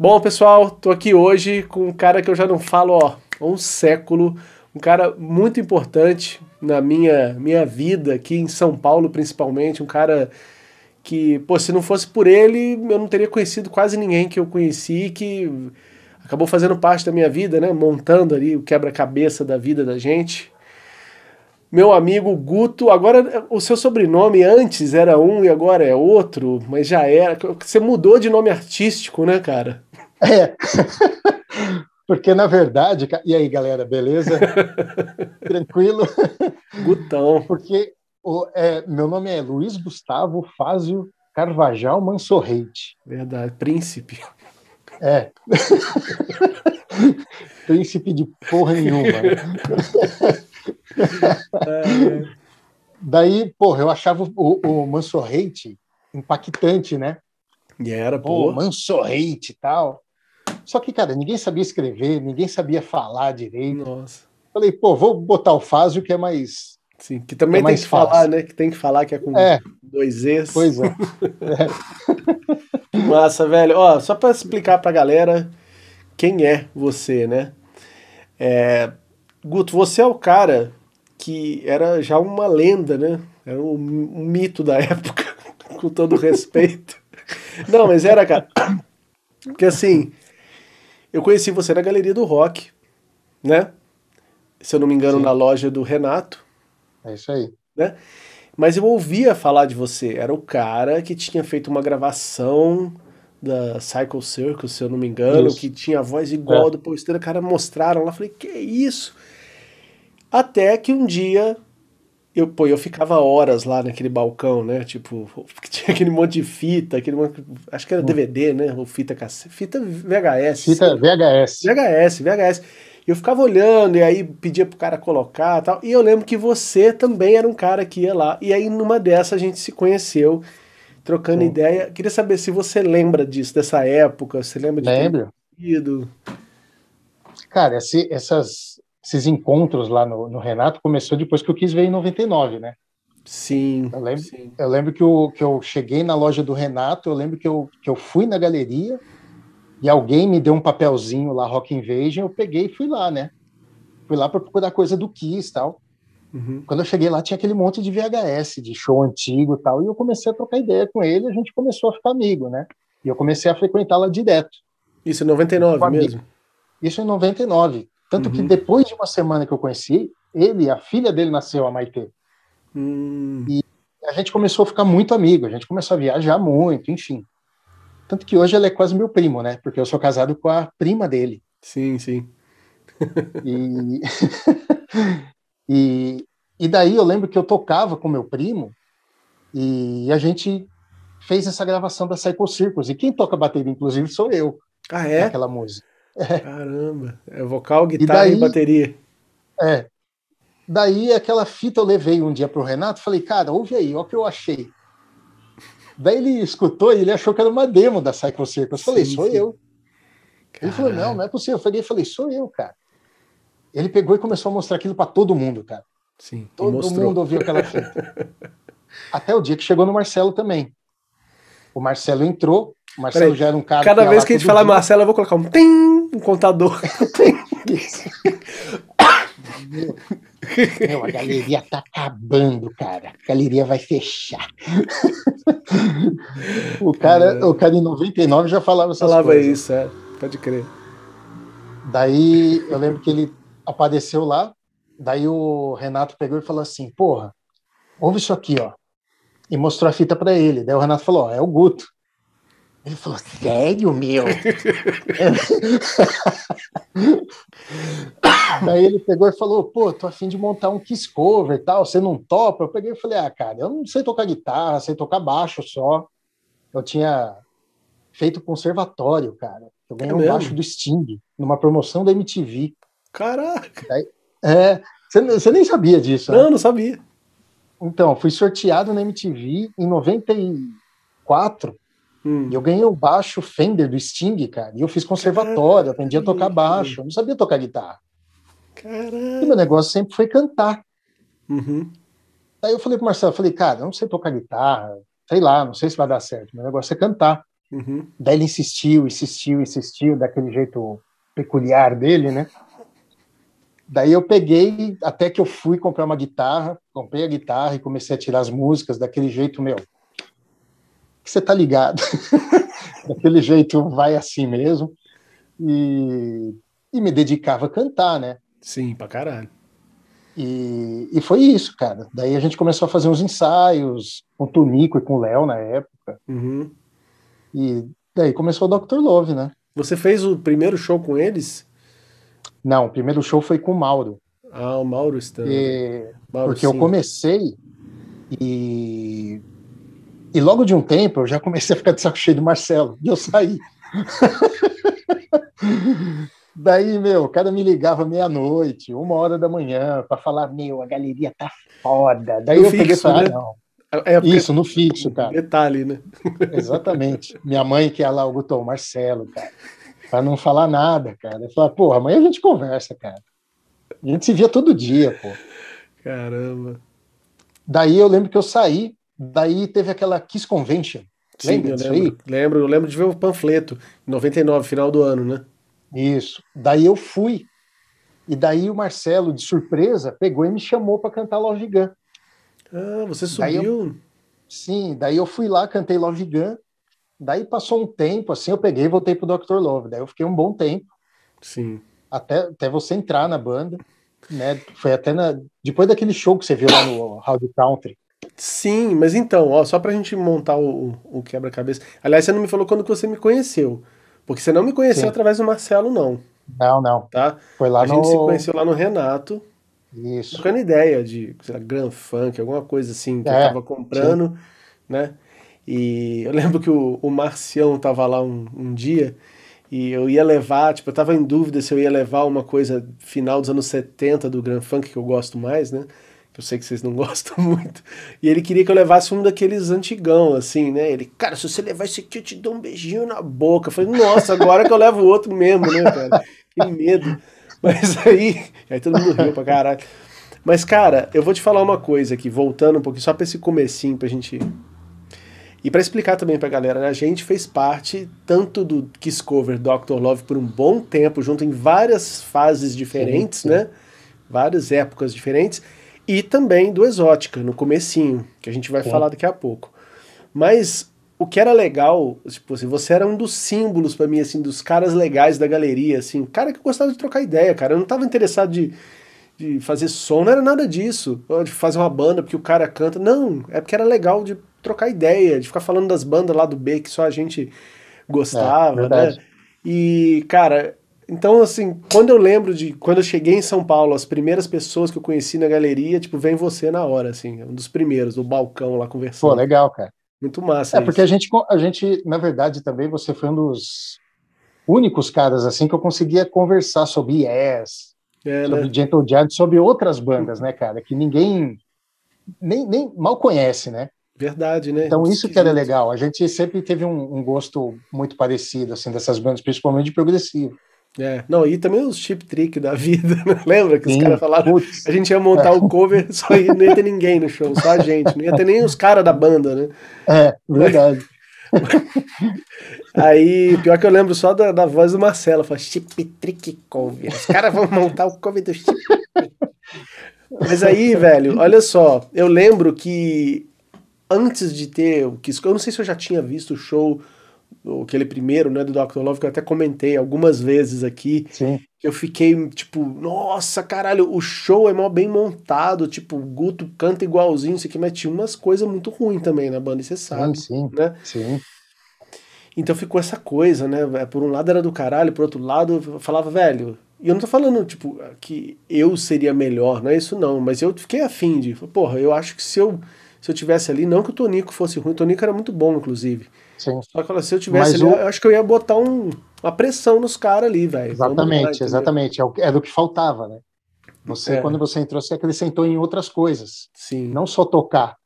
Bom, pessoal, tô aqui hoje com um cara que eu já não falo ó, há um século, um cara muito importante na minha, minha vida aqui em São Paulo, principalmente, um cara que, pô, se não fosse por ele, eu não teria conhecido quase ninguém que eu conheci, que acabou fazendo parte da minha vida, né, montando ali o quebra-cabeça da vida da gente. Meu amigo Guto, agora o seu sobrenome antes era um e agora é outro, mas já era. Você mudou de nome artístico, né, cara? É. Porque, na verdade, e aí, galera, beleza? Tranquilo? Gutão. Porque o, é, meu nome é Luiz Gustavo Fázio Carvajal Mansorrente. Verdade, príncipe. É. príncipe de porra nenhuma. É. Daí, porra, eu achava o, o Mansorrente impactante, né? E era, pô. pô Mansorrente e tal. Só que, cara, ninguém sabia escrever, ninguém sabia falar direito. Nossa. Falei, pô, vou botar o Fázio, que é mais. Sim, que também é tem que fácil. falar, né? Que tem que falar que é com é. dois Z's. Pois é. é. Massa, velho. Ó, só para explicar pra galera quem é você, né? É... Guto, você é o cara que era já uma lenda, né? Era um, um mito da época, com todo respeito. Não, mas era, cara. Porque assim, eu conheci você na Galeria do Rock, né? Se eu não me engano, Sim. na loja do Renato. É isso aí. Né? Mas eu ouvia falar de você. Era o cara que tinha feito uma gravação da Cycle Circus, se eu não me engano, isso. que tinha a voz igual é. do Paul Stanley. Cara, mostraram lá. Falei, que isso? Até que um dia eu, pô, eu ficava horas lá naquele balcão, né? Tipo, tinha aquele monte de fita, aquele monte, acho que era DVD, né? Ou fita cassete, fita VHS. Fita VHS. VHS, VHS. E eu ficava olhando e aí pedia pro cara colocar tal. E eu lembro que você também era um cara que ia lá. E aí numa dessa a gente se conheceu, trocando Sim. ideia. Queria saber se você lembra disso, dessa época, você lembra de Lembro. Cara, esse, essas, esses encontros lá no, no, Renato começou depois que eu quis ver em 99, né? Sim. Eu lembro, sim. Eu lembro que, eu, que eu cheguei na loja do Renato, eu lembro que eu, que eu fui na galeria e alguém me deu um papelzinho lá, Rock Invasion, eu peguei e fui lá, né? Fui lá para procurar coisa do Kiss e tal. Uhum. Quando eu cheguei lá, tinha aquele monte de VHS, de show antigo e tal, e eu comecei a trocar ideia com ele, a gente começou a ficar amigo, né? E eu comecei a frequentá-la direto. Isso em 99 mesmo? Isso em 99. Tanto uhum. que depois de uma semana que eu conheci, ele, a filha dele nasceu, a Maite. Hum. E a gente começou a ficar muito amigo, a gente começou a viajar muito, enfim. Tanto que hoje ela é quase meu primo, né? Porque eu sou casado com a prima dele. Sim, sim. e... e, e daí eu lembro que eu tocava com meu primo e a gente fez essa gravação da Psycho Circus. E quem toca bateria, inclusive, sou eu. Ah, é? Aquela música. Caramba, é vocal, guitarra e, daí, e, bateria. É. Daí aquela fita eu levei um dia pro Renato, falei, cara, ouve aí, olha o que eu achei. Daí ele escutou e ele achou que era uma demo da Psycho Circus. Eu falei, sim, sou sim. eu. Ele falou, não, não é possível. Eu falei, falei, sou eu, cara. Ele pegou e começou a mostrar aquilo para todo mundo, cara. Sim. Todo mundo ouviu aquela fita. Até o dia que chegou no Marcelo também. O Marcelo entrou, Marcelo Peraí, já era um cara. Cada vez que a gente falar dia. Marcelo, eu vou colocar um tem, um contador. Meu, a galeria tá acabando, cara. A galeria vai fechar. o, cara, é. o cara em 99 já falava essas falava coisas. isso, é. Pode crer. Daí eu lembro que ele apareceu lá, daí o Renato pegou e falou assim: Porra, ouve isso aqui, ó. E mostrou a fita para ele. Daí o Renato falou: Ó, é o Guto. Ele falou, sério, meu? Daí ele pegou e falou, pô, tô afim de montar um Kiss Cover e tal, você não topa? Eu peguei e falei, ah, cara, eu não sei tocar guitarra, sei tocar baixo só. Eu tinha feito conservatório, cara. Eu ganhei é um baixo do Sting, numa promoção da MTV. Caraca! Daí, é, você, você nem sabia disso, Não, né? não sabia. Então, fui sorteado na MTV em 94 Hum. Eu ganhei o baixo Fender do Sting, cara. E eu fiz conservatório, aprendi a tocar baixo. Eu não sabia tocar guitarra. Caralho. E meu negócio sempre foi cantar. Uhum. Aí eu falei pro Marcelo, falei, cara, eu não sei tocar guitarra, sei lá, não sei se vai dar certo. Meu negócio é cantar. Uhum. Daí ele insistiu, insistiu, insistiu, daquele jeito peculiar dele, né? Daí eu peguei, até que eu fui comprar uma guitarra, comprei a guitarra e comecei a tirar as músicas daquele jeito meu. Que você tá ligado? daquele jeito vai assim mesmo. E, e me dedicava a cantar, né? Sim, pra caralho. E, e foi isso, cara. Daí a gente começou a fazer uns ensaios com o Tonico e com o Léo na época. Uhum. E daí começou o Dr. Love, né? Você fez o primeiro show com eles? Não, o primeiro show foi com o Mauro. Ah, o Mauro está. E... Mauro, porque sim. eu comecei e... e logo de um tempo eu já comecei a ficar de saco cheio do Marcelo e eu saí. Daí, meu, o cara me ligava meia-noite, uma hora da manhã, para falar: Meu, a galeria tá foda. Daí no eu fixo, peguei e falei: né? ah, não. É, é Isso, no fixo, cara. Detalhe, né? Exatamente. Minha mãe, que é lá, o Guto, Marcelo, cara, para não falar nada, cara. Eu falei: Porra, amanhã a gente conversa, cara. A gente se via todo dia, pô. Caramba. Daí eu lembro que eu saí, daí teve aquela Kiss Convention. Sim, Lembra eu lembro, lembro, eu lembro de ver o panfleto, em 99, final do ano, né? Isso. Daí eu fui. E daí o Marcelo, de surpresa, pegou e me chamou para cantar Love Gun. Ah, você subiu? Eu, sim, daí eu fui lá, cantei Love Gun. Daí passou um tempo, assim, eu peguei e voltei pro Dr. Love. Daí eu fiquei um bom tempo. Sim. Até, até você entrar na banda. Né? Foi até na, depois daquele show que você viu lá no Howdy Country. Sim, mas então, ó, só pra gente montar o, o quebra-cabeça. Aliás, você não me falou quando que você me conheceu. Porque você não me conheceu Sim. através do Marcelo, não. Não, não. Tá? Foi lá a no... gente se conheceu lá no Renato. Isso. Trocando ideia de, sei lá, Grand Funk, alguma coisa assim, que é, eu tava comprando, sim. né? E eu lembro que o, o Marcião tava lá um, um dia e eu ia levar, tipo, eu tava em dúvida se eu ia levar uma coisa final dos anos 70 do Grand Funk, que eu gosto mais, né? Eu sei que vocês não gostam muito. E ele queria que eu levasse um daqueles antigão, assim, né? Ele, cara, se você levar esse aqui, eu te dou um beijinho na boca. Eu falei, nossa, agora que eu levo o outro mesmo, né, cara? Que medo. Mas aí, aí todo mundo riu pra caralho. Mas, cara, eu vou te falar uma coisa aqui, voltando um pouquinho, só pra esse comecinho, pra gente... E para explicar também pra galera, né? a gente fez parte tanto do Kiss Cover Dr. Love por um bom tempo, junto em várias fases diferentes, sim, sim. né? Várias épocas diferentes e também do Exótica, no comecinho, que a gente vai Sim. falar daqui a pouco. Mas o que era legal, tipo assim, você era um dos símbolos para mim, assim, dos caras legais da galeria, assim, cara que gostava de trocar ideia, cara. Eu não tava interessado de, de fazer som, não era nada disso, de fazer uma banda porque o cara canta. Não, é porque era legal de trocar ideia, de ficar falando das bandas lá do B que só a gente gostava, é, né? E, cara, então, assim, quando eu lembro de quando eu cheguei em São Paulo, as primeiras pessoas que eu conheci na galeria, tipo, vem você na hora, assim, um dos primeiros, do balcão lá conversando. Pô, legal, cara. Muito massa. É, isso. porque a gente, a gente, na verdade, também você foi um dos únicos caras, assim, que eu conseguia conversar sobre Yes, é, sobre né? Gentle Giant, sobre outras bandas, né, cara, que ninguém nem, nem mal conhece, né? Verdade, né? Então, isso que era legal. A gente sempre teve um, um gosto muito parecido, assim, dessas bandas, principalmente de progressivo. É, não, e também os chip trick da vida, né? lembra que Sim, os caras falaram putz. a gente ia montar o cover, só ia, não ia ter ninguém no show, só a gente, não ia ter nem os caras da banda, né? É, verdade. Aí, pior que eu lembro só da, da voz do Marcelo, fala chip trick cover, os caras vão montar o cover do chip Mas aí, velho, olha só, eu lembro que antes de ter o Kiss, eu não sei se eu já tinha visto o show aquele primeiro, né, do Dr. Love, que eu até comentei algumas vezes aqui, Sim. que eu fiquei, tipo, nossa, caralho, o show é mó bem montado, tipo, o Guto canta igualzinho, isso aqui, mas tinha umas coisas muito ruins também na banda, e você sabe, sim, né? Sim. Então ficou essa coisa, né, por um lado era do caralho, por outro lado eu falava, velho, e eu não tô falando, tipo, que eu seria melhor, não é isso não, mas eu fiquei afim de, porra, eu acho que se eu, se eu tivesse ali, não que o Tonico fosse ruim, o Tonico era muito bom, inclusive, Sim. Só que se eu tivesse ali, o... eu acho que eu ia botar um, uma pressão nos caras ali, velho. Exatamente, lá, exatamente. É, é do que faltava, né? Você, é. quando você entrou, você acrescentou em outras coisas. Sim. Não só tocar,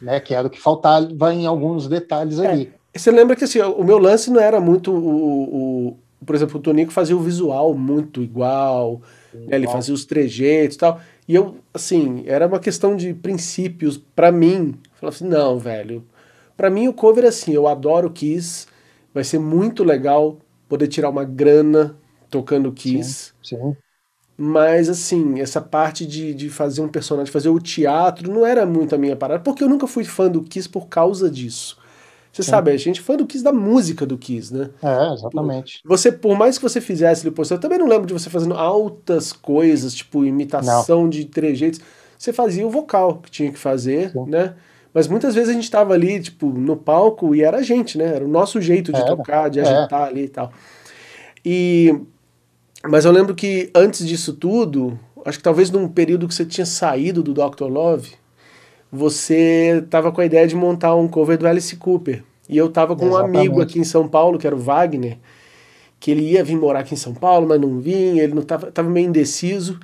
né? Que era o que faltava em alguns detalhes é. ali. Você lembra que assim, o meu lance não era muito o, o por exemplo, o Tonico fazia o visual muito igual, né? ele fazia os trejeitos e tal. E eu, assim, era uma questão de princípios para mim. Eu falava assim, não, velho, para mim o cover é assim, eu adoro Kiss, vai ser muito legal poder tirar uma grana tocando Kiss. Sim, sim. Mas, assim, essa parte de, de fazer um personagem, fazer o teatro, não era muito a minha parada, porque eu nunca fui fã do Kiss por causa disso. Você sabe, a gente é fã do Kiss, da música do Kiss, né? É, exatamente. Você, por mais que você fizesse depois, eu também não lembro de você fazendo altas coisas, tipo imitação não. de trejeitos. Você fazia o vocal que tinha que fazer, né? Mas muitas vezes a gente tava ali, tipo, no palco e era a gente, né? Era o nosso jeito de era. tocar, de é. agitar é. ali e tal. E. Mas eu lembro que antes disso tudo, acho que talvez num período que você tinha saído do Dr. Love, você tava com a ideia de montar um cover do Alice Cooper. E eu tava com Exatamente. um amigo aqui em São Paulo, que era o Wagner, que ele ia vir morar aqui em São Paulo, mas não vinha, ele não tava, tava meio indeciso.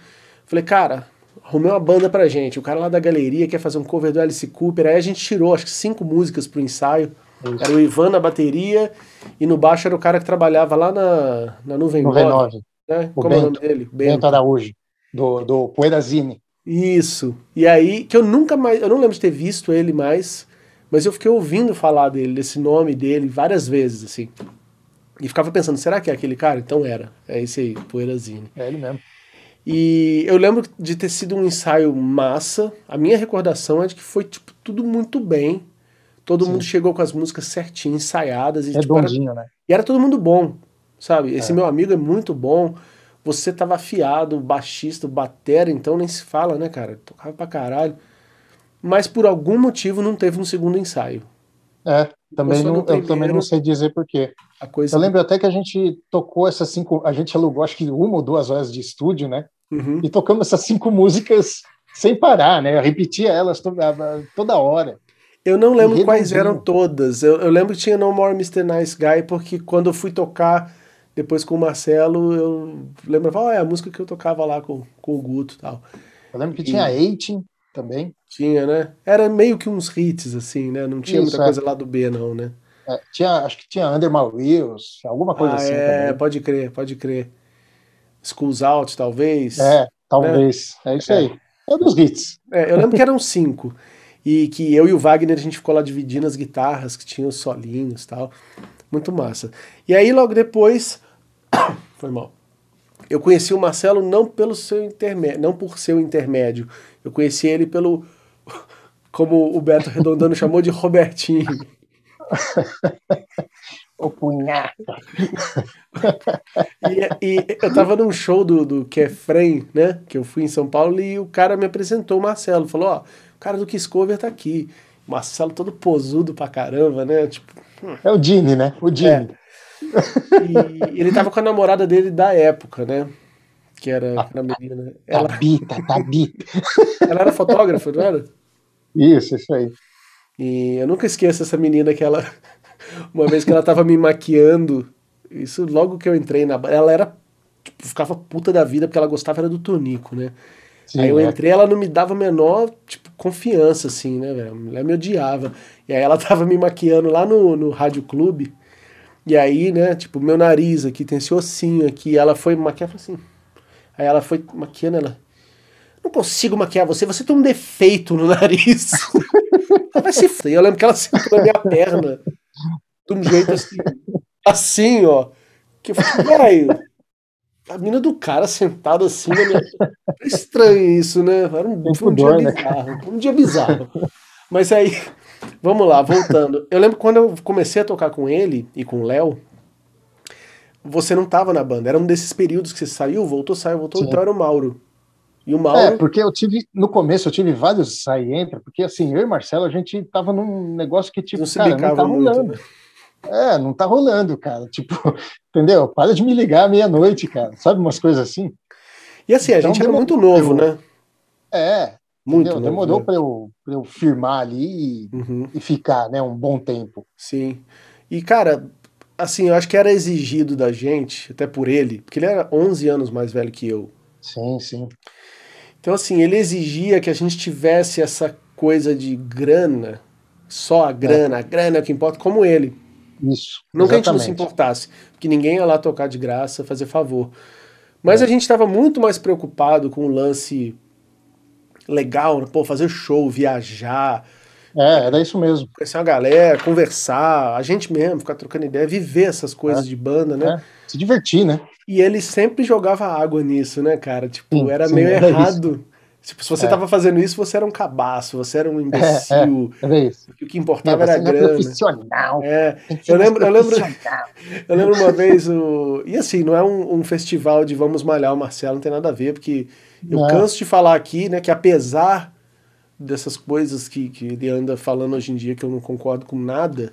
Falei, cara, arrumei uma banda pra gente. O cara lá da galeria quer fazer um cover do Alice Cooper. Aí a gente tirou, acho que cinco músicas pro ensaio. Isso. Era o Ivan na bateria e no baixo era o cara que trabalhava lá na, na Nuvem 9. 9. Né? O Como Bento, é o nome dele? Bento, Bento Araújo, do, do Poeirazine. Isso. E aí, que eu nunca mais, eu não lembro de ter visto ele mais, mas eu fiquei ouvindo falar dele, desse nome dele, várias vezes, assim. E ficava pensando, será que é aquele cara? Então era. É esse aí, Poeirazine. É ele mesmo. E eu lembro de ter sido um ensaio massa. A minha recordação é de que foi tipo, tudo muito bem. Todo Sim. mundo chegou com as músicas certinho, ensaiadas. E, é tipo, era, né? E era todo mundo bom, sabe? Esse é. meu amigo é muito bom. Você tava afiado, baixista, batera, então nem se fala, né, cara? Tocava pra caralho. Mas por algum motivo não teve um segundo ensaio. É, também não, primeiro, eu também não sei dizer porquê. Coisa... Eu lembro até que a gente tocou essas cinco. A gente alugou acho que uma ou duas horas de estúdio, né? Uhum. E tocamos essas cinco músicas sem parar, né? Eu repetia elas toda, toda hora. Eu não lembro quais eram todas. Eu, eu, lembro que tinha No More Mr. Nice Guy, porque quando eu fui tocar depois com o Marcelo, eu lembrava, oh, é a música que eu tocava lá com, com o Guto e tal. Eu lembro que e... tinha Eighteen também. Tinha, né? Era meio que uns hits, assim, né? Não tinha Isso, muita é. coisa lá do B, não, né? É, tinha, acho que tinha Under My Wheels, alguma coisa ah, assim. É, também. pode crer, pode crer. Schools Out, talvez. É, talvez. Né? É isso aí. É dos hits. É, eu lembro que eram cinco. E que eu e o Wagner a gente ficou lá dividindo as guitarras, que tinham os solinhos e tal. Muito massa. E aí, logo depois. Foi mal. Eu conheci o Marcelo não pelo seu intermédio, não por seu intermédio. Eu conheci ele pelo. Como o Beto Redondano chamou de Robertinho. o punhata. e, e, eu tava num show do, do Kefren, né? Que eu fui em São Paulo e o cara me apresentou o Marcelo. Falou: Ó, o cara do Kiss Cover tá aqui. O Marcelo todo posudo pra caramba, né? Tipo. Hum. É o Dini, né? O Dini. É. E ele tava com a namorada dele da época, né? Que era a, menina. Ela... Tabita, Tabita. Ela era fotógrafa, não era? Isso, isso aí. E eu nunca esqueço essa menina que ela. Uma vez que ela tava me maquiando, isso logo que eu entrei na. Ela era. Tipo, ficava puta da vida porque ela gostava era do Tonico, né? Sim, aí eu é. entrei, ela não me dava a menor, tipo, confiança, assim, né, velho? Ela me odiava. E aí ela tava me maquiando lá no, no Rádio Clube. E aí, né, tipo, meu nariz aqui, tem esse ossinho aqui. Ela foi maquiar, assim. Aí ela foi maquiando, ela. Não consigo maquiar você, você tem um defeito no nariz. Vai se f... Eu lembro que ela sentou na minha perna de um jeito assim, assim, ó. Que eu falei, velho, a mina do cara sentada assim minha. É estranho isso, né? Era um, foi um dia né? bizarro. Um dia bizarro. Mas aí, vamos lá, voltando. Eu lembro quando eu comecei a tocar com ele e com o Léo, você não tava na banda. Era um desses períodos que você saiu, voltou, saiu, voltou, Sim. então era o Mauro. E o Mauro. É, porque eu tive, no começo, eu tive vários sai e entra, porque assim, eu e Marcelo, a gente tava num negócio que, tipo, não se cara, não tá muito, rolando. Né? É, não tá rolando, cara. Tipo, entendeu? Para de me ligar à meia-noite, cara. Sabe umas coisas assim? E assim, a então, gente era muito novo, né? É. Muito novo, Demorou né? para eu, pra eu firmar ali e, uhum. e ficar, né, um bom tempo. Sim. E, cara, assim, eu acho que era exigido da gente, até por ele, porque ele era 11 anos mais velho que eu. Sim, sim. Então, assim, ele exigia que a gente tivesse essa coisa de grana, só a grana, é. a grana é o que importa, como ele. Isso. Não exatamente. que a gente não se importasse, que ninguém ia lá tocar de graça, fazer favor. Mas é. a gente estava muito mais preocupado com o lance legal, pô, fazer show, viajar. É, era isso mesmo. Conhecer uma galera, conversar, a gente mesmo, ficar trocando ideia, viver essas coisas é. de banda, né? É. Se divertir, né? E ele sempre jogava água nisso, né, cara? Tipo, sim, era sim, meio era errado. Isso. Tipo, se você é. tava fazendo isso, você era um cabaço, você era um imbecil. É, é. O que importava era a grana. Profissional. É. Eu lembro, eu lembro, eu lembro uma vez o e assim, não é um, um, festival de vamos malhar o Marcelo, não tem nada a ver, porque eu não. canso de falar aqui, né, que apesar dessas coisas que, que ele anda falando hoje em dia que eu não concordo com nada,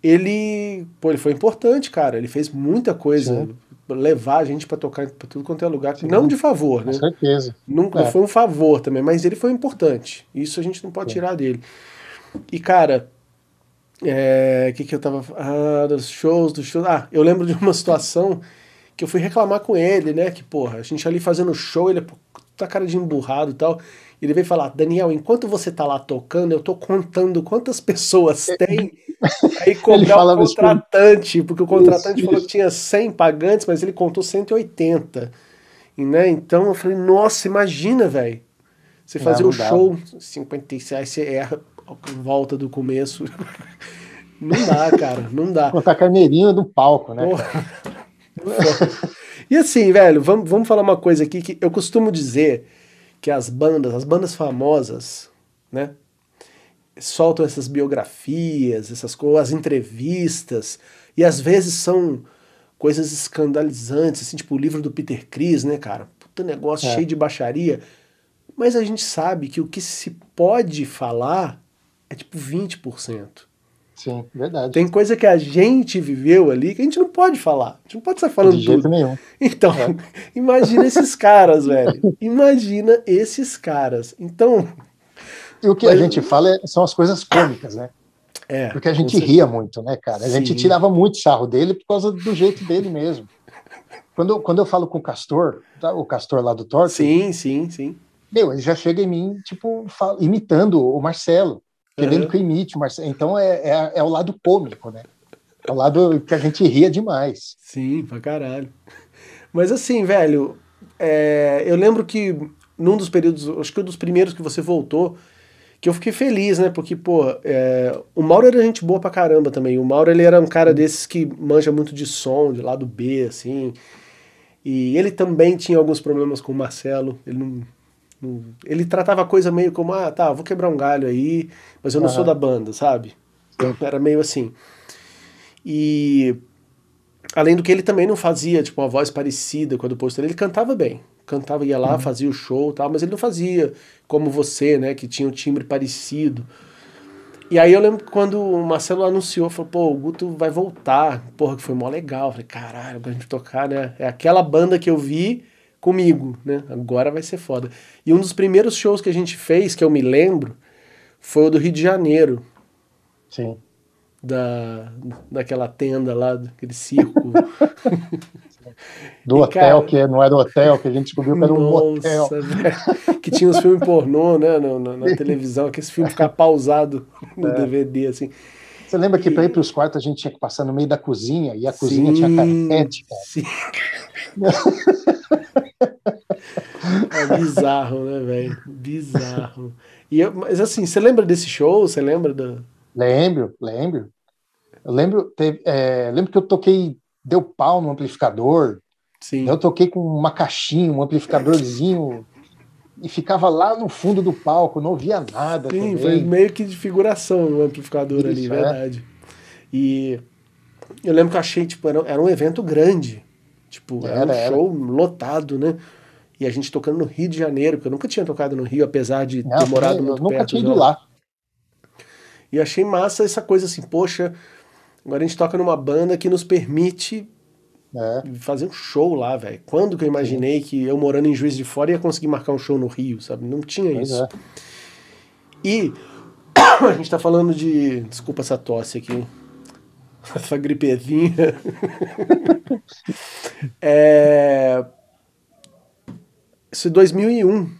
ele, pô, ele foi importante, cara. Ele fez muita coisa. Sim levar a gente para tocar para tudo quanto é lugar. Sim, não de favor, né? Com certeza. Nunca é. foi um favor também, mas ele foi importante. Isso a gente não pode tirar dele. E, cara, o é, que, que eu tava. Ah, dos shows, dos shows. Ah, eu lembro de uma situação que eu fui reclamar com ele, né? Que, porra, a gente ali fazendo show, ele tá cara de emburrado e tal. Ele veio falar, Daniel, enquanto você tá lá tocando, eu tô contando quantas pessoas tem. Aí cobrar o contratante, porque o contratante isso, falou isso. que tinha 100 pagantes, mas ele contou 180. E, né? Então eu falei, nossa, imagina, velho. Você fazer o show, 56, aí você erra, volta do começo. Não dá, cara, não dá. Botar carneirinho do palco, né? e assim, velho, vamos, vamos falar uma coisa aqui que eu costumo dizer que as bandas, as bandas famosas, né, soltam essas biografias, essas coisas, as entrevistas, e às vezes são coisas escandalizantes, assim, tipo o livro do Peter Chris, né, cara? Puta negócio é. cheio de baixaria. Mas a gente sabe que o que se pode falar é tipo 20%. Sim, verdade. Tem coisa que a gente viveu ali que a gente não pode falar. A gente não pode estar falando De jeito tudo. nenhum. Então, é. imagina esses caras, velho. Imagina esses caras. Então. E o que mas... a gente fala é, são as coisas cômicas, né? É, Porque a gente ria muito, né, cara? A Sim. gente tirava muito sarro dele por causa do jeito dele mesmo. Quando, eu, quando eu falo com o Castor, tá? o Castor lá do Torque. Sim, sim, sim. Meu, ele já chega em mim, tipo, fala, imitando o Marcelo querendo que eu imite o Marcelo. Então é, é, é o lado cômico, né? É o lado que a gente ria demais. Sim, pra caralho. Mas assim, velho, é, eu lembro que num dos períodos, acho que um dos primeiros que você voltou, que eu fiquei feliz, né? Porque, pô, é, o Mauro era gente boa pra caramba também. O Mauro, ele era um cara desses que manja muito de som, de lado B, assim. E ele também tinha alguns problemas com o Marcelo. Ele não, ele tratava a coisa meio como, ah, tá, vou quebrar um galho aí, mas eu não uhum. sou da banda, sabe? Era meio assim. E além do que ele também não fazia, tipo, uma voz parecida com a do Poster, ele cantava bem. Cantava, ia lá, uhum. fazia o show tal, mas ele não fazia como você, né, que tinha um timbre parecido. E aí eu lembro quando o Marcelo anunciou, falou, pô, o Guto vai voltar. Porra, que foi mó legal. Eu falei, caralho, pra gente tocar, né? É aquela banda que eu vi comigo, né? Agora vai ser foda. E um dos primeiros shows que a gente fez, que eu me lembro, foi o do Rio de Janeiro. Sim. Da, daquela tenda lá, daquele circo. do e, hotel, cara, que não era hotel, que a gente descobriu que era um hotel. Que tinha os filmes pornô, né, na, na, na televisão, que esse filme ficava pausado no é. DVD, assim. Você lembra que para ir para os quartos a gente tinha que passar no meio da cozinha e a cozinha tinha carpete, cara? Sim. É bizarro, né, velho? Bizarro. E eu, mas assim, você lembra desse show? Você lembra do. Lembro, lembro. Eu lembro, teve, é, lembro que eu toquei, deu pau no amplificador. Sim. Eu toquei com uma caixinha, um amplificadorzinho, e ficava lá no fundo do palco, não ouvia nada. Sim, também. foi meio que de figuração o amplificador Isso, ali, é. verdade. E eu lembro que eu achei, tipo, era, era um evento grande. Tipo, era, era um show era. lotado, né? E a gente tocando no Rio de Janeiro, porque eu nunca tinha tocado no Rio, apesar de Não, ter morado eu muito nunca perto. tinha ido lá. E achei massa essa coisa assim, poxa, agora a gente toca numa banda que nos permite é. fazer um show lá, velho. Quando que eu imaginei Sim. que eu morando em Juiz de Fora ia conseguir marcar um show no Rio, sabe? Não tinha pois isso. É. E a gente tá falando de. Desculpa essa tosse aqui. Essa gripezinha. é isso é 2001.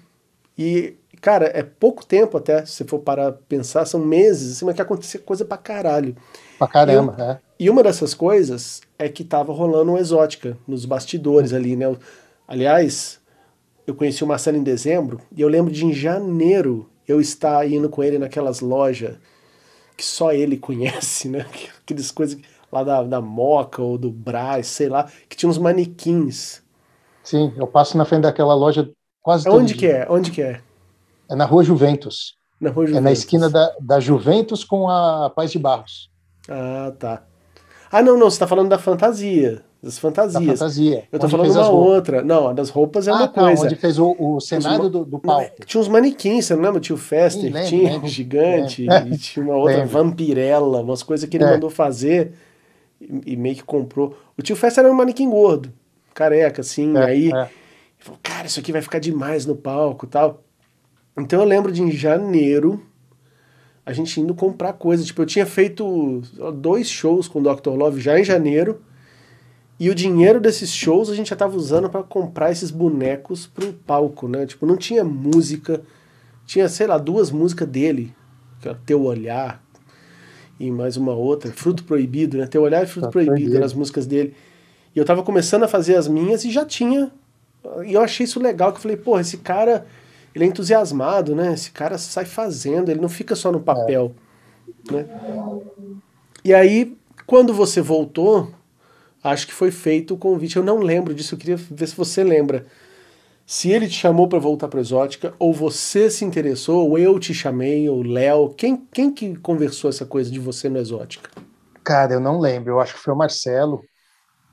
E, cara, é pouco tempo até, se for para pensar, são meses, assim, mas que acontecia coisa pra caralho. Pra caramba, e, é. E uma dessas coisas é que tava rolando uma exótica nos bastidores ali, né? Aliás, eu conheci o Marcelo em dezembro e eu lembro de em janeiro eu estar indo com ele naquelas lojas que só ele conhece, né? Aqueles coisas lá da, da Moca ou do Brás, sei lá, que tinha uns manequins. Sim, eu passo na frente daquela loja quase todo Onde dia. que é? Onde que é? É na Rua Juventus. Na Rua É na Juventus. esquina da, da Juventus com a Paz de Barros. Ah, tá. Ah, não, não, você tá falando da fantasia. Das Da fantasias. fantasia. Eu tô onde falando uma outra. Não, a das roupas é ah, uma tá, coisa. onde fez o, o cenário do, do palco. Tinha uns manequins, você não lembra? Tinha o Fester, tinha o Gigante, lembro. e tinha uma outra. Vampirella, umas coisas que ele É. mandou fazer e, e meio que comprou. O tio Fester era um manequim gordo, careca, assim, É, aí é. ele falou, cara, isso aqui vai ficar demais no palco e tal. Então eu lembro de em janeiro a gente indo comprar coisa. Tipo, eu tinha feito dois shows com o Dr. Love já em janeiro. E o dinheiro desses shows a gente já tava usando para comprar esses bonecos pro palco, né? Tipo, não tinha música. Tinha, sei lá, duas músicas dele. Que é Teu Olhar e mais uma outra. Fruto Proibido, né? Teu Olhar e Fruto Tá Proibido eram as músicas dele. E eu tava começando a fazer as minhas e já tinha. E eu achei isso legal, que eu falei, pô, esse cara, ele é entusiasmado, né? Esse cara sai fazendo, ele não fica só no papel, né? E aí, quando você voltou, acho que foi feito o convite. Eu não lembro disso, eu queria ver se você lembra. Se ele te chamou para voltar para Exótica, ou você se interessou, ou eu te chamei, ou Léo. Quem, quem que conversou essa coisa de você no Exótica? Cara, eu não lembro. Eu acho que foi o Marcelo,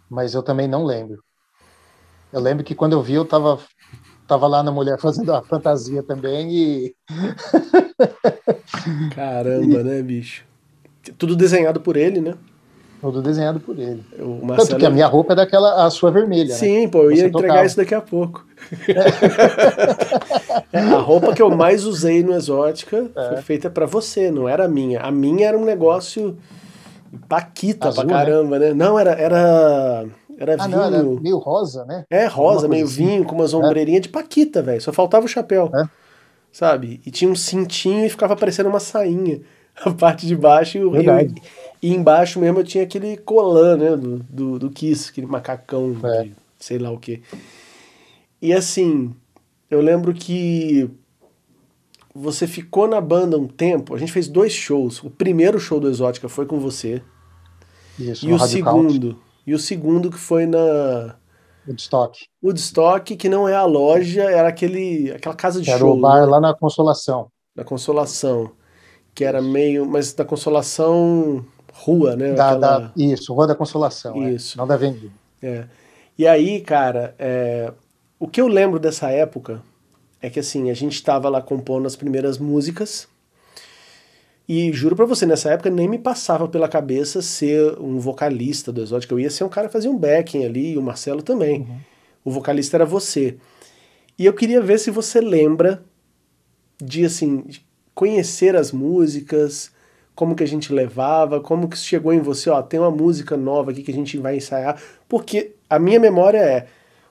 mas eu também não lembro. Eu lembro que quando eu vi, eu tava, tava lá na mulher fazendo a fantasia também e Caramba, né, bicho? Tudo desenhado por ele, né? Tudo desenhado por ele. O Tanto Marcelo... que a minha roupa é daquela, a sua vermelha, né? Sim, pô, eu ia entregar tocava. isso daqui a pouco. É, a roupa que eu mais usei no Exótica É. foi feita pra você, não era a minha. A minha era um negócio paquita Azul, pra caramba, né? Não, era era era Ah, vinho. não, era meio rosa, né? É, rosa, meio assim. vinho, com umas ombreirinhas de paquita, velho. Só faltava o chapéu. É. Sabe? E tinha um cintinho e ficava parecendo uma sainha. A parte de baixo e o Verdade. e, e embaixo mesmo eu tinha aquele colã, né? Do, do, do Kiss, aquele macacão É. de sei lá o que. E assim, eu lembro que você ficou na banda um tempo. A gente fez dois shows. O primeiro show do Exótica foi com você. Isso, e o Rádio segundo. E o segundo que foi na Woodstock. Woodstock, que não é a loja, era aquele, aquela casa de Era show o bar né? lá na Consolação. da Consolação. Que era meio. Mas da Consolação rua, né? Da, Aquela- da- isso, Rua da Consolação. é. Isso. Não da Avenida. É. E aí, cara, é, o que eu lembro dessa época é que assim, a gente tava lá compondo as primeiras músicas. E juro pra você, nessa época nem me passava pela cabeça ser um vocalista do Exótico. Eu ia ser um cara que fazia um backing ali, e o Marcelo também. O vocalista era você. E eu queria ver se você lembra de, assim, de conhecer as músicas, como que a gente levava, como que chegou em você, ó, tem uma música nova aqui que a gente vai ensaiar. Porque a minha memória é,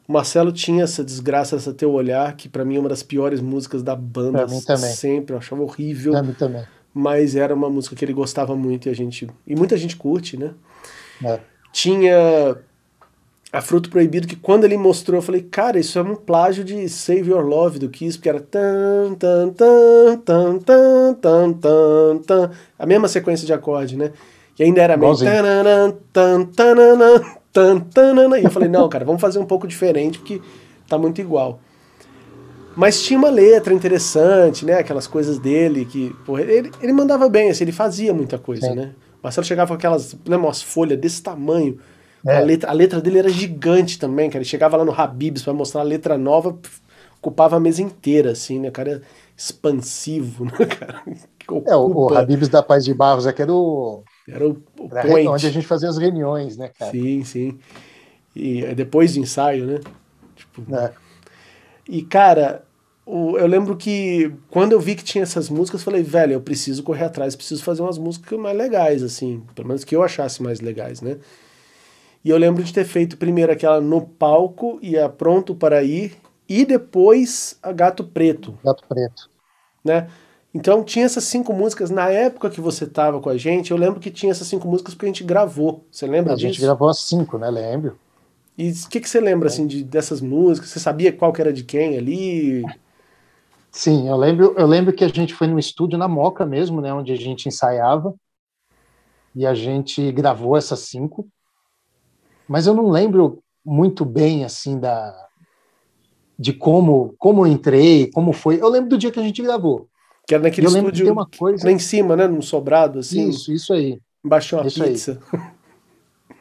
o Marcelo tinha essa desgraça, essa teu olhar, que pra mim é uma das piores músicas da banda sempre, eu achava horrível Pra mim também. mas era uma música que ele gostava muito e a gente e muita gente curte, né? É. Tinha a Fruto Proibido, que quando ele mostrou, eu falei, cara, isso é um plágio de Save Your Love do Kiss, porque era tan, tan, tan, tan, tan, tan, tan, tan a mesma sequência de acorde, né? E ainda era meio tan tan, tan tan, tan e eu falei, não, cara, vamos fazer um pouco diferente, porque tá muito igual. Mas tinha uma letra interessante, né? Aquelas coisas dele que. Porra, ele, ele mandava bem, assim, ele fazia muita coisa, Sim. né? O Marcelo chegava com aquelas, né, umas folhas desse tamanho é. A, letra, a letra dele era gigante também, cara. Ele chegava lá no Habibs pra mostrar a letra nova, ocupava a mesa inteira, assim, né? O cara é expansivo, né, cara? É, o, Habibs da Paz de Barros aqui era, o, Era o, o era point. onde a gente fazia as reuniões, né, cara? Sim, sim. E é depois do ensaio, né? Tipo, É. E, cara, eu lembro que quando eu vi que tinha essas músicas, eu falei, velho, eu preciso correr atrás, preciso fazer umas músicas mais legais, assim. Pelo menos que eu achasse mais legais, né? E eu lembro de ter feito primeiro aquela no palco e a Pronto para Ir, e depois a Gato Preto, Gato Preto. né? Então tinha essas cinco músicas. Na época que você tava com a gente, eu lembro que tinha essas cinco músicas porque a gente gravou. Você lembra A disso? gente gravou as cinco, né? Lembro. E o que, que você lembra assim de, dessas músicas? Você sabia qual que era de quem ali? Sim, eu lembro, eu lembro que a gente foi no estúdio na Moca mesmo, né, onde a gente ensaiava, e a gente gravou essas cinco, mas eu não lembro muito bem assim da de como como eu entrei, como foi. Eu lembro do dia que a gente gravou. Que era naquele estúdio uma coisa... lá em cima, né, num sobrado assim. Isso, isso aí. Embaixo uma isso pizza. Aí.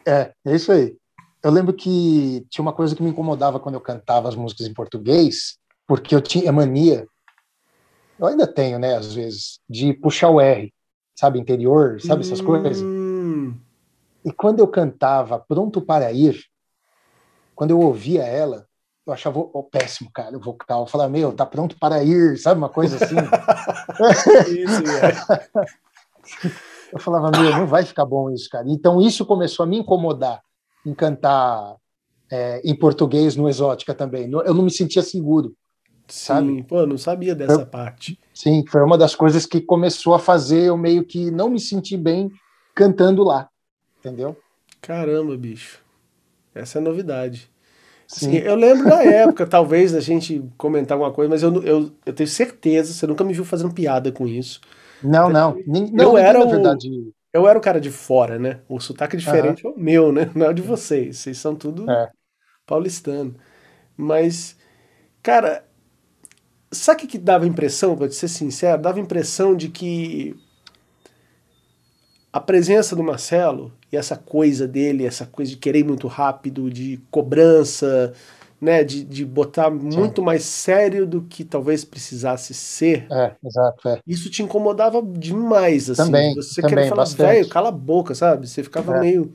É, é isso aí. Eu lembro que tinha uma coisa que me incomodava quando eu cantava as músicas em português, porque eu tinha mania eu ainda tenho, né, às vezes, de puxar o R, sabe, interior, sabe essas hum. coisas. E quando eu cantava Pronto para Ir, quando eu ouvia ela, eu achava oh, péssimo, cara, o vocal. Eu falava, meu, tá pronto para ir, sabe, uma coisa assim. isso, é. Eu falava, meu, não vai ficar bom isso, cara. Então isso começou a me incomodar em cantar é, em português no Exótica também. Eu não me sentia seguro. Sabe? Sim, pô, não sabia dessa foi, parte. Sim, foi uma das coisas que começou a fazer eu meio que não me sentir bem cantando lá, entendeu? Caramba, bicho. Essa é novidade. Sim. Assim, eu lembro da época, talvez, a gente comentar alguma coisa, mas eu, eu, eu tenho certeza, você nunca me viu fazendo piada com isso. Não, não. não eu era o, verdade... Eu era o cara de fora, né? O sotaque diferente uhum. é o meu, né? Não é o de vocês. Vocês são tudo é. paulistano. Mas, cara, Sabe o que, que dava impressão, para ser sincero? Dava impressão de que a presença do Marcelo e essa coisa dele, essa coisa de querer muito rápido, de cobrança, né, de, de botar Sim. muito mais sério do que talvez precisasse ser. É, exato. É. Isso te incomodava demais, assim. Também, Você também, queria falar, velho, cala a boca, sabe? Você ficava é. meio.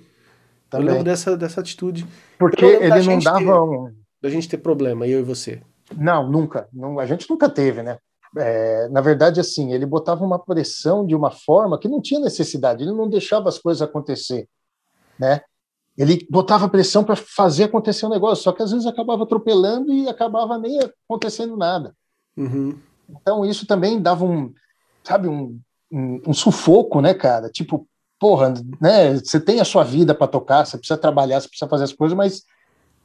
Também. Eu lembro dessa, dessa atitude. Porque ele não dava ter, um. Da gente ter problema, eu e você. Não, nunca. Não, a gente nunca teve, né? É, na verdade, assim, ele botava uma pressão de uma forma que não tinha necessidade, ele não deixava as coisas acontecer, né? Ele botava pressão para fazer acontecer o um negócio, só que às vezes acabava atropelando e acabava nem acontecendo nada. Uhum. Então isso também dava um, sabe, um, um, um sufoco, né, cara? Tipo, porra, né? Você tem a sua vida para tocar, você precisa trabalhar, você precisa fazer as coisas, mas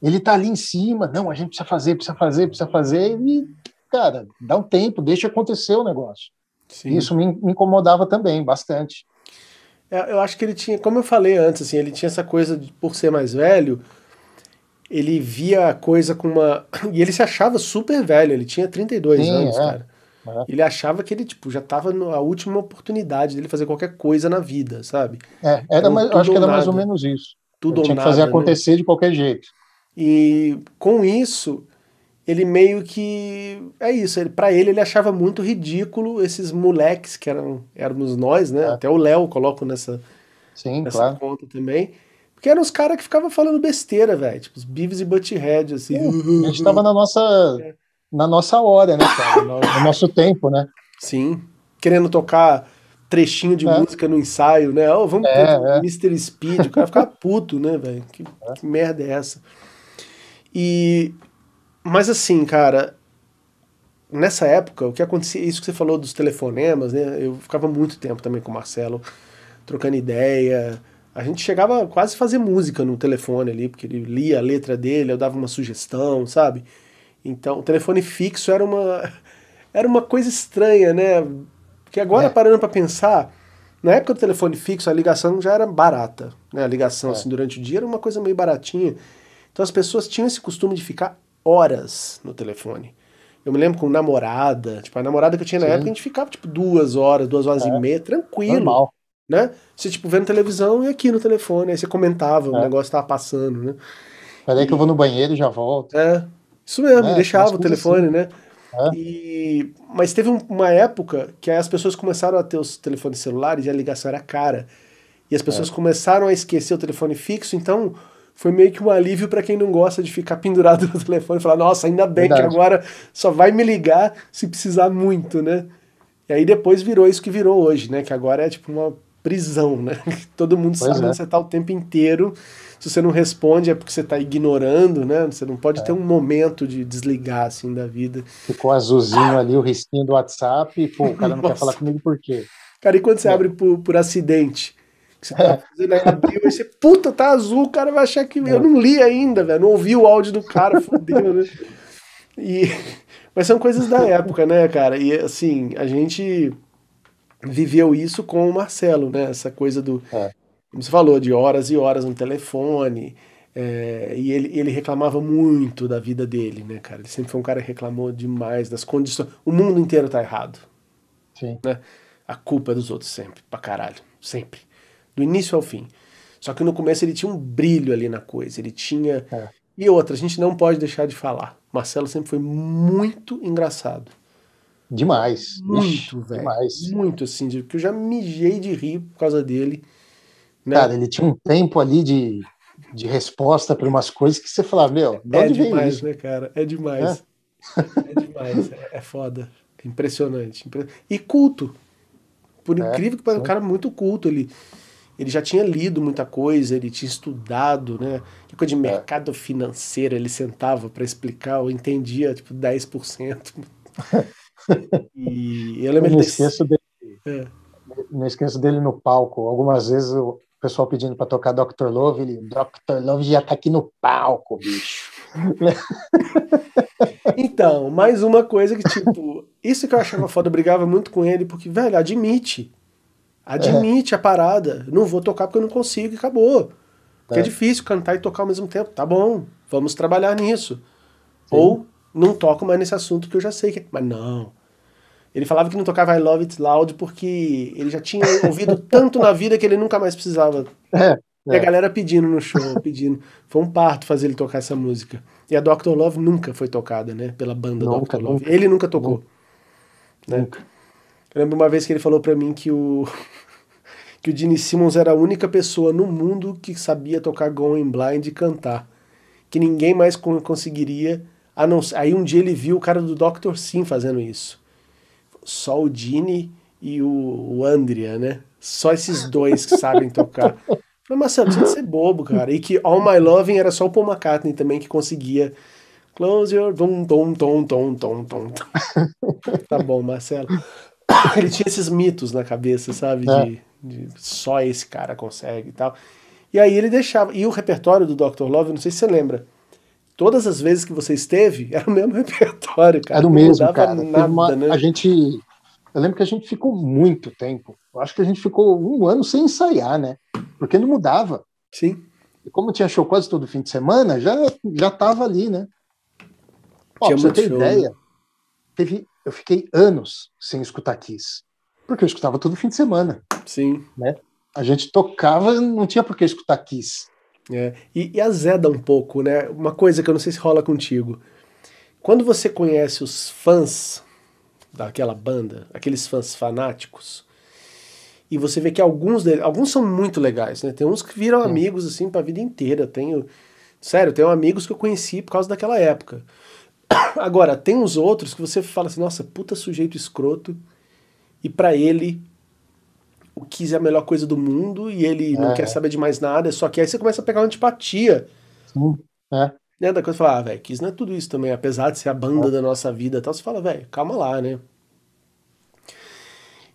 ele tá ali em cima, não, a gente precisa fazer, precisa fazer, precisa fazer, e, cara, dá um tempo, deixa acontecer o negócio. Sim. Isso me, me incomodava também, bastante. É, eu acho que ele tinha, como eu falei antes, assim, ele tinha essa coisa de, por ser mais velho, ele via a coisa com uma. E ele se achava super velho, ele tinha 32 Sim, anos, é. cara. É. Ele achava que ele tipo, já estava na última oportunidade dele fazer qualquer coisa na vida, sabe? É, era mais, acho que era nada. mais ou menos isso. Tudo tinha que fazer né? acontecer né? de qualquer jeito. E com isso, ele meio que. É isso, ele, para ele, ele achava muito ridículo esses moleques que eram éramos nós, né? É. Até o Léo coloco nessa, Sim, nessa claro. conta também. Porque eram os caras que ficavam falando besteira, velho. Tipo, os Beavis e Butthead, assim. a gente tava na nossa, é. na nossa hora, né, cara? No, no, nosso tempo, né? Sim. Querendo tocar trechinho de é. música no ensaio, né? Oh, vamos é, é. Mr. Speed. O cara ficava puto, né, velho? Que, que merda é essa? E mas assim, cara, nessa época, o que acontecia, isso que você falou dos telefonemas, né? Eu ficava muito tempo também com o Marcelo trocando ideia. A gente chegava quase a fazer música no telefone ali, porque ele lia a letra dele, eu dava uma sugestão, sabe? Então, o telefone fixo era uma era uma coisa estranha, né? Porque agora é. parando para pensar, na época do telefone fixo a ligação já era barata, né? A ligação é. assim durante o dia era uma coisa meio baratinha. Então as pessoas tinham esse costume de ficar horas no telefone. Eu me lembro com namorada, tipo, a namorada que eu tinha na Sim. época, a gente ficava, tipo, duas horas, duas horas é. e meia, tranquilo. Normal. Né? Você, tipo, vendo televisão e aqui no telefone, aí você comentava, é. o negócio tava passando, né? Peraí e... que eu vou no banheiro e já volto. É, isso mesmo, é, deixava o telefone, assim. né? É. E... Mas teve uma época que as pessoas começaram a ter os telefones celulares e a ligação era cara. E as pessoas é. começaram a esquecer o telefone fixo, então foi meio que um alívio para quem não gosta de ficar pendurado no telefone e falar, nossa, ainda bem Verdade. que agora só vai me ligar se precisar muito, né? E aí depois virou isso que virou hoje, né? Que agora é tipo uma prisão, né? Todo mundo pois sabe é. você tá o tempo inteiro. Se você não responde é porque você tá ignorando, né? Você não pode é. ter um momento de desligar assim da vida. Ficou azulzinho ali, o risquinho do WhatsApp, e, pô, o cara não Nossa. quer falar comigo por quê? Cara, e quando você é. abre por, por acidente? Que você tá fazendo aí abriu, aí você, puta, tá azul, o cara vai achar que. Eu não li ainda, velho. Não ouvi o áudio do cara, fodeu, né? E, mas são coisas da época, né, cara? E assim, a gente viveu isso com o Marcelo, né? Essa coisa do. É. Como você falou, de horas e horas no telefone. É, e ele, ele reclamava muito da vida dele, né, cara? Ele sempre foi um cara que reclamou demais das condições. O mundo inteiro tá errado. Sim. Né? A culpa é dos outros sempre, pra caralho. Sempre. Do início ao fim. Só que no começo ele tinha um brilho ali na coisa. Ele tinha. É. E outra, a gente não pode deixar de falar. Marcelo sempre foi muito engraçado. Demais. Muito, velho. Demais. Muito, assim, que eu já mijei de rir por causa dele. Né? Cara, ele tinha um tempo ali de, de resposta para umas coisas que você falava, meu, de é demais, né, cara? É demais. É, é demais. É, é, foda. É impressionante. E culto. Por é, incrível que pareça, um cara muito culto. Ele, ele já tinha lido muita coisa, ele tinha estudado, né? Que coisa de é. mercado financeiro, ele sentava para explicar, eu entendia, tipo, 10%. E eu lembro não desse... esqueço dele. É. Não esqueço dele no palco. Algumas vezes o pessoal pedindo para tocar Dr. Love, ele, Dr. Love já tá aqui no palco, bicho. então, mais uma coisa que, tipo, isso que eu achava foda, eu brigava muito com ele, porque, velho, admite. Admite é. a parada. Não vou tocar porque eu não consigo e acabou. Porque é. é difícil cantar e tocar ao mesmo tempo. Tá bom, vamos trabalhar nisso. Sim. Ou não toco mais nesse assunto que eu já sei que. É. Mas não. Ele falava que não tocava I Love It Loud porque ele já tinha ouvido tanto na vida que ele nunca mais precisava. É, é. E a galera pedindo no show, pedindo. Foi um parto fazer ele tocar essa música. E a Dr. Love nunca foi tocada, né? Pela banda nunca, Dr. Love. Nunca, ele nunca tocou. Nunca. Né? Eu lembro uma vez que ele falou para mim que o que o Gene Simmons era a única pessoa no mundo que sabia tocar Going Blind e cantar. Que ninguém mais conseguiria ah, não, aí um dia ele viu o cara do Dr. Sim fazendo isso. Só o Dini e o, o Andrea, né? Só esses dois que sabem tocar. Falei, Marcelo, você ser bobo, cara. E que All My Loving era só o Paul McCartney também que conseguia. Close your. Tom, tom, tom, tom, tom, tom. tá bom, Marcelo. Ele tinha esses mitos na cabeça, sabe? É. De, de só esse cara consegue e tal. E aí ele deixava. E o repertório do Dr. Love, não sei se você lembra todas as vezes que você esteve, era o mesmo repertório, cara. Era o mesmo, cara. Nada, uma, né? A gente. Eu lembro que a gente ficou muito tempo. Eu acho que a gente ficou um ano sem ensaiar, né? Porque não mudava. Sim. E como tinha show quase todo fim de semana, já já tava ali, né? Ó, pra você ter show, ideia, né? teve, eu fiquei anos sem escutar Kiss. Porque eu escutava todo fim de semana. Sim. Né? A gente tocava, não tinha por que escutar Kiss. É, e, e azeda um pouco, né? Uma coisa que eu não sei se rola contigo. Quando você conhece os fãs daquela banda, aqueles fãs fanáticos, e você vê que alguns deles, alguns são muito legais, né? Tem uns que viram Sim. amigos assim para a vida inteira. Tenho, sério, tenho amigos que eu conheci por causa daquela época. Agora, tem uns outros que você fala assim, nossa, puta sujeito escroto, e para ele o Kiss é a melhor coisa do mundo e ele é. não quer saber de mais nada, só que aí você começa a pegar uma antipatia. Sim, é. Né, da coisa falar, ah, velho, Kiss não é tudo isso também, apesar de ser a banda é. da nossa vida e tal, você fala, velho, calma lá, né?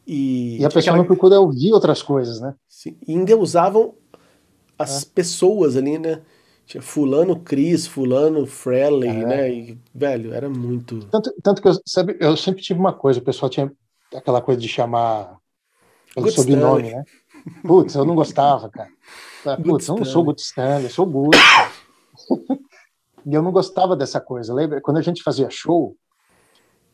E, e a pessoa não procura ouvir outras coisas, né? Sim, e ainda usavam as é. pessoas ali, né? Tinha fulano Chris, fulano Freley, é. né? E, velho, era muito... Tanto, tanto que eu, sabe, eu sempre tive uma coisa, o pessoal tinha aquela coisa de chamar pelo Good sobrenome, Stanley. né? Putz, eu não gostava, cara. Putz, eu não sou Good Stanley, eu sou Good. e eu não gostava dessa coisa. Lembra? Quando a gente fazia show,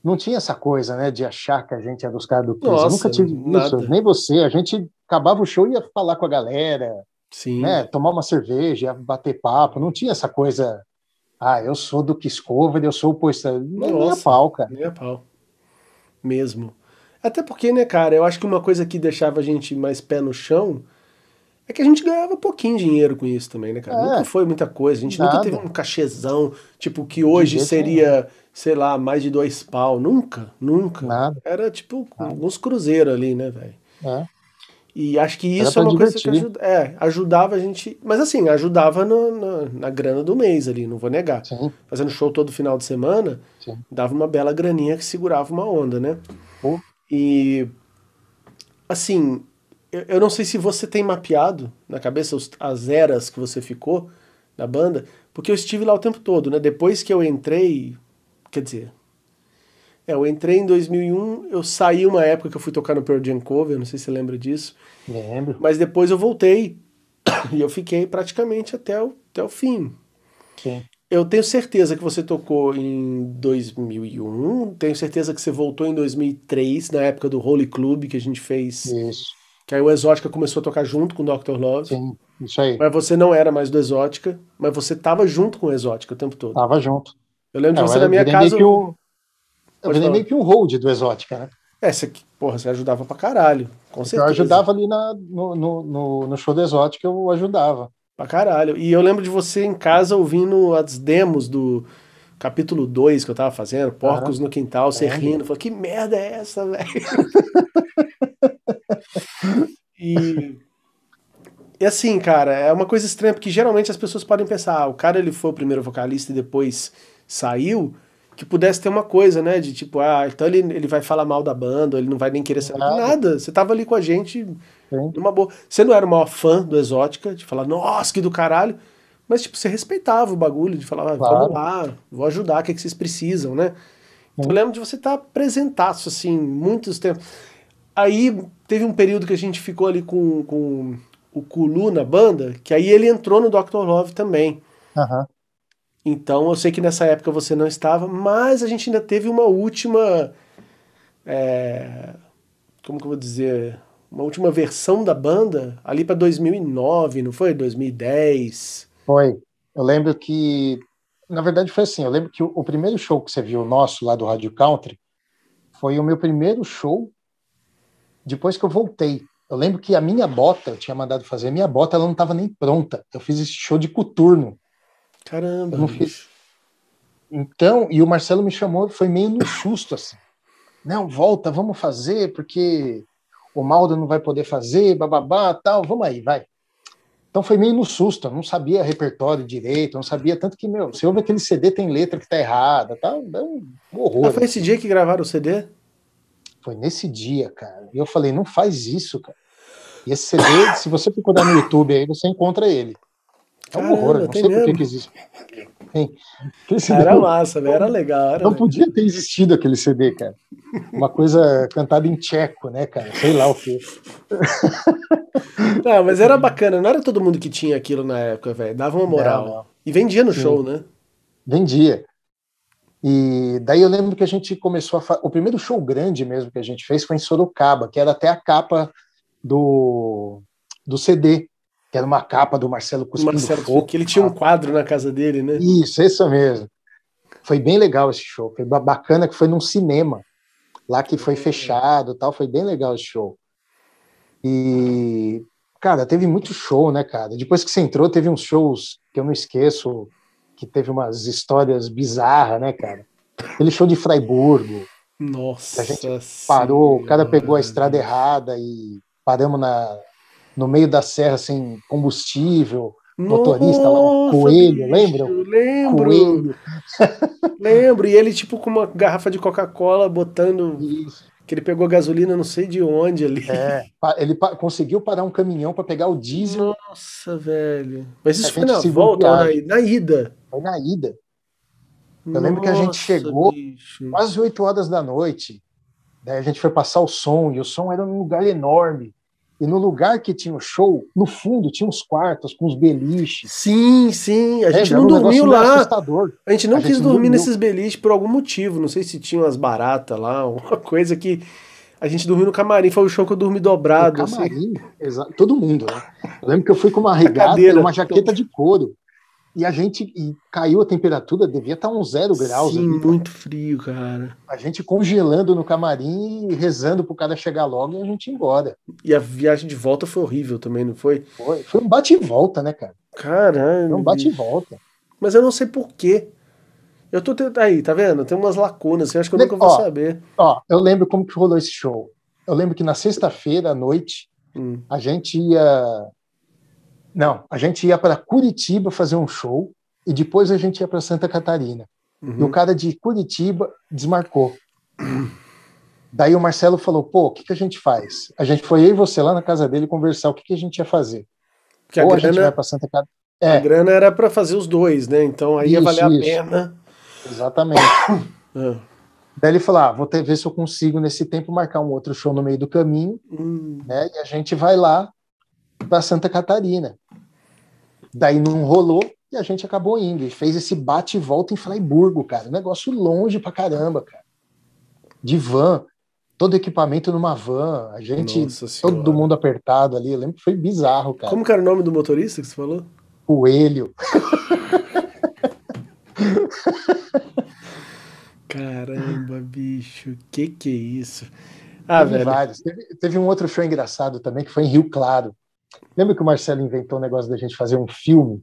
não tinha essa coisa, né, de achar que a gente era dos caras do Kiss. eu nunca tive nada. isso, nem você. A gente acabava o show e ia falar com a galera, Sim. né, tomar uma cerveja, bater papo. Não tinha essa coisa, ah, eu sou do Kiss Cover, eu sou o poista. Nem a pau, cara. Nem a pau. Mesmo. Até porque, né, cara, eu acho que uma coisa que deixava a gente mais pé no chão é que a gente ganhava pouquinho dinheiro com isso também, né, cara? É, nunca foi muita coisa. A gente nada. nunca teve um cachezão, tipo, que hoje seria, sei lá, mais de dois pau. Nunca, nunca. Nada. Era tipo nada. uns cruzeiros ali, né, velho? É. E acho que isso é uma divertir. coisa que ajuda, é, ajudava a gente. Mas assim, ajudava no, no, na grana do mês ali, não vou negar. Sim. Fazendo show todo final de semana, Sim. dava uma bela graninha que segurava uma onda, né? Pô. E assim, eu, eu não sei se você tem mapeado na cabeça os, as eras que você ficou na banda, porque eu estive lá o tempo todo, né? Depois que eu entrei, quer dizer, é, eu entrei em 2001, eu saí uma época que eu fui tocar no Pearl Jam Cover, não sei se você lembra disso. Lembro. Mas depois eu voltei e eu fiquei praticamente até o, até o fim. Sim. Eu tenho certeza que você tocou em 2001, tenho certeza que você voltou em 2003, na época do Holy Club que a gente fez. Isso. Que aí o Exótica começou a tocar junto com o Dr. Love. Sim, isso aí. Mas você não era mais do Exótica, mas você tava junto com o Exótica o tempo todo. Tava junto. Eu lembro de Não, você na minha casa. que um- eu virei falar. meio que um hold do Exótica, né? É, você, porra, você ajudava pra caralho. Com Eu certeza. ajudava ali na, no, no, no, show do Exótica, eu ajudava. Pra caralho. E eu lembro de você em casa ouvindo as demos do capítulo 2 que eu tava fazendo, Porcos no Quintal, você Lembro. rindo. Falei, que merda é essa, velho? e. E assim, cara, é uma coisa estranha, porque geralmente as pessoas podem pensar, ah, o cara ele foi o primeiro vocalista e depois saiu, que pudesse ter uma coisa, né? De tipo, ah, então ele, ele vai falar mal da banda, ele não vai nem querer saber. Nada. Nada. Você tava ali com a gente Sim. numa boa. Você não era o maior fã do Exótica, de falar, nossa, que do caralho. Mas, tipo, você respeitava o bagulho, de falar, ah, vamos Claro. lá, vou ajudar, o que, é que vocês precisam, né? Então, eu lembro de você estar apresentaço, assim, muitos tempos. Aí teve um período que a gente ficou ali com, com o Kulu na banda, que aí ele entrou no Dr. Love também. Aham. Então eu sei que nessa época você não estava, mas a gente ainda teve uma última. é, como que eu vou dizer? Uma última versão da banda ali para 2009, não foi? 2010. Foi. Eu lembro que, na verdade, foi assim. Eu lembro que o, o primeiro show que você viu nosso lá do Rádio Country foi o meu primeiro show depois que eu voltei. Eu lembro que a minha bota, eu tinha mandado fazer, a minha bota ela não estava nem pronta. Eu fiz esse show de coturno. Caramba, fiz. Então, e o Marcelo me chamou, foi meio no susto assim. Não, volta, vamos fazer, porque o Maldo não vai poder fazer, bababá, tal, vamos aí, vai. Então foi meio no susto, eu não sabia repertório direito, não sabia tanto que, meu, você ouve aquele CD, tem letra que tá errada, tá? É um horror. Ah, foi esse dia que gravaram o CD? Foi nesse dia, cara. E eu falei, não faz isso, cara. E esse CD, se você procurar no YouTube aí, você encontra ele. É um Caramba, horror, não sei por que que existe. Tem. Era massa, velho, era legal. Era Não legal. podia ter existido aquele CD, cara. Uma coisa cantada em tcheco, né, cara? Sei lá o quê. Não, mas era bacana, não era todo mundo que tinha aquilo na época, velho. Dava uma moral. Não, não. E vendia no Sim. show, né? Vendia. E daí eu lembro que a gente começou a. Fa... O primeiro show grande mesmo que a gente fez foi em Sorocaba, que era até a capa do, do CD, que era uma capa do Marcelo O Cuspindo Marcelo, Fogo. que ele tinha um quadro na casa dele, né? Isso, isso mesmo. Foi bem legal esse show. Foi ba- bacana que foi num cinema. Lá que foi fechado e tal. Foi bem legal esse show. E, cara, teve muito show, né, cara? Depois que você entrou, teve uns shows que eu não esqueço, que teve umas histórias bizarras, né, cara? Aquele show de Fraiburgo. Nossa. A gente Parou, o cara pegou a estrada errada e paramos na, no meio da serra sem combustível. motorista lá, o Nossa, Coelho, bicho, lembra? Lembro, Coelho. lembro. E ele, tipo, com uma garrafa de Coca-Cola, botando. Isso. Que ele pegou gasolina, não sei de onde ali. É, ele pa- conseguiu parar um caminhão para pegar o diesel, Nossa, velho. Mas isso foi na volta na, ida? foi na ida, Eu lembro que a gente Nossa, chegou- bicho. quase 8 horas da noite. Daí a gente foi passar o som, e o som era num lugar enorme. E no lugar que tinha o show, no fundo tinha uns quartos com os beliches. Sim, sim. A É, gente era não dormiu lá. assustador. A gente não A quis gente dormir dormiu. nesses beliches por algum motivo. Não sei se tinham umas baratas lá, uma coisa que. A gente dormiu no camarim. Foi o show que eu dormi dobrado. No assim. camarim, exa- todo mundo, né? Eu lembro que eu fui com uma regata e uma jaqueta de couro. E a gente e caiu a temperatura, devia estar uns zero graus. Sim, ali. muito frio, cara. A gente congelando no camarim e rezando pro cara chegar logo e a gente ir embora. E a viagem de volta foi horrível também, não foi? Foi, foi um bate e volta, né, cara? Caralho. Foi um bate e volta. Mas eu não sei por quê. Eu tô tentando. Aí, tá vendo? Tem umas lacunas. Eu acho que eu nunca vou Ó. saber. Ó, eu lembro como que rolou esse show. Eu lembro que na sexta-feira à noite Hum. a gente ia. Não, a gente ia para Curitiba fazer um show e depois a gente ia para Santa Catarina. E o Uhum. cara de Curitiba desmarcou. Daí o Marcelo falou: pô, o que, que a gente faz? A gente foi eu e você lá na casa dele conversar o que, que a gente ia fazer. Porque a Ou a gente vai grana, para Santa Catarina. a É, grana era pra fazer os dois, né? Então aí ia Isso, valer a isso. pena. exatamente. Ah. Daí ele falou: ah, vou ter, ver se eu consigo nesse tempo marcar um outro show no meio do caminho, hum. né? E a gente vai lá para Santa Catarina. Daí não rolou e a gente acabou indo. E fez esse bate e volta em Freiburgo, cara. Um negócio longe pra caramba, cara. De van, todo equipamento numa van, a gente, todo mundo apertado ali. Eu lembro que foi bizarro, cara. Como que era o nome do motorista que você falou? Coelho. Caramba, bicho, que que é isso? Ah, teve velho. Vários. Teve, teve, um outro show engraçado também que foi em Rio Claro. Lembra que o Marcelo inventou o um negócio da gente fazer um filme?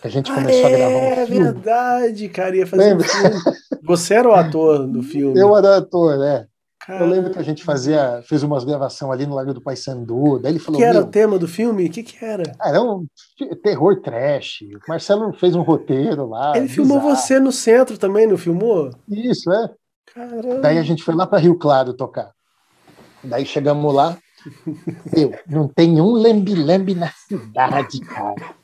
Que a gente começou ah, a gravar um é filme. É verdade, cara, ia fazer Lembra? um filme. Você era o ator do filme. Eu era ator, né? Caramba. Eu lembro que a gente fazia, fez umas gravações ali no Lago do Paissandu. Daí ele falou. O que era o tema do filme? O que, que era? Ah, era um terror trash. O Marcelo fez um roteiro lá. Ele bizarro. filmou você no centro também, não filmou? Isso, é. Caramba. Daí a gente foi lá para Rio Claro tocar. Daí chegamos lá. Meu, não tem um lembe-lembe na cidade, cara.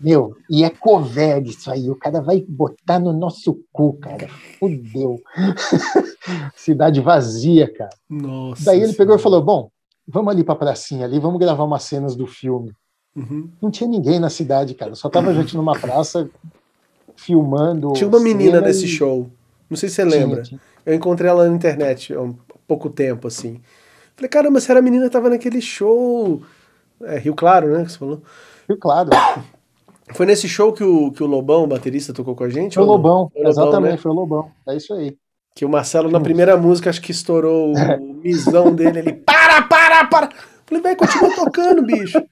Meu, e é cover isso aí. O cara vai botar no nosso cu, cara. Fudeu. Cidade vazia, cara. Nossa. Daí ele senhora. pegou e falou: Bom, vamos ali pra pracinha ali, vamos gravar umas cenas do filme. Uhum. Não tinha ninguém na cidade, cara. Só tava a gente numa praça filmando. Tinha uma menina nesse e... show. Não sei se você lembra. Tinha, tinha. Eu encontrei ela na internet há um pouco tempo, assim. Falei, caramba, se era menina que tava naquele show. É, Rio Claro, né? Que você falou? Rio Claro. Foi nesse show que o, que o Lobão, o baterista, tocou com a gente? Foi o Lobão, foi exatamente, né? foi o Lobão. É isso aí. Que o Marcelo, na primeira música, acho que estourou o misão dele ali. Para, para, para! Falei, velho, continua tocando, bicho.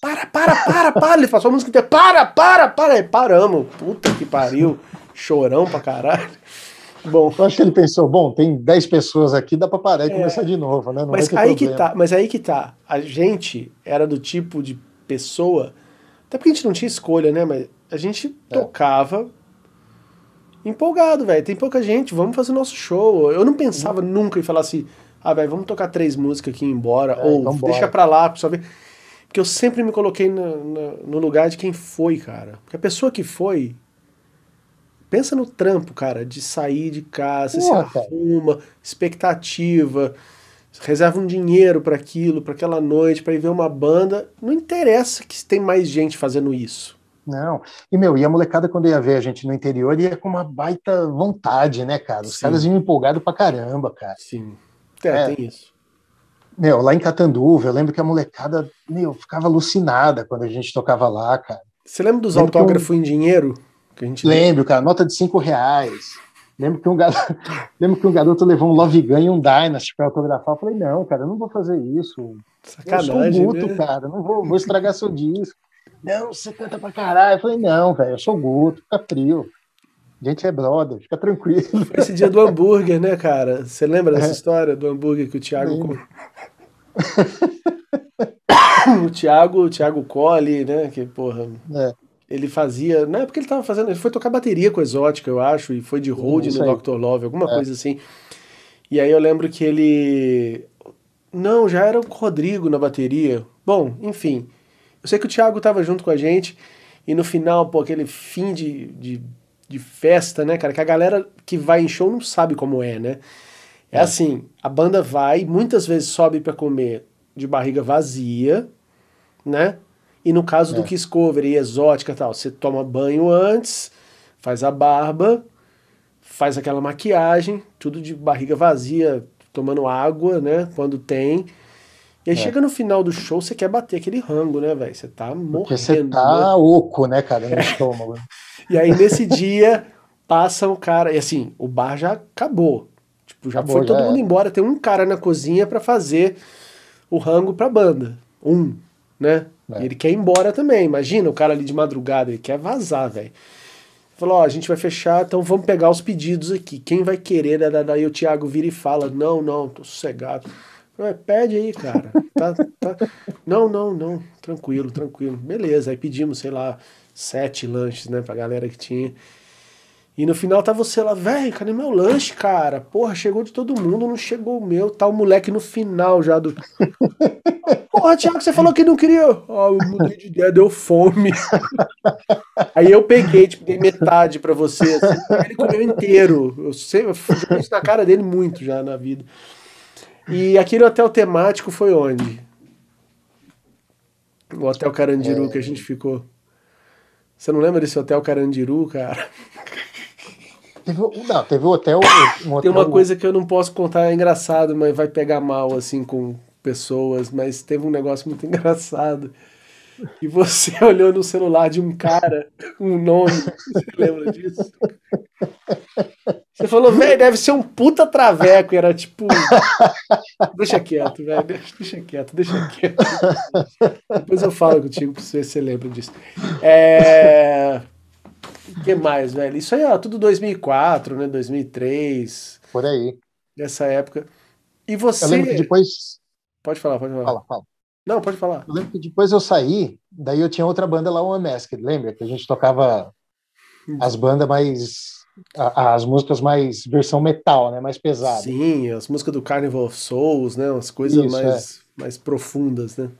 Para, para, para, para. Ele passou a música inteira. Para, para, para. Aí paramos. Puta que pariu. Chorão pra caralho. Bom. Eu acho que ele pensou, bom, tem 10 pessoas aqui, dá pra parar e é, começar de novo, né? Não mas aí que tá, mas aí que tá. A gente era do tipo de pessoa até porque a gente não tinha escolha, né? Mas a gente é. tocava empolgado, velho. Tem pouca gente, vamos fazer nosso show. Eu não pensava uhum. nunca em falar assim, ah, velho, vamos tocar três músicas aqui e ir embora. É, ou deixa pra lá, só ver. Porque eu sempre me coloquei no, no, no, lugar de quem foi, cara. Porque a pessoa que foi. Pensa no trampo, cara, de sair de casa, Pô, se arruma, expectativa reserva um dinheiro para aquilo, para aquela noite, para ir ver uma banda. Não interessa que tem mais gente fazendo isso. Não. E, meu, e a molecada, quando ia ver a gente no interior, ia com uma baita vontade, né, cara? Os Sim. caras iam empolgados pra caramba, cara. Sim. É, é, tem isso. Meu, lá em Catanduva, eu lembro que a molecada, meu, ficava alucinada quando a gente tocava lá, cara. Você lembra dos autógrafos um... em dinheiro? Que a gente Lembro, cara, nota de cinco reais. Lembro que um garoto, lembro que um garoto levou um Love Gun e um Dynasty para autografar. Eu falei, não, cara, eu não vou fazer isso. Sacanagem, eu sou guto, né? cara, não vou, vou estragar seu disco. Não, você canta pra caralho. Eu falei, não, velho, eu sou guto, fica frio. A gente é brother, fica tranquilo. Foi esse dia do hambúrguer, né, cara? Você lembra dessa é. história do hambúrguer que o Thiago. o Thiago, o Thiago Colli, né? Que, porra. É ele fazia. Na época ele tava fazendo. Ele foi tocar bateria com Exótica, eu acho, e foi de road no Dr. Love, alguma é. coisa assim. E aí eu lembro que ele. Não, já era o Rodrigo na bateria. Bom, enfim. Eu sei que o Thiago tava junto com a gente. E no final, pô, aquele fim de, de, de festa, né, cara? Que a galera que vai em show não sabe como é, né? É, é. assim, a banda vai, muitas vezes sobe para comer de barriga vazia, né? E no caso é. do Kiss Cover e exótica tal, você toma banho antes, faz a barba, faz aquela maquiagem, tudo de barriga vazia, tomando água, né? Quando tem. E aí é. chega no final do show, você quer bater aquele rango, né, velho? Você tá morrendo. Porque você tá né? oco, né, cara, no estômago. e aí nesse dia passa o cara, e assim, o bar já acabou. Tipo, já acabou, foi todo já mundo é. embora. Tem um cara na cozinha para fazer o rango pra banda. Um, né? É. E ele quer ir embora também. Imagina o cara ali de madrugada, ele quer vazar, velho. Falou, ó, a gente vai fechar, então vamos pegar os pedidos aqui. Quem vai querer? Daí o Thiago vira e fala, não, não, tô sossegado. Falei, pede aí, cara. Tá, tá. Não, não, não. Tranquilo, tranquilo. Beleza, aí pedimos, sei lá, sete lanches, né, pra galera que tinha. E no final tá você lá, velho, cadê meu lanche, cara? Porra, chegou de todo mundo, não chegou o meu. Tá o moleque no final já do. Porra, Thiago, você falou que não queria. Ah, eu mudei de ideia, deu fome. Aí eu peguei, tipo, dei metade pra você. Assim, ele comeu inteiro. Eu sei, eu joguei isso na cara dele muito já na vida. E aquele hotel temático foi onde? O Hotel Carandiru é... que a gente ficou. Você não lembra desse Hotel Carandiru, cara? Teve, não, teve um hotel, um hotel. Tem uma coisa que eu não posso contar, é engraçado, mas vai pegar mal, assim, com pessoas. Mas teve um negócio muito engraçado. E você olhou no celular de um cara, um nome. Você lembra disso? Você falou, velho, deve ser um puta traveco. E era tipo. Deixa quieto, velho. Deixa quieto, deixa quieto. Depois eu falo contigo pra ver se você lembra disso. É. O que mais, velho? Isso aí, ó, tudo 2004, né? 2003. Por aí. Nessa época. E você. Eu lembro que depois. Pode falar, pode falar. Fala, fala. Não, pode falar. Eu lembro que depois eu saí, daí eu tinha outra banda lá, o Unmasked, lembra? Que a gente tocava as bandas mais. as músicas mais versão metal, né? Mais pesada. Sim, as músicas do Carnival of Souls, né? As coisas Isso, mais, é. mais profundas, né?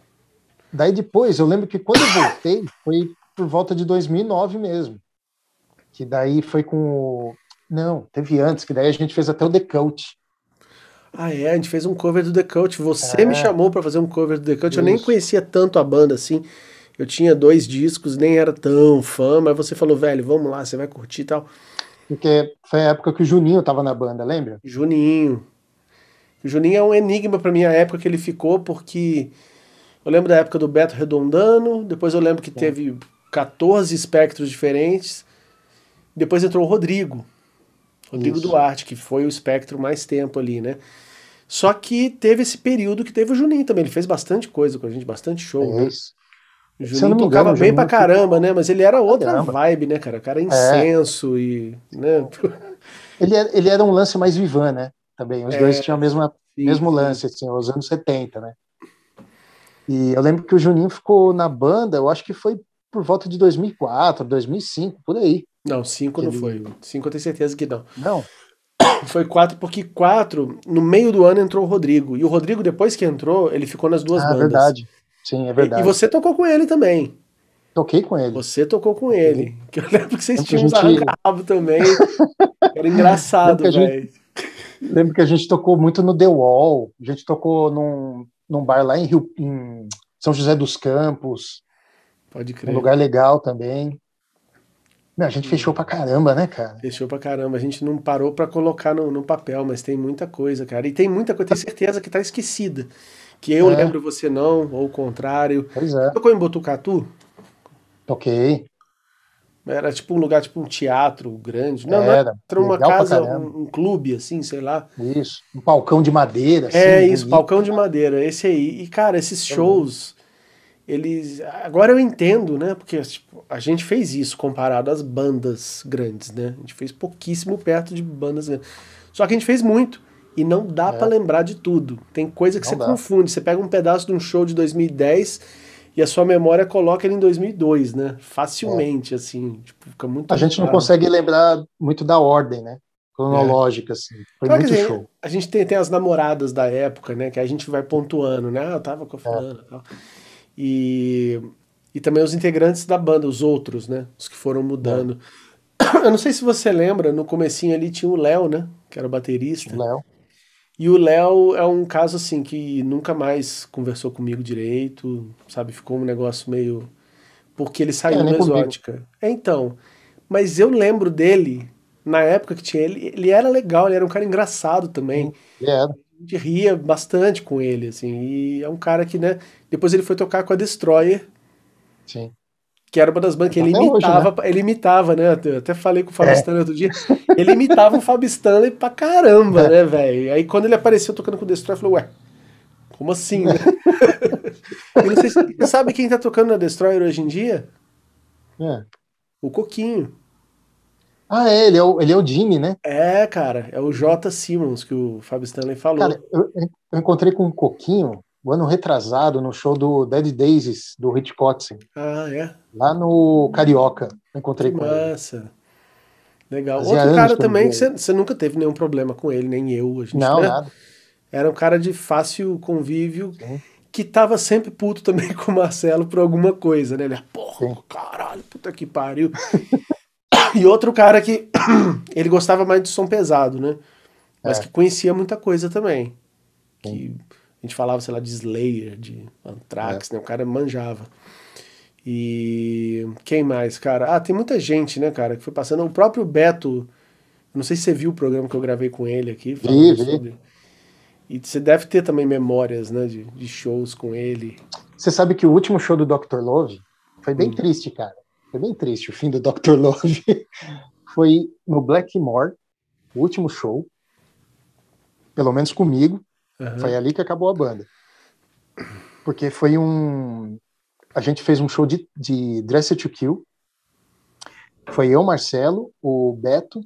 Daí depois, eu lembro que quando eu voltei, foi por volta de 2009 mesmo. Que daí foi com o... Não, teve antes, que daí a gente fez até o The Cult. Ah, é, a gente fez um cover do The Cult. Você é. me chamou para fazer um cover do The Cult. Isso. Eu nem conhecia tanto a banda assim. Eu tinha dois discos, nem era tão fã, mas você falou, velho, vamos lá, você vai curtir e tal. Porque foi a época que o Juninho tava na banda, lembra? Juninho. O Juninho é um enigma para mim a época que ele ficou, porque eu lembro da época do Beto Redondano, depois eu lembro que é. teve 14 espectros diferentes, depois entrou o Rodrigo. Rodrigo Isso. Duarte, que foi o espectro mais tempo ali, né? Só que teve esse período que teve o Juninho também. Ele fez bastante coisa com a gente, bastante show. É né? O Juninho tocava bem Juninho pra caramba, né? Mas ele era outra caramba. vibe, né, cara? O cara é incenso é. e. Né? Ele, era, ele era um lance mais vivan, né? Também. Os é, dois tinham o mesmo, mesmo lance, assim, os anos 70, né? E eu lembro que o Juninho ficou na banda, eu acho que foi por volta de 2004, 2005, por aí. Não, 5 não ele... foi. 5 eu tenho certeza que não. Não. Foi 4 porque 4, no meio do ano entrou o Rodrigo. E o Rodrigo, depois que entrou, ele ficou nas duas ah, bandas. É verdade. Sim, é verdade. E, e, você tocou com ele também. Toquei com ele. Você tocou com ele. Que eu lembro que vocês tinham uns gente... arranca também. Era engraçado, velho. Gente... Lembro que a gente tocou muito no The Wall. A gente tocou num, num bar lá em, Rio, em São José dos Campos. Pode crer. Um lugar legal também. Não, a gente fechou pra caramba, né, cara? Fechou pra caramba. A gente não parou pra colocar no, no papel, mas tem muita coisa, cara. E tem muita coisa, tenho certeza que tá esquecida. Que eu é. lembro você não, ou o contrário. Pois é. tocou em Botucatu? Toquei. Era tipo um lugar, tipo um teatro grande. Não, era, era uma casa, um, um, clube, assim, sei lá. Isso, um palcão de madeira. Assim, é isso, bonito, palcão de madeira, esse aí. E, cara, esses shows eles. Agora eu entendo, né? Porque tipo, a gente fez isso comparado às bandas grandes, né? A gente fez pouquíssimo perto de bandas grandes. Só que a gente fez muito. E não dá é. para lembrar de tudo. Tem coisa que não você dá. confunde. Você pega um pedaço de um show de 2010 e a sua memória coloca ele em 2002, né? Facilmente, é. assim. Tipo, fica muito. A gente não consegue lembrar muito da ordem, né? Cronológica, é. assim. Foi claro, muito dizer, show. A gente tem, tem as namoradas da época, né? Que a gente vai pontuando, né? Ah, eu tava com a é. fulana e tal. E, e também os integrantes da banda, os outros, né? Os que foram mudando. É. Eu não sei se você lembra, no comecinho ali tinha o Léo, né? Que era o baterista. Léo. E o Léo é um caso assim que nunca mais conversou comigo direito, sabe? Ficou um negócio meio. Porque ele saiu é, do Exótica. É, então. Mas eu lembro dele, na época que tinha ele, ele era legal, ele era um cara engraçado também. Ele era. A gente ria bastante com ele, assim. E é um cara que, né? Depois ele foi tocar com a Destroyer. Sim. Que era uma das bandas que ele imitava, hoje, né? ele imitava, né? Eu até falei com o Fábio é. Stanley outro dia. Ele imitava o Fábio Stanley pra caramba, né, velho? Aí quando ele apareceu tocando com o Destroyer, eu falei, ué, como assim, né? se, sabe quem tá tocando na Destroyer hoje em dia? É. O Coquinho. Ah, é, ele é o, ele é o Jimmy, né? É, cara, é o J. Simmons que o Fábio Stanley falou. Cara, eu, eu encontrei com um Coquinho o ano retrasado no show do Dead Daisies, do Rich Kotzen. Ah, é? Lá no Carioca. Encontrei que com massa. ele. Legal. Fazia Outro cara também que você nunca teve nenhum problema com ele, nem eu. A gente, Não, né? nada. Era um cara de fácil convívio. Sim. que tava sempre puto também com o Marcelo por alguma coisa, né? Ele, porra, Sim. caralho, puta que pariu. e outro cara que ele gostava mais de som pesado, né? Mas É. que conhecia muita coisa também. Que a gente falava, sei lá, de Slayer, de Anthrax, É. né? O cara manjava. E quem mais, cara? Ah, tem muita gente, né, cara, que foi passando. O próprio Beto, não sei se você viu o programa que eu gravei com ele aqui. vi. sobre- E você deve ter também memórias, né, de, de shows com ele. Você sabe que o último show do Dr. Love foi bem Hum. triste, cara. Foi bem triste o fim do Dr. Love. foi no Blackmore, o último show. Pelo menos comigo. Aham. Foi ali que acabou a banda. Porque foi um. A gente fez um show de, de Dress to Kill. Foi eu, Marcelo, o Beto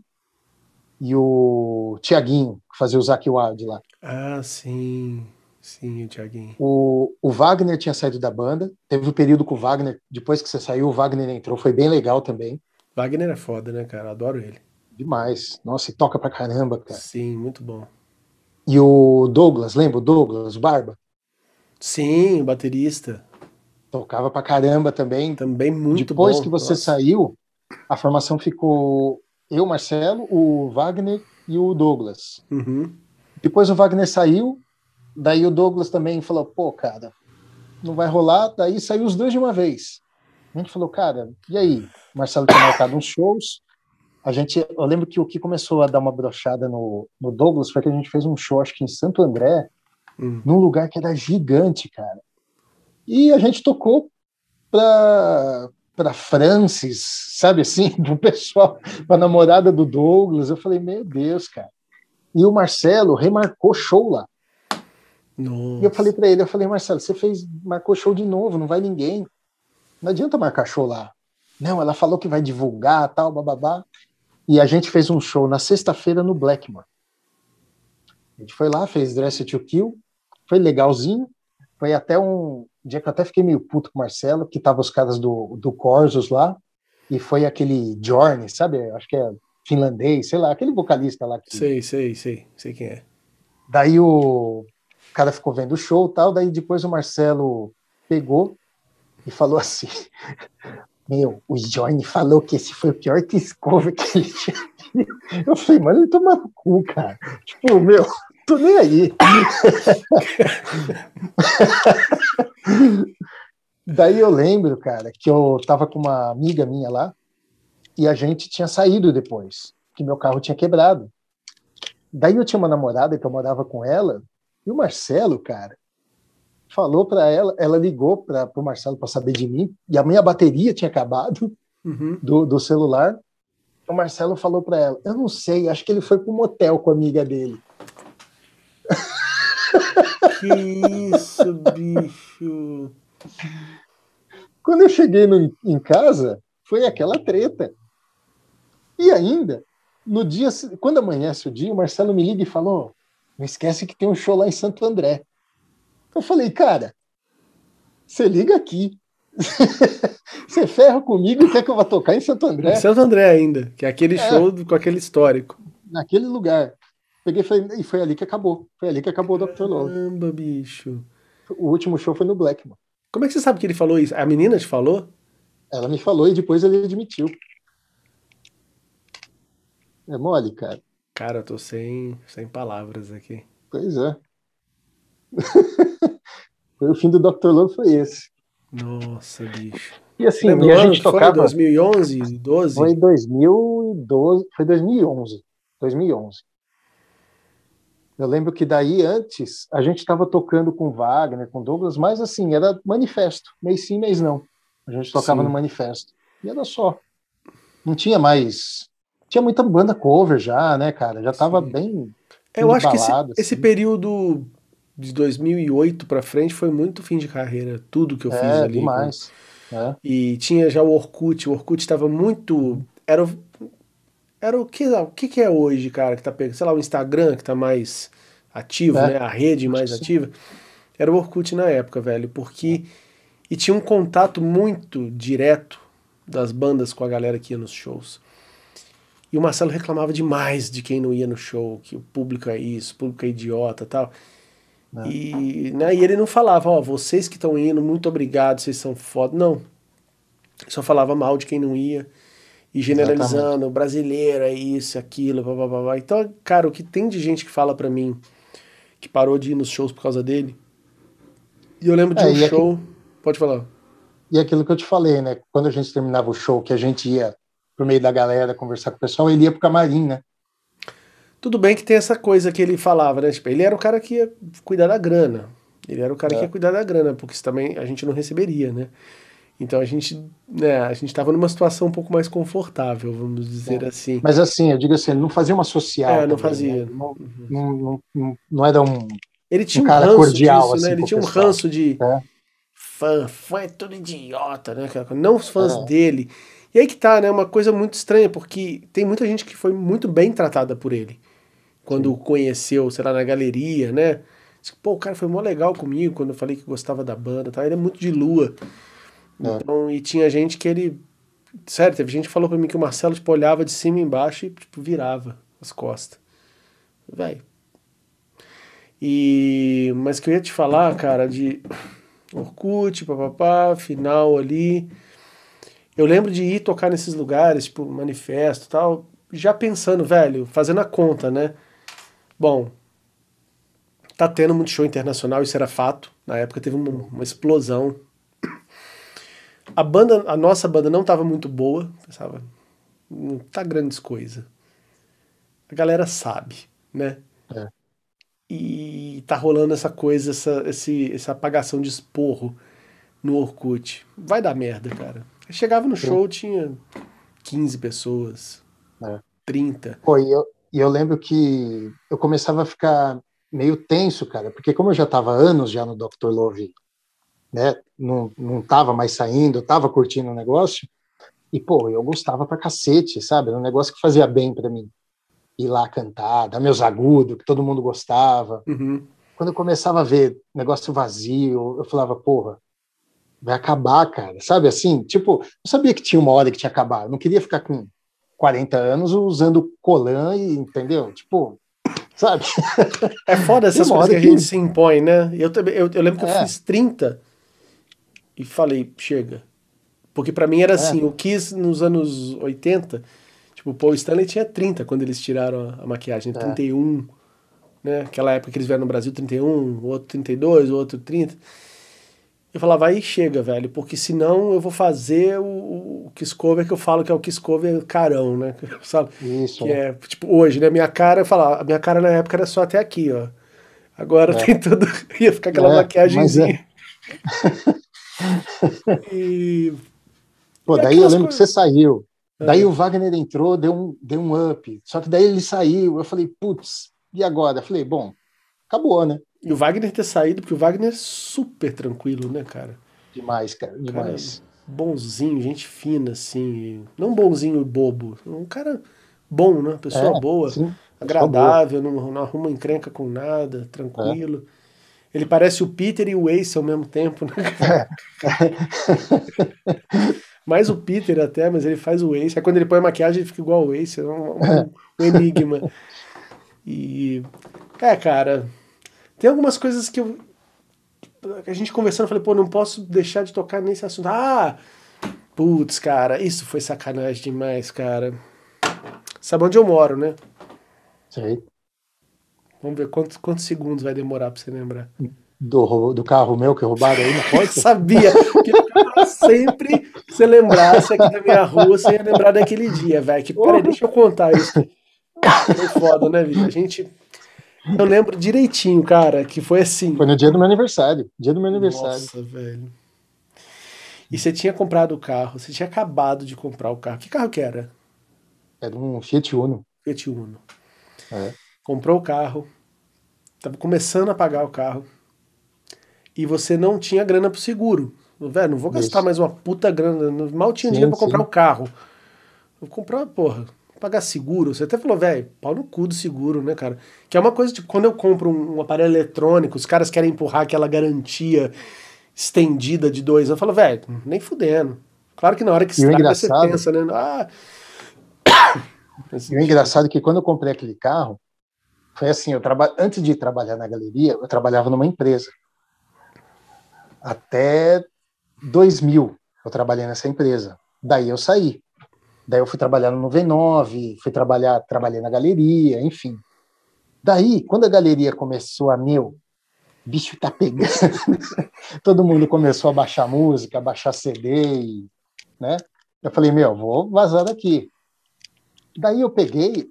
e o Tiaguinho, que fazia o Zac Wild lá. Ah, sim. Sim, o Thiaguinho. O, o Wagner tinha saído da banda. Teve um período com o Wagner. Depois que você saiu, o Wagner entrou. Foi bem legal também. Wagner é foda, né, cara? Adoro ele. Demais. Nossa, e toca pra caramba, cara. Sim, muito bom. E o Douglas, lembra o Douglas, o Barba? Sim, o baterista. Tocava pra caramba também. Também muito Depois bom. que você Nossa. saiu, a formação ficou eu, Marcelo, o Wagner e o Douglas. Uhum. Depois o Wagner saiu, daí o Douglas também falou, pô, cara, não vai rolar, daí saiu os dois de uma vez. A gente falou, cara, e aí? O Marcelo tinha marcado uns shows, a gente, eu lembro que o que começou a dar uma brochada no, no Douglas foi que a gente fez um show, acho que em Santo André, Hum. num lugar que era gigante, cara. E a gente tocou pra, pra Francis, sabe assim, pro pessoal, pra namorada do Douglas. Eu falei, meu Deus, cara. E o Marcelo remarcou show lá. Nossa. E eu falei pra ele, eu falei, Marcelo, você fez, marcou show de novo, não vai ninguém. Não adianta marcar show lá. Não, ela falou que vai divulgar, tal, bababá. E a gente fez um show na sexta-feira no Blackmore. A gente foi lá, fez Dress to Kill, foi legalzinho. Foi até um dia que eu até fiquei meio puto com o Marcelo, que tava os caras do, do Corsos lá, e foi aquele Journey, sabe? Acho que é finlandês, sei lá, aquele vocalista lá. Que... Sei, sei, sei. Sei quem é. Daí o cara ficou vendo o show tal, daí depois o Marcelo pegou e falou assim: Meu, o Johnny falou que esse foi o pior discover que ele tinha. visto." Eu falei, mano, ele toma no cu, cara. Tipo, meu, tô nem aí. Daí eu lembro, cara, que eu tava com uma amiga minha lá e a gente tinha saído depois, que meu carro tinha quebrado. Daí eu tinha uma namorada que eu morava com ela e o Marcelo, cara, falou pra ela, ela ligou para o Marcelo para saber de mim e a minha bateria tinha acabado Uhum. do, do celular. O Marcelo falou pra ela: Eu não sei, acho que ele foi pro motel com a amiga dele. Que isso, bicho. Quando eu cheguei no- em casa, foi aquela treta. E ainda, no dia, quando amanhece o dia, o Marcelo me liga e falou: Não esquece que tem um show lá em Santo André. Eu falei, cara, você liga aqui. você ferra comigo e quer que eu vá tocar em Santo André? Santo André ainda, que é aquele É. show com aquele histórico. naquele lugar. Peguei e falei, e foi ali que acabou. Foi ali que acabou o Dr. Love. Caramba, bicho. O último show foi no Blackman. Como é que você sabe que ele falou isso? A menina te falou? Ela me falou e depois ele admitiu. É mole, cara. Cara, eu tô sem, sem palavras aqui. Pois é. foi o fim do Dr. Love, foi esse. Nossa, bicho. E assim, Lembra e a gente que foi? tocava. 2011, 12? Foi 2012, foi 2011. 2011. Eu lembro que daí antes a gente estava tocando com Wagner, com Douglas, mas assim, era manifesto, mês sim, mês não. A gente tocava Sim. no manifesto. E era só. Não tinha mais. Tinha muita banda cover já, né, cara? Já tava Sim. bem. Eu acho que esse, balada, esse assim. período de 2008 pra frente foi muito fim de carreira. Tudo que eu fiz É, ali. demais. É. E tinha já o Orkut. O Orkut estava muito. Era o. Era o que, o que que é hoje, cara, que tá pegando? Sei lá, o Instagram que tá mais ativo, É, né? A rede mais ativa. Era o Orkut na época, velho. Porque. E tinha um contato muito direto das bandas com a galera que ia nos shows. E o Marcelo reclamava demais de quem não ia no show, que o público é isso, o público é idiota tal. É. E, né, e ele não falava, ó, vocês que estão indo, muito obrigado, vocês são foda. Não. Só falava mal de quem não ia. E generalizando, Exatamente. brasileiro é isso, aquilo, blá, blá, blá, blá. Então, cara, o que tem de gente que fala para mim que parou de ir nos shows por causa dele. E eu lembro de é, um show. Aqui... Pode falar. E aquilo que eu te falei, né? Quando a gente terminava o show, que a gente ia pro meio da galera conversar com o pessoal, ele ia pro camarim, né? Tudo bem que tem essa coisa que ele falava, né? Tipo, ele era o cara que ia cuidar da grana. Ele era o cara é. que ia cuidar da grana, porque isso também a gente não receberia, né? Então a gente, né, a gente estava numa situação um pouco mais confortável, vamos dizer é. assim. Mas assim, eu digo assim, ele não fazia uma social. É, não também, fazia. Né? Não, não, não, não, era um. Ele tinha um, um ranço cordial, disso, né? assim, né? Ele tinha um ranço de é. fã, fã é tudo idiota, né? Não os fãs é. dele. E aí que tá, né? Uma coisa muito estranha, porque tem muita gente que foi muito bem tratada por ele. Quando o conheceu, sei lá, na galeria, né? Pô, o cara foi mó legal comigo quando eu falei que gostava da banda, tá? Ele é muito de lua. É. Então, e tinha gente que ele. Sério, teve gente que falou pra mim que o Marcelo tipo, olhava de cima e embaixo e tipo, virava as costas. Velho. E. Mas que eu ia te falar, cara, de Orkut, papapá, final ali. Eu lembro de ir tocar nesses lugares, tipo, manifesto tal, já pensando, velho, fazendo a conta, né? Bom, tá tendo muito show internacional, isso era fato. Na época teve uma, uma explosão a banda, a nossa banda não estava muito boa, pensava, não tá grandes coisas. A galera sabe, né? É. E tá rolando essa coisa, essa, esse, essa apagação de esporro no Orkut. Vai dar merda, cara. Chegava no show, tinha 15 pessoas, é. 30. Pô, e eu, e eu lembro que eu começava a ficar meio tenso, cara, porque como eu já tava anos já no Dr. Love né? Não, não tava mais saindo, tava curtindo o negócio. E, pô, eu gostava pra cacete, sabe? Era um negócio que fazia bem para mim. Ir lá cantar, dar meus agudos, que todo mundo gostava. Uhum. Quando eu começava a ver negócio vazio, eu falava, porra, vai acabar, cara. Sabe assim? Tipo, eu sabia que tinha uma hora que tinha acabar. Eu não queria ficar com 40 anos usando colan e, entendeu? Tipo, sabe? É foda essas coisas que a gente se impõe, né? Eu, eu, eu lembro que é. eu fiz 30 e falei, chega. Porque para mim era é. assim, o Kiss nos anos 80, tipo, o Paul Stanley tinha 30 quando eles tiraram a, a maquiagem, é. 31, né? Aquela época que eles vieram no Brasil, 31, o outro 32, o outro 30. Eu falava, aí chega, velho, porque senão eu vou fazer o, o Kiss Cover que eu falo que é o Kiss Cover carão, né? Sabe? Isso. Que é, tipo, hoje, né? Minha cara, eu falava, a minha cara na época era só até aqui, ó. Agora é. tem tudo. ia ficar aquela é, maquiagemzinha. É. e... Pô, daí eu lembro coisas... que você saiu. É. Daí o Wagner entrou, deu um, deu um up. Só que daí ele saiu. Eu falei, putz, e agora? Eu falei, bom, acabou, né? E o Wagner ter saído, porque o Wagner é super tranquilo, né, cara? Demais, cara, demais. Cara, bonzinho, gente fina, assim. Não bonzinho e bobo. Um cara bom, né? Pessoa é, boa, sim, agradável, boa. Não, não arruma encrenca com nada, tranquilo. É. Ele parece o Peter e o Ace ao mesmo tempo, né? Mais o Peter até, mas ele faz o Ace. Aí quando ele põe a maquiagem, ele fica igual ao Ace. É um, um, um enigma. E. É, cara. Tem algumas coisas que eu. A gente conversando, eu falei, pô, não posso deixar de tocar nesse assunto. Ah! Putz, cara, isso foi sacanagem demais, cara. Sabe onde eu moro, né? Sei. Vamos ver quantos, quantos segundos vai demorar para você lembrar. Do, do carro meu que roubaram aí, não pode? Eu sabia que sempre você lembrasse aqui da minha rua, você ia lembrar daquele dia, velho. Que, peraí, deixa eu contar isso. Foi foda, né, Vitor? A gente. Eu lembro direitinho, cara, que foi assim. Foi no dia do meu aniversário. Dia do meu aniversário. Nossa, velho. E você tinha comprado o carro, você tinha acabado de comprar o carro. Que carro que era? Era um Fiat Uno. Fiat Uno. É. Comprou o carro, Tava começando a pagar o carro. E você não tinha grana pro seguro. Velho, não vou gastar Isso. mais uma puta grana. Mal tinha sim, dinheiro pra comprar o carro. Vou comprar, porra, pagar seguro. Você até falou, velho, pau no cu do seguro, né, cara? Que é uma coisa, tipo, quando eu compro um, um aparelho eletrônico, os caras querem empurrar aquela garantia estendida de dois anos. Eu falo, velho, nem fudendo. Claro que na hora que estraga, você pensa, né? Ah. E o engraçado é que quando eu comprei aquele carro, foi assim, eu traba... antes de trabalhar na galeria, eu trabalhava numa empresa. Até 2000 eu trabalhei nessa empresa. Daí eu saí. Daí eu fui trabalhar no V9, fui trabalhar, trabalhei na galeria, enfim. Daí, quando a galeria começou a meu, bicho tá pegando. Todo mundo começou a baixar música, a baixar CD, e, né? Eu falei, meu, vou vazar daqui. Daí eu peguei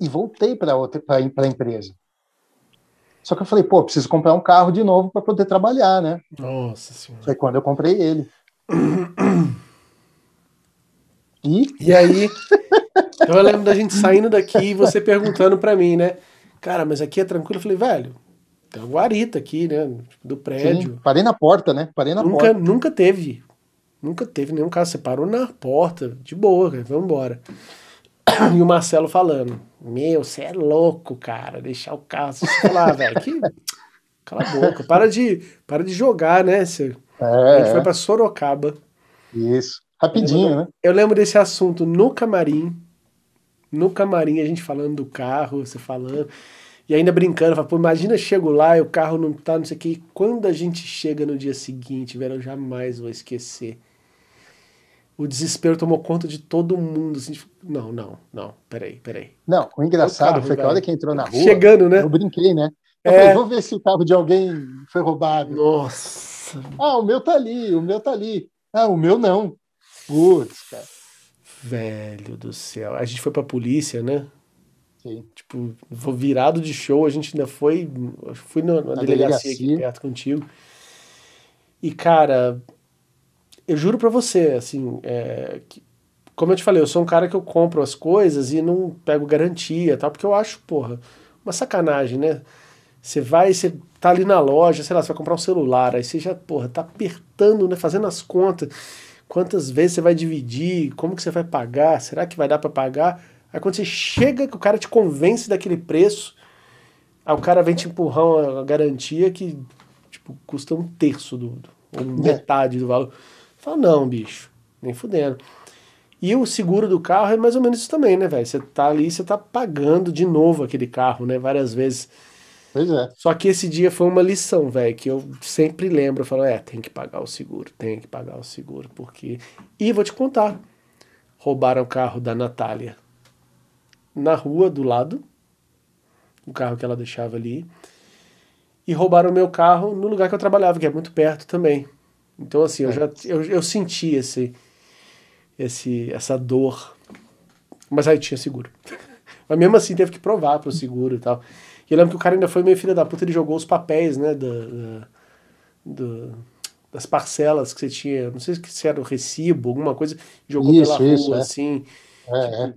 e voltei para outra para a empresa. Só que eu falei, pô, preciso comprar um carro de novo para poder trabalhar, né? Nossa senhora. Foi quando eu comprei ele. E? Aí, eu lembro da gente saindo daqui e você perguntando para mim, né? Cara, mas aqui é tranquilo? Eu falei, velho, tem uma guarita aqui, né? Do prédio. Sim, parei na porta, né? Parei na nunca, porta. Nunca teve. Nunca teve nenhum caso. Você parou na porta, de boa, vamos embora. E o Marcelo falando: Meu, você é louco, cara, deixar o carro. Ah, velho, que. Cala a boca, para de, para de jogar, né? Você... É, a gente foi pra Sorocaba. Isso, rapidinho, eu né? Eu lembro desse assunto no camarim. No camarim, a gente falando do carro, você falando. E ainda brincando, fala, pô, imagina chego lá e o carro não tá, não sei o que. Quando a gente chega no dia seguinte, velho, eu jamais vou esquecer o desespero tomou conta de todo mundo. Assim, tipo, não, não, não, peraí, peraí. Não, o engraçado o carro, foi que a hora que entrou na rua. Chegando, né? Eu brinquei, né? Eu é... falei, vou ver se o carro de alguém foi roubado. Nossa. Ah, o meu tá ali, o meu tá ali. Ah, o meu não. Putz, cara. Velho do céu. A gente foi pra polícia, né? Sim. Tipo, virado de show, a gente ainda foi. Fui na, na, delegacia, delegacia aqui perto contigo. E, cara, eu juro pra você, assim, é, que, como eu te falei, eu sou um cara que eu compro as coisas e não pego garantia, tal, porque eu acho, porra, uma sacanagem, né? Você vai, você tá ali na loja, sei lá, você vai comprar um celular, aí você já, porra, tá apertando, né, fazendo as contas, quantas vezes você vai dividir, como que você vai pagar, será que vai dar para pagar? Aí quando você chega, que o cara te convence daquele preço, aí o cara vem te empurrar uma garantia que, tipo, custa um terço do, do ou é. metade do valor. Fala, não, bicho, nem fudendo. E o seguro do carro é mais ou menos isso também, né, velho? Você tá ali, você tá pagando de novo aquele carro, né, várias vezes. Pois é. Só que esse dia foi uma lição, velho, que eu sempre lembro. Eu falo, é, tem que pagar o seguro, tem que pagar o seguro, porque. E vou te contar: roubaram o carro da Natália na rua do lado, o carro que ela deixava ali, e roubaram o meu carro no lugar que eu trabalhava, que é muito perto também. Então, assim, eu é. já eu, eu senti esse, esse, essa dor. Mas aí tinha seguro. Mas mesmo assim teve que provar pro seguro e tal. E eu lembro que o cara ainda foi meio filho da puta, ele jogou os papéis, né, da, da, da das parcelas que você tinha, não sei se era o recibo, alguma coisa, jogou isso, pela isso, rua, é. assim. É, tipo, é.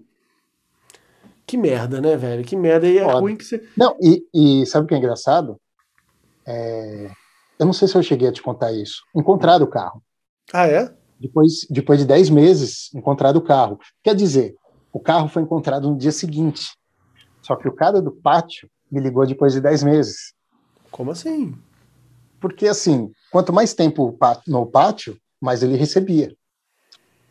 Que merda, né, velho? Que merda. E é Foda. ruim que você. Não, e, e sabe o que é engraçado? É, eu não sei se eu cheguei a te contar isso. Encontraram o carro. Ah, é? Depois, depois de 10 meses, encontraram o carro. Quer dizer, o carro foi encontrado no dia seguinte. Só que o cara do pátio me ligou depois de 10 meses. Como assim? Porque, assim, quanto mais tempo no pátio, mais ele recebia.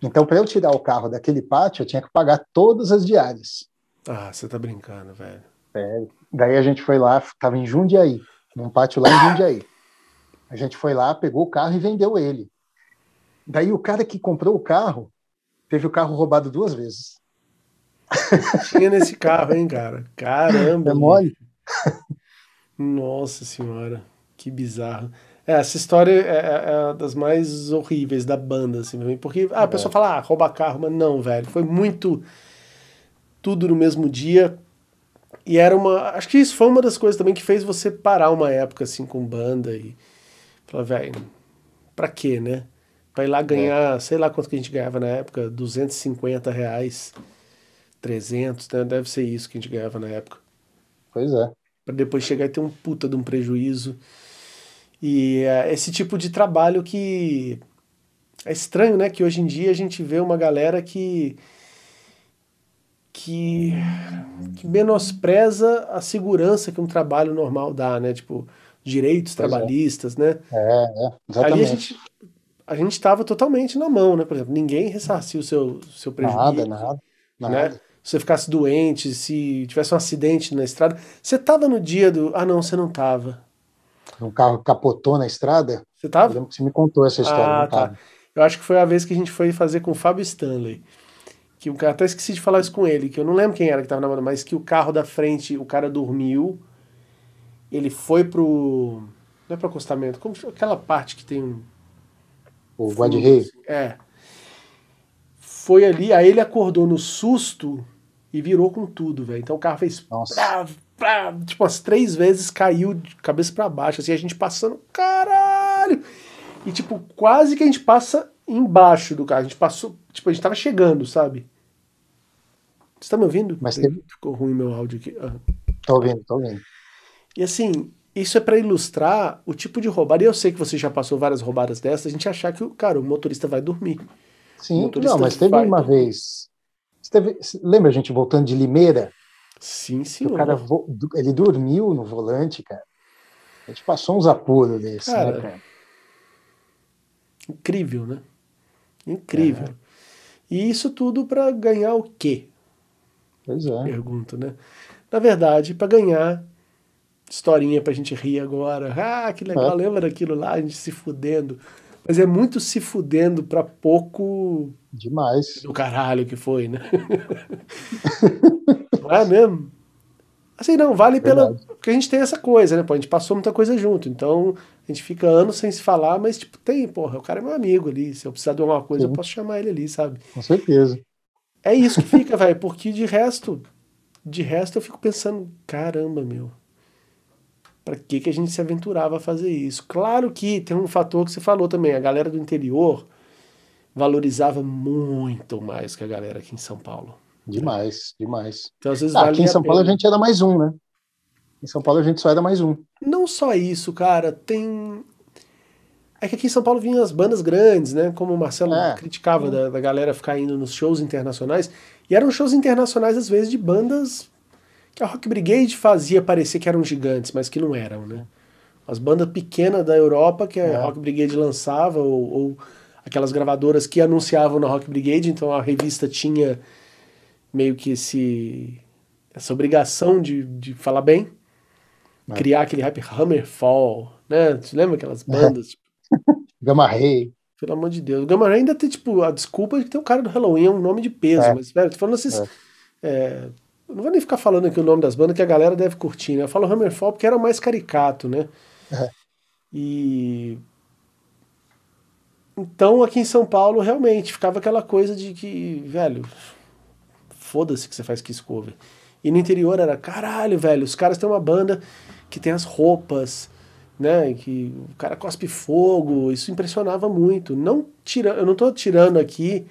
Então, para eu tirar o carro daquele pátio, eu tinha que pagar todas as diárias. Ah, você tá brincando, velho. É, daí a gente foi lá, tava em Jundiaí, num pátio lá em Jundiaí. A gente foi lá, pegou o carro e vendeu ele. Daí o cara que comprou o carro teve o carro roubado duas vezes. Tinha nesse carro, hein, cara? Caramba. É mole? Nossa senhora, que bizarro. É, essa história é, é, é das mais horríveis da banda, assim, porque ah, a pessoa é. fala, ah, rouba carro, mas não, velho, foi muito tudo no mesmo dia. E era uma. Acho que isso foi uma das coisas também que fez você parar uma época assim com banda e Fala, velho, pra quê, né? Pra ir lá ganhar, é. sei lá quanto que a gente ganhava na época, 250 reais, 300, né? Deve ser isso que a gente ganhava na época. Pois é. Pra depois chegar e ter um puta de um prejuízo. E é esse tipo de trabalho que é estranho, né? Que hoje em dia a gente vê uma galera que que, que menospreza a segurança que um trabalho normal dá, né? Tipo, direitos pois é. trabalhistas, é. né? É, é, exatamente. Ali a gente a gente estava totalmente na mão, né? Por exemplo, ninguém ressarciu o seu, seu prejuízo. Nada, nada, nada. Né? Se você ficasse doente, se tivesse um acidente na estrada. Você tava no dia do. Ah, não, você não tava. Um carro capotou na estrada? Você tava? Você me contou essa história. Ah, tá. Eu acho que foi a vez que a gente foi fazer com o Fábio Stanley. Que o cara, até esqueci de falar isso com ele, que eu não lembro quem era que tava na banda, mas que o carro da frente, o cara dormiu, ele foi pro. Não é pro acostamento, como aquela parte que tem um. O guarda-rei? Assim, é. Foi ali, aí ele acordou no susto e virou com tudo, velho. Então o carro fez. Nossa. Plá, plá, tipo, umas três vezes caiu de cabeça para baixo, assim, a gente passando, caralho! E, tipo, quase que a gente passa embaixo do carro. A gente passou, tipo, a gente tava chegando, sabe? Você tá me ouvindo? Mas teve... Ficou ruim meu áudio aqui. Ah. Tô ouvindo, tô ouvindo. E assim, isso é para ilustrar o tipo de roubada. E eu sei que você já passou várias roubadas dessas, a gente achar que, cara, o motorista vai dormir. Sim, não, mas teve vai... uma vez. Teve... Lembra a gente voltando de Limeira? Sim, sim. O cara ele dormiu no volante, cara. A gente passou uns apuros desse, né, cara, né, cara? Incrível, né? Incrível. É. E isso tudo para ganhar o quê? Pois é. Pergunto, né? Na verdade, para ganhar historinha pra gente rir agora. Ah, que legal, é. lembra daquilo lá, a gente se fudendo. Mas é muito se fudendo pra pouco. Demais. Do caralho que foi, né? não é mesmo? Assim, não, vale Verdade. pela. Porque a gente tem essa coisa, né? Pô, a gente passou muita coisa junto. Então, a gente fica anos sem se falar, mas, tipo, tem, porra, o cara é meu amigo ali. Se eu precisar de alguma coisa, Sim. eu posso chamar ele ali, sabe? Com certeza. É isso que fica, velho, porque de resto, de resto eu fico pensando, caramba, meu. Pra que, que a gente se aventurava a fazer isso? Claro que tem um fator que você falou também, a galera do interior valorizava muito mais que a galera aqui em São Paulo. Demais, demais. Então, às vezes ah, aqui em São Paulo a gente era mais um, né? Em São Paulo a gente só era mais um. Não só isso, cara, tem. É que aqui em São Paulo vinham as bandas grandes, né? Como o Marcelo é. criticava da, da galera ficar indo nos shows internacionais. E eram shows internacionais, às vezes, de bandas que a Rock Brigade fazia parecer que eram gigantes, mas que não eram, né? As bandas pequenas da Europa que a é. Rock Brigade lançava, ou, ou, aquelas gravadoras que anunciavam na Rock Brigade, então a revista tinha meio que esse, essa obrigação de, de falar bem é. criar aquele rap Hammerfall, né? Você lembra aquelas é. bandas? Gamma Ray. Pelo amor de Deus. O Gamma Ray ainda tem, tipo, a desculpa de tem o cara do Halloween, é um nome de peso, é. mas, velho, tô falando esses. É. Não vou nem ficar falando aqui o nome das bandas que a galera deve curtir, né? Eu falo Hammerfall porque era mais caricato, né? É. E. Então, aqui em São Paulo, realmente, ficava aquela coisa de que, velho, foda-se que você faz Kiss Cover. E no interior era, caralho, velho, os caras têm uma banda que tem as roupas, né? Que o cara cospe fogo, isso impressionava muito. Não tira, eu não estou tirando aqui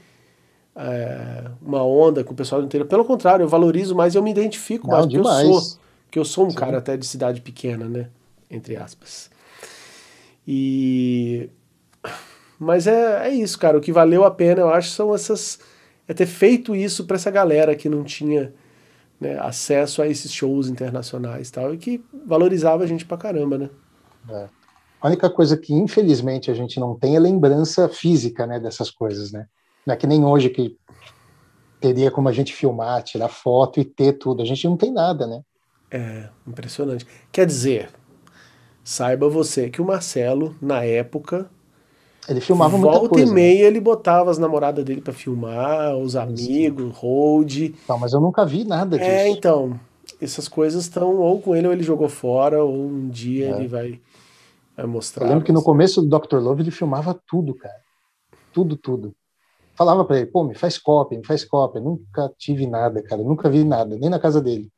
é, uma onda com o pessoal do interior. Pelo contrário, eu valorizo mais, eu me identifico não, mais, porque demais. eu sou, porque eu sou um Sim. cara até de cidade pequena, né? Entre aspas. E mas é, é isso, cara. O que valeu a pena, eu acho, são essas é ter feito isso para essa galera que não tinha né, acesso a esses shows internacionais tal, e que valorizava a gente pra caramba, né? É. A única coisa que, infelizmente, a gente não tem é lembrança física né, dessas coisas, né? Não é que nem hoje que teria como a gente filmar, tirar foto e ter tudo. A gente não tem nada, né? É, impressionante. Quer dizer, saiba você que o Marcelo, na época, ele filmava muita Volta coisa. Volta e meia né? ele botava as namoradas dele para filmar, os amigos, hold. Não, mas eu nunca vi nada é, disso. É, então. Essas coisas estão ou com ele ou ele jogou fora, ou um dia é. ele vai, vai mostrar. Eu lembro que no começo do Dr. Love ele filmava tudo, cara. Tudo, tudo. Falava para ele, pô, me faz cópia, me faz cópia. Nunca tive nada, cara. Nunca vi nada, nem na casa dele.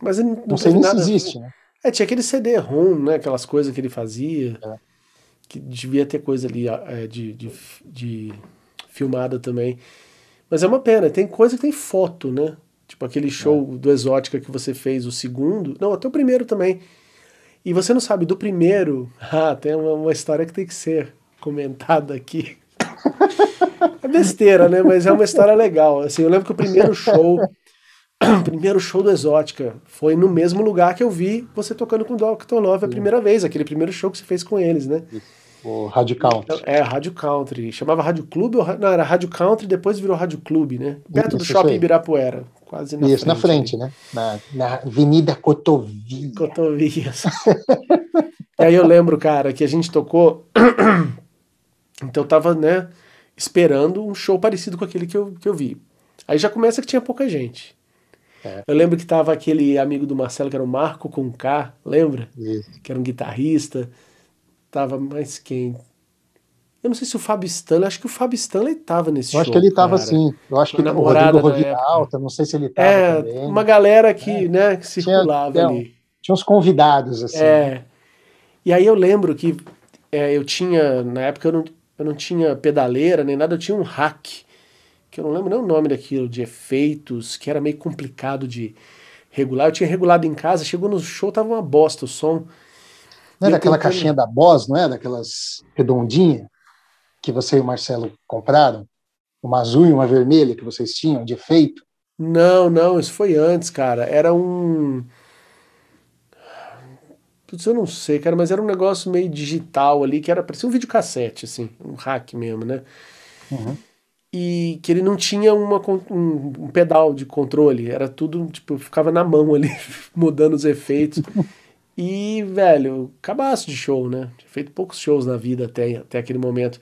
Mas ele não, não sei nem se existe, né? É, tinha aquele CD-ROM, né? Aquelas coisas que ele fazia. É que devia ter coisa ali é, de, de, de, filmada também. Mas é uma pena, tem coisa que tem foto, né? Tipo aquele show é. do Exótica que você fez, o segundo. Não, até o primeiro também. E você não sabe, do primeiro, ah, tem uma, uma história que tem que ser comentada aqui. É besteira, né? Mas é uma história legal. Assim, eu lembro que o primeiro show, o primeiro show do Exótica foi no mesmo lugar que eu vi você tocando com o Dr. Love a primeira vez, aquele primeiro show que você fez com eles, né? Isso. O Rádio Country. É, Rádio Country. Chamava Rádio Clube, ou... não, era Rádio Country, depois virou Rádio Clube, né? Perto do shopping Ibirapuera, quase na isso, frente. na frente, né? Na, na Avenida Cotovia. Cotovias. e aí eu lembro, cara, que a gente tocou. então eu tava, né, esperando um show parecido com aquele que eu, que eu vi. Aí já começa que tinha pouca gente. É. Eu lembro que tava aquele amigo do Marcelo, que era o Marco com K, lembra? Isso. Que era um guitarrista. Tava mais quem? Eu não sei se o Fábio Stanley, acho que o Fábio Stanley tava nesse Eu show. acho que ele tava cara. sim. Eu acho que o Rodrigo época. Alta, não sei se ele tava É, também. uma galera que, né, que circulava é, ali. Tinha uns convidados, assim. É. E aí eu lembro que é, eu tinha, na época eu não, eu não tinha pedaleira nem nada, eu tinha um hack, que eu não lembro nem o nome daquilo, de efeitos, que era meio complicado de regular. Eu tinha regulado em casa, chegou no show, tava uma bosta o som. Não é eu daquela tentando- caixinha da Boss, não é? Daquelas redondinhas que você e o Marcelo compraram? Uma azul e uma vermelha que vocês tinham, de efeito. Não, não, isso foi antes, cara. Era um. Putz, eu não sei, cara, mas era um negócio meio digital ali, que era parecia um videocassete, assim, um hack mesmo, né? Uhum. E que ele não tinha uma, um, um pedal de controle, era tudo, tipo, ficava na mão ali, mudando os efeitos. E, velho, cabaço de show, né? Tinha feito poucos shows na vida até, até aquele momento.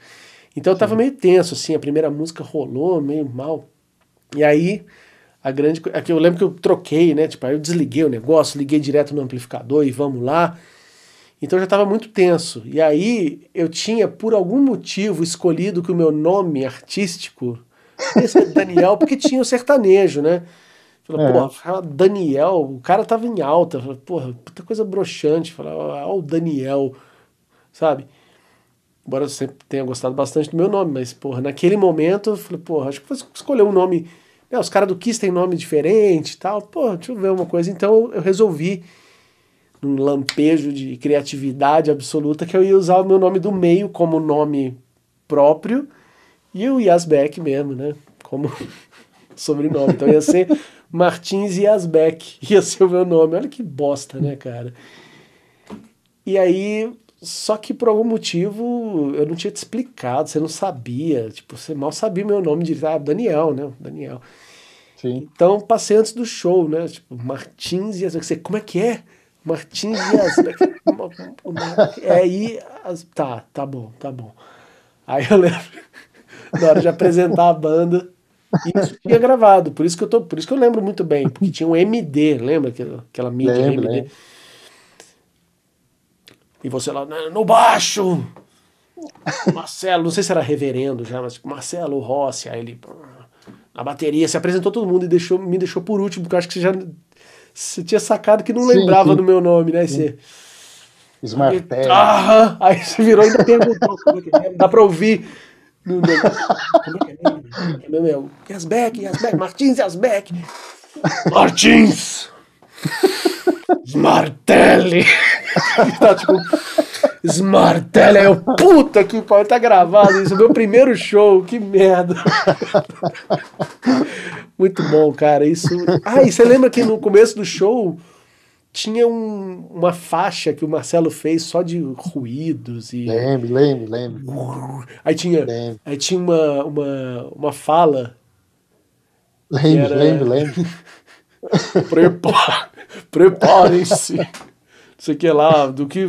Então eu tava meio tenso, assim, a primeira música rolou meio mal. E aí, a grande. co- Aqui eu lembro que eu troquei, né? Tipo, aí eu desliguei o negócio, liguei direto no amplificador e vamos lá. Então eu já estava muito tenso. E aí eu tinha, por algum motivo, escolhido que o meu nome artístico esse é Daniel, porque tinha o sertanejo, né? Falei, É. porra, Daniel, o cara tava em alta. Falei, porra, puta coisa broxante. Falei, ó, o Daniel, sabe? Embora eu sempre tenha gostado bastante do meu nome, mas, porra, naquele momento eu falei, porra, acho que vou escolher um nome. Né, os caras do Kiss têm nome diferente e tal. Porra, deixa eu ver uma coisa. Então eu resolvi, num lampejo de criatividade absoluta, que eu ia usar o meu nome do meio como nome próprio e o Yasbeck mesmo, né? Como sobrenome. Então ia ser Martins Yasbeck, ia ser o meu nome. Olha que bosta, né, cara? E aí, só que por algum motivo eu não tinha te explicado, você não sabia, tipo, você mal sabia meu nome de ah, Daniel, né? Daniel. Sim. Então passei antes do show, né? Tipo, Martins Yasbeck. Você, como é que é? Martins Yasbeck. é aí. as- Tá, tá bom, tá bom. Aí eu lembro, na hora de apresentar a banda, isso tinha gravado, por isso que eu tô, por isso que eu lembro muito bem, porque tinha um MD, lembra aquela, aquela mídia Lembro, MD? lembro. E você lá, "No- baixo! Marcelo, não sei se era reverendo já, mas tipo, Marcelo Rossi, aí ele na bateria, se apresentou todo mundo e deixou, me deixou por último, porque eu acho que você já você tinha sacado que não Sim, lembrava sim. do meu nome, né? Você, Smartel. Aham. Aí você virou e ainda perguntou como é que é. Dá pra ouvir. Como é que é é que é mesmo? Yasbeck, Yasbeck, Martins Yasbeck. Martins! Smartelli! tá tipo. Smartelli, aí eu, puta que pariu, tá gravado isso, meu primeiro show, que merda. Muito bom, cara, isso... Ah, e você lembra que no começo do show tinha um- uma faixa que o Marcelo fez só de ruídos e... Lembro, lembro, lembro. Aí tinha, Lembro, aí tinha uma, uma, uma fala lembro, Era- lembro, lembro. Prepa- Preparem-se. Não sei que lá, do que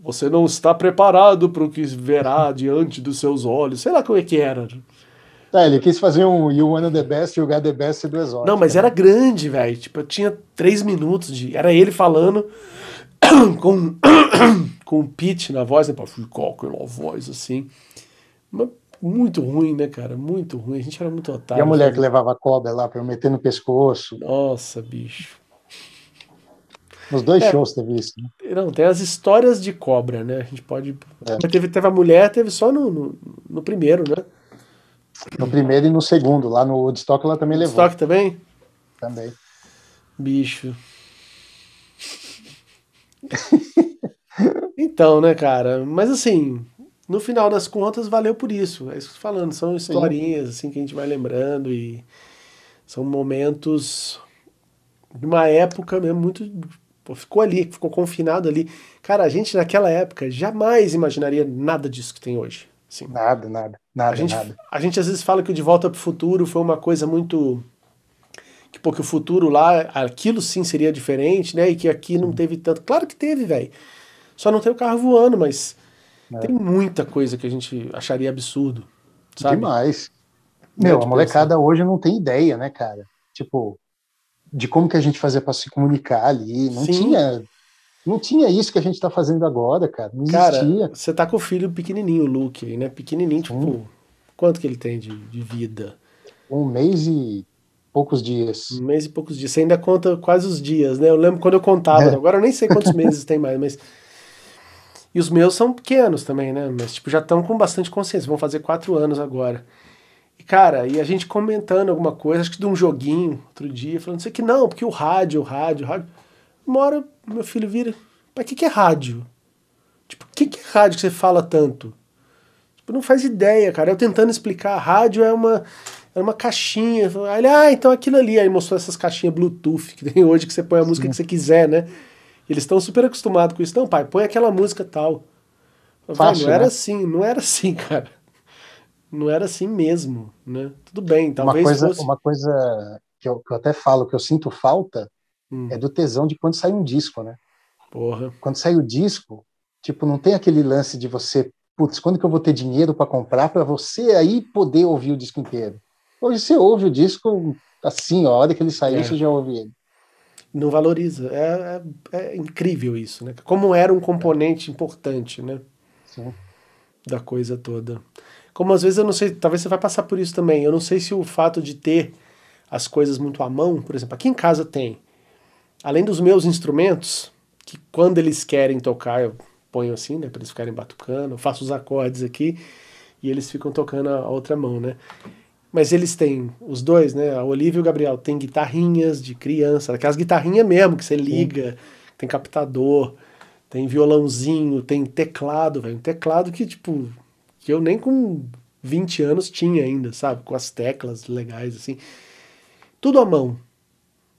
você não está preparado para o que verá diante dos seus olhos. Sei lá como é que era. É, ele quis fazer um You Wanna The Best e o Got The Best do Exótico. Não, mas era grande, velho. Tipo, eu tinha três minutos de. Era ele falando com, com um pitch na voz, né? Ficar aquela voz assim. Mas muito ruim, né, cara? Muito ruim. A gente era muito E otário. a mulher que levava a cobra lá para meter no pescoço. Nossa, bicho. Nos dois É. shows teve isso. Né? Não, tem as histórias de cobra, né? A gente pode. É. Teve, teve a mulher, teve só no, no, no primeiro, né? No primeiro e no segundo. Lá no Woodstock ela também levou. Stock também? Também. Bicho. então, né, cara? Mas assim, no final das contas, valeu por isso. É isso que eu tô falando. São historinhas, assim, que a gente vai lembrando e são momentos de uma época mesmo muito Pô, ficou ali, ficou confinado ali. Cara, a gente naquela época jamais imaginaria nada disso que tem hoje. Assim, nada, nada, nada, a gente, nada. A gente às vezes fala que o De Volta para o Futuro foi uma coisa muito que porque o futuro lá, aquilo sim seria diferente, né? E que aqui não teve tanto. Claro que teve, velho. Só não tem o carro voando, mas é. tem muita coisa que a gente acharia absurdo. Sabe? Demais. Meu, a molecada hoje não tem ideia, né, cara? Tipo, de como que a gente fazia para se comunicar ali. Não sim. tinha. Não tinha isso que a gente tá fazendo agora, cara. Não cara, existia. Você tá com o filho pequenininho, o Luke, aí, né? Pequenininho, tipo, hum. quanto que ele tem de, de vida? Um mês e poucos dias. Um mês e poucos dias. Você ainda conta quase os dias, né? Eu lembro quando eu contava, é. agora eu nem sei quantos meses tem mais, mas. E os meus são pequenos também, né? Mas, tipo, já estão com bastante consciência. Vão fazer quatro anos agora. Cara, e a gente comentando alguma coisa, acho que de um joguinho, outro dia, falando isso aqui, não, porque o rádio, o rádio, o rádio. Uma hora meu filho vira, pra que, que é rádio? Tipo, o que, que é rádio que você fala tanto? Tipo, não faz ideia, cara. Eu tentando explicar, rádio é uma era uma caixinha. Aí ele, ah, então aquilo ali. Aí mostrou essas caixinhas Bluetooth que tem hoje que você põe a música Sim. que você quiser, né? Eles estão super acostumados com isso. Não, pai, põe aquela música tal. Fácil, não era né? assim, não era assim, cara. Não era assim mesmo, né? Tudo bem, talvez uma coisa, fosse... Uma coisa que eu, que eu até falo, que eu sinto falta, hum. é do tesão de quando sai um disco, né? Porra. Quando sai o disco, tipo, não tem aquele lance de você, putz, quando que eu vou ter dinheiro para comprar para você aí poder ouvir o disco inteiro? Hoje você ouve o disco assim, a hora que ele saiu, é. você já ouve ele. Não valoriza. É, é, é, incrível isso, né? Como era um componente importante, né? Sim. Da coisa toda. Como às vezes eu não sei, talvez você vai passar por isso também. Eu não sei se o fato de ter as coisas muito à mão, por exemplo, aqui em casa tem, além dos meus instrumentos, que quando eles querem tocar, eu ponho assim, né, para eles ficarem batucando, eu faço os acordes aqui e eles ficam tocando a outra mão, né? Mas eles têm, os dois, né? A Olivia e o Gabriel, tem guitarrinhas de criança, aquelas guitarrinhas mesmo que você liga, Sim. tem captador, tem violãozinho, tem teclado, velho. Um teclado que, tipo, que eu nem com 20 anos tinha ainda, sabe? Com as teclas legais, assim. Tudo à mão,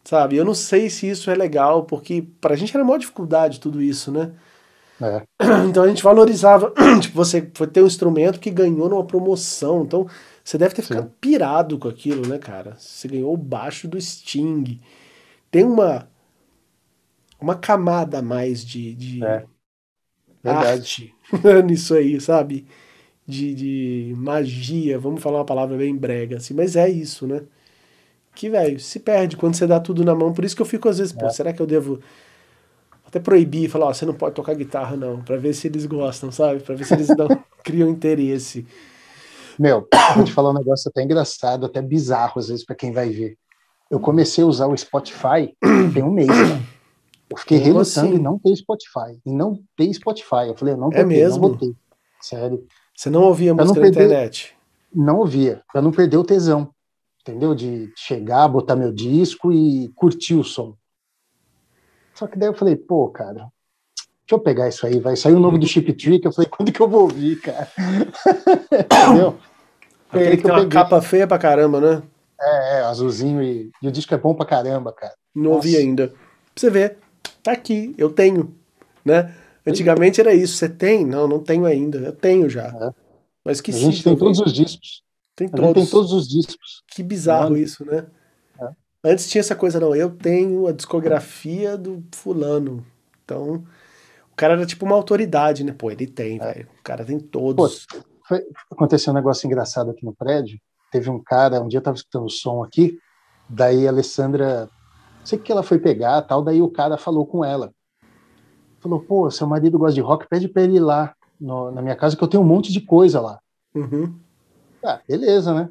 sabe? Eu não sei se isso é legal, porque pra gente era maior dificuldade tudo isso, né? É. Então a gente valorizava, tipo, você foi ter um instrumento que ganhou numa promoção, então você deve ter Sim. ficado pirado com aquilo, né, cara? Você ganhou o baixo do Sting. Tem uma uma camada a mais de, de é. arte nisso aí, sabe? De, de magia, vamos falar uma palavra bem brega, assim, mas é isso, né? Que, velho, se perde quando você dá tudo na mão. Por isso que eu fico às vezes, é. pô, será que eu devo até proibir, falar, ó, você não pode tocar guitarra não, para ver se eles gostam, sabe? Para ver se eles dão, criam interesse. Meu, vou te falar um negócio até engraçado, até bizarro às vezes para quem vai ver. Eu comecei a usar o Spotify tem um mês, né? Eu fiquei Como relutando assim? em não ter Spotify. Em não ter Spotify. Eu falei, eu não é ter, mesmo? não vou ter. Sério. Você não ouvia pra música na perder, internet? Não ouvia, para não perder o tesão. Entendeu? De chegar, botar meu disco e curtir o som. Só que daí eu falei, pô, cara, Deixa eu pegar isso aí, vai sair o nome do Chip Trick. Eu falei, quando que eu vou ouvir, cara? Entendeu? Aquele que, tem uma capa feia pra caramba, né? É, é azulzinho e, e, o disco é bom pra caramba, cara. Não Nossa. ouvi ainda. Pra você ver, tá aqui, eu tenho, né? Antigamente era isso, você tem? Não, não tenho ainda, eu tenho já. É. Mas que A gente tem todos os discos. Tem todos. tem todos os discos. Que bizarro isso, né? É. Antes tinha essa coisa, não, eu tenho a discografia do fulano. Então, o cara era tipo uma autoridade, né? Pô, ele tem, é. velho. O cara tem todos. Pô, foi, aconteceu um negócio engraçado aqui no prédio. Teve um cara, um dia eu tava escutando o som aqui, daí a Alessandra, não sei o que ela foi pegar, tal, daí o cara falou com ela. Falou, pô, seu marido gosta de rock, pede pra ele ir lá no, na minha casa que eu tenho um monte de coisa lá. Uhum. Ah, beleza, né?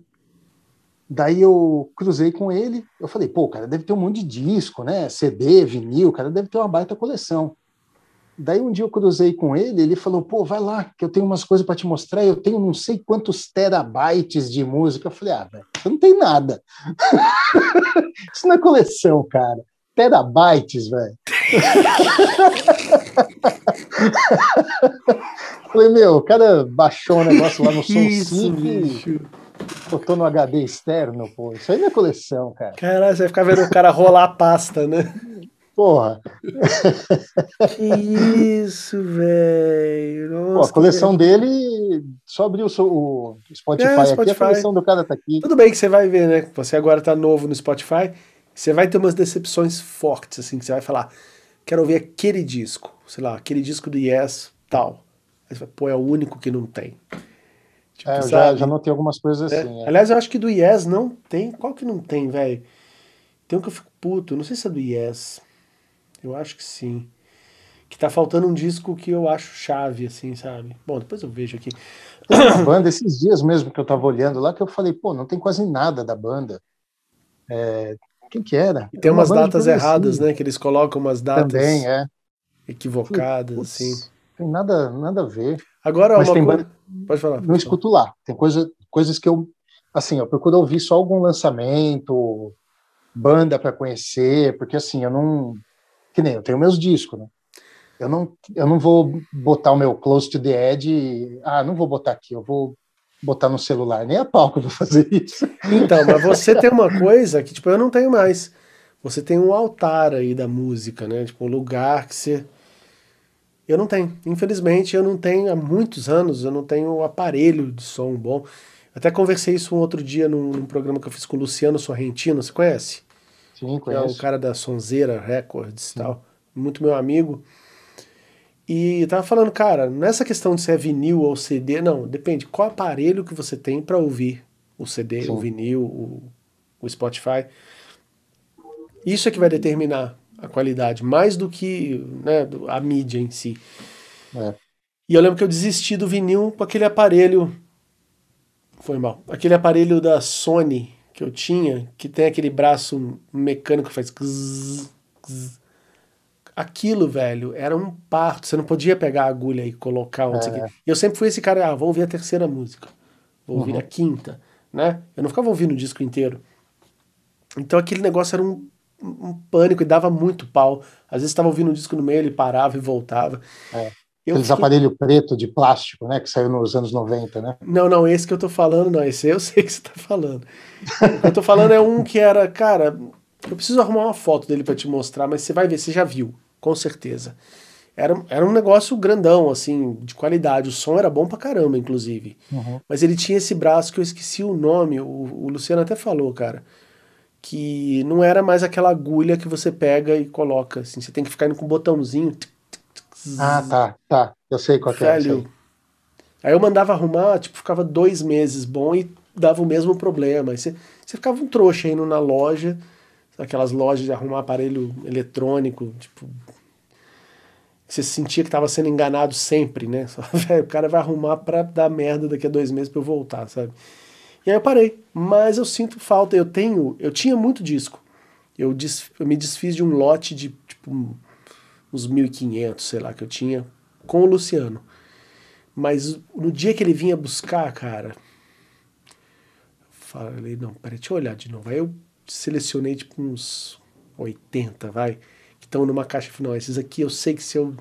Daí eu cruzei com ele, eu falei, pô, cara, deve ter um monte de disco, né? CD, vinil, cara, deve ter uma baita coleção. Daí um dia eu cruzei com ele, ele falou: pô, vai lá, que eu tenho umas coisas para te mostrar. Eu tenho não sei quantos terabytes de música. Eu falei: ah, velho, você não tem nada. Isso não é coleção, cara. Terabytes, velho. falei: meu, o cara baixou um negócio lá no Som 5 e botou no HD externo, pô. Isso aí não é coleção, cara. Caralho, você vai ficar vendo o cara rolar a pasta, né? Porra. Que isso, velho. A coleção que... dele, só abriu o, Spotify, é, Spotify aqui, a coleção do cara tá aqui. Tudo bem que você vai ver, né? Você agora tá novo no Spotify, você vai ter umas decepções fortes, assim, que você vai falar, quero ouvir aquele disco, sei lá, aquele disco do Yes, tal. Aí você vai, pô, é o único que não tem. Tipo, é, eu já, já notei algumas coisas é. assim. É. Aliás, eu acho que do Yes não tem. Qual que não tem, velho? Tem um que eu fico puto, não sei se é do Yes. Eu acho que sim. Que tá faltando um disco que eu acho chave, assim, sabe? Bom, depois eu vejo aqui. A banda, esses dias mesmo que eu tava olhando lá, que eu falei, pô, não tem quase nada da banda. É, quem que era? E tem umas datas erradas, né? Que eles colocam umas datas Também, é. equivocadas, Putz, assim. Tem nada, nada a ver. Agora, Mas uma tem coisa... Pode falar. Não escuto lá. Tem coisa, coisas que eu, assim, eu procuro ouvir só algum lançamento, banda para conhecer, porque assim, eu não que nem eu tenho meus discos, né? Eu não, eu não vou botar o meu Close to the Edge, ah, não vou botar aqui, eu vou botar no celular, nem a pau que eu vou fazer isso. Então, mas você tem uma coisa que, tipo, eu não tenho mais. Você tem um altar aí da música, né? Tipo, um lugar que você. Eu não tenho. Infelizmente, eu não tenho há muitos anos, eu não tenho um aparelho de som bom. Até conversei isso um outro dia num, num programa que eu fiz com o Luciano Sorrentino, você conhece? Sim, conheço. Que é o cara da Sonzeira Records e tal. Muito meu amigo. E tava falando, cara, nessa questão de se é vinil ou CD, não, depende qual aparelho que você tem para ouvir o CD, Sim. o vinil, o, o Spotify. Isso é que vai determinar a qualidade, mais do que né, a mídia em si. É. E eu lembro que eu desisti do vinil com aquele aparelho. Foi mal. Aquele aparelho da Sony que eu tinha, que tem aquele braço mecânico que faz. Aquilo, velho, era um parto. Você não podia pegar a agulha e colocar onde é. Eu sempre fui esse cara, ah, vou ouvir a terceira música, vou ouvir uhum. a quinta, né? Eu não ficava ouvindo o disco inteiro. Então aquele negócio era um, um pânico e dava muito pau. Às vezes estava ouvindo o disco no meio, ele parava e voltava. É. Eu Aqueles fiquei... aparelho preto de plástico, né? Que saiu nos anos 90, né? Não, não, esse que eu tô falando, não. Esse eu sei que você tá falando. eu tô falando é um que era, cara, eu preciso arrumar uma foto dele para te mostrar, mas você vai ver, você já viu, com certeza. Era, era um negócio grandão, assim, de qualidade. O som era bom pra caramba, inclusive. Uhum. Mas ele tinha esse braço que eu esqueci o nome. O, o Luciano até falou, cara. Que não era mais aquela agulha que você pega e coloca. Assim, você tem que ficar indo com um botãozinho. Tic, ah, tá, tá. Eu sei qual é. Sei. Aí eu mandava arrumar, tipo, ficava dois meses bom e dava o mesmo problema. Aí você, você ficava um trouxa indo na loja, aquelas lojas de arrumar aparelho eletrônico, tipo. Você sentia que estava sendo enganado sempre, né? Só, o cara vai arrumar para dar merda daqui a dois meses para eu voltar, sabe? E aí eu parei. Mas eu sinto falta. Eu tenho. Eu tinha muito disco. Eu, eu me desfiz de um lote de, tipo, uns 1.500, sei lá, que eu tinha com o Luciano. Mas no dia que ele vinha buscar, cara, falei, não, peraí, deixa eu olhar de novo. Aí eu selecionei tipo uns 80, vai, estão numa caixa final. Esses aqui eu sei que se eu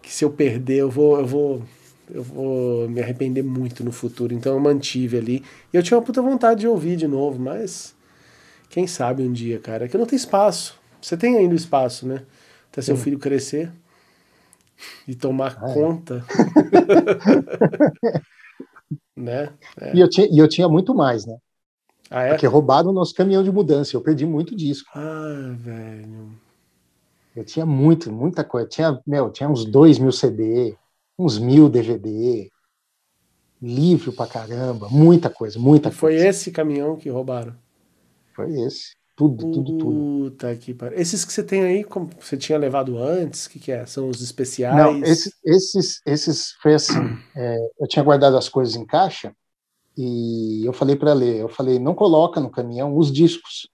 que se eu perder, eu vou eu vou eu vou me arrepender muito no futuro. Então eu mantive ali. E eu tinha uma puta vontade de ouvir de novo, mas quem sabe um dia, cara, é que não tem espaço. Você tem ainda espaço, né? até seu filho crescer e tomar ah, é. conta. né? É. E, eu tinha, e eu tinha muito mais, né? Ah, é? Porque roubaram o nosso caminhão de mudança. Eu perdi muito disco. Ah, velho. Eu tinha muito, muita coisa. Tinha, meu, tinha uns dois mil CD, uns mil DVD, livro pra caramba, muita coisa, muita e coisa. Foi esse caminhão que roubaram? Foi esse. Tudo, tudo, tudo. Puta que pariu. Esses que você tem aí, como você tinha levado antes, o que, que é? São os especiais? Não, esses, esses, esses foi assim. É, eu tinha guardado as coisas em caixa e eu falei para ler, eu falei, não coloca no caminhão os discos,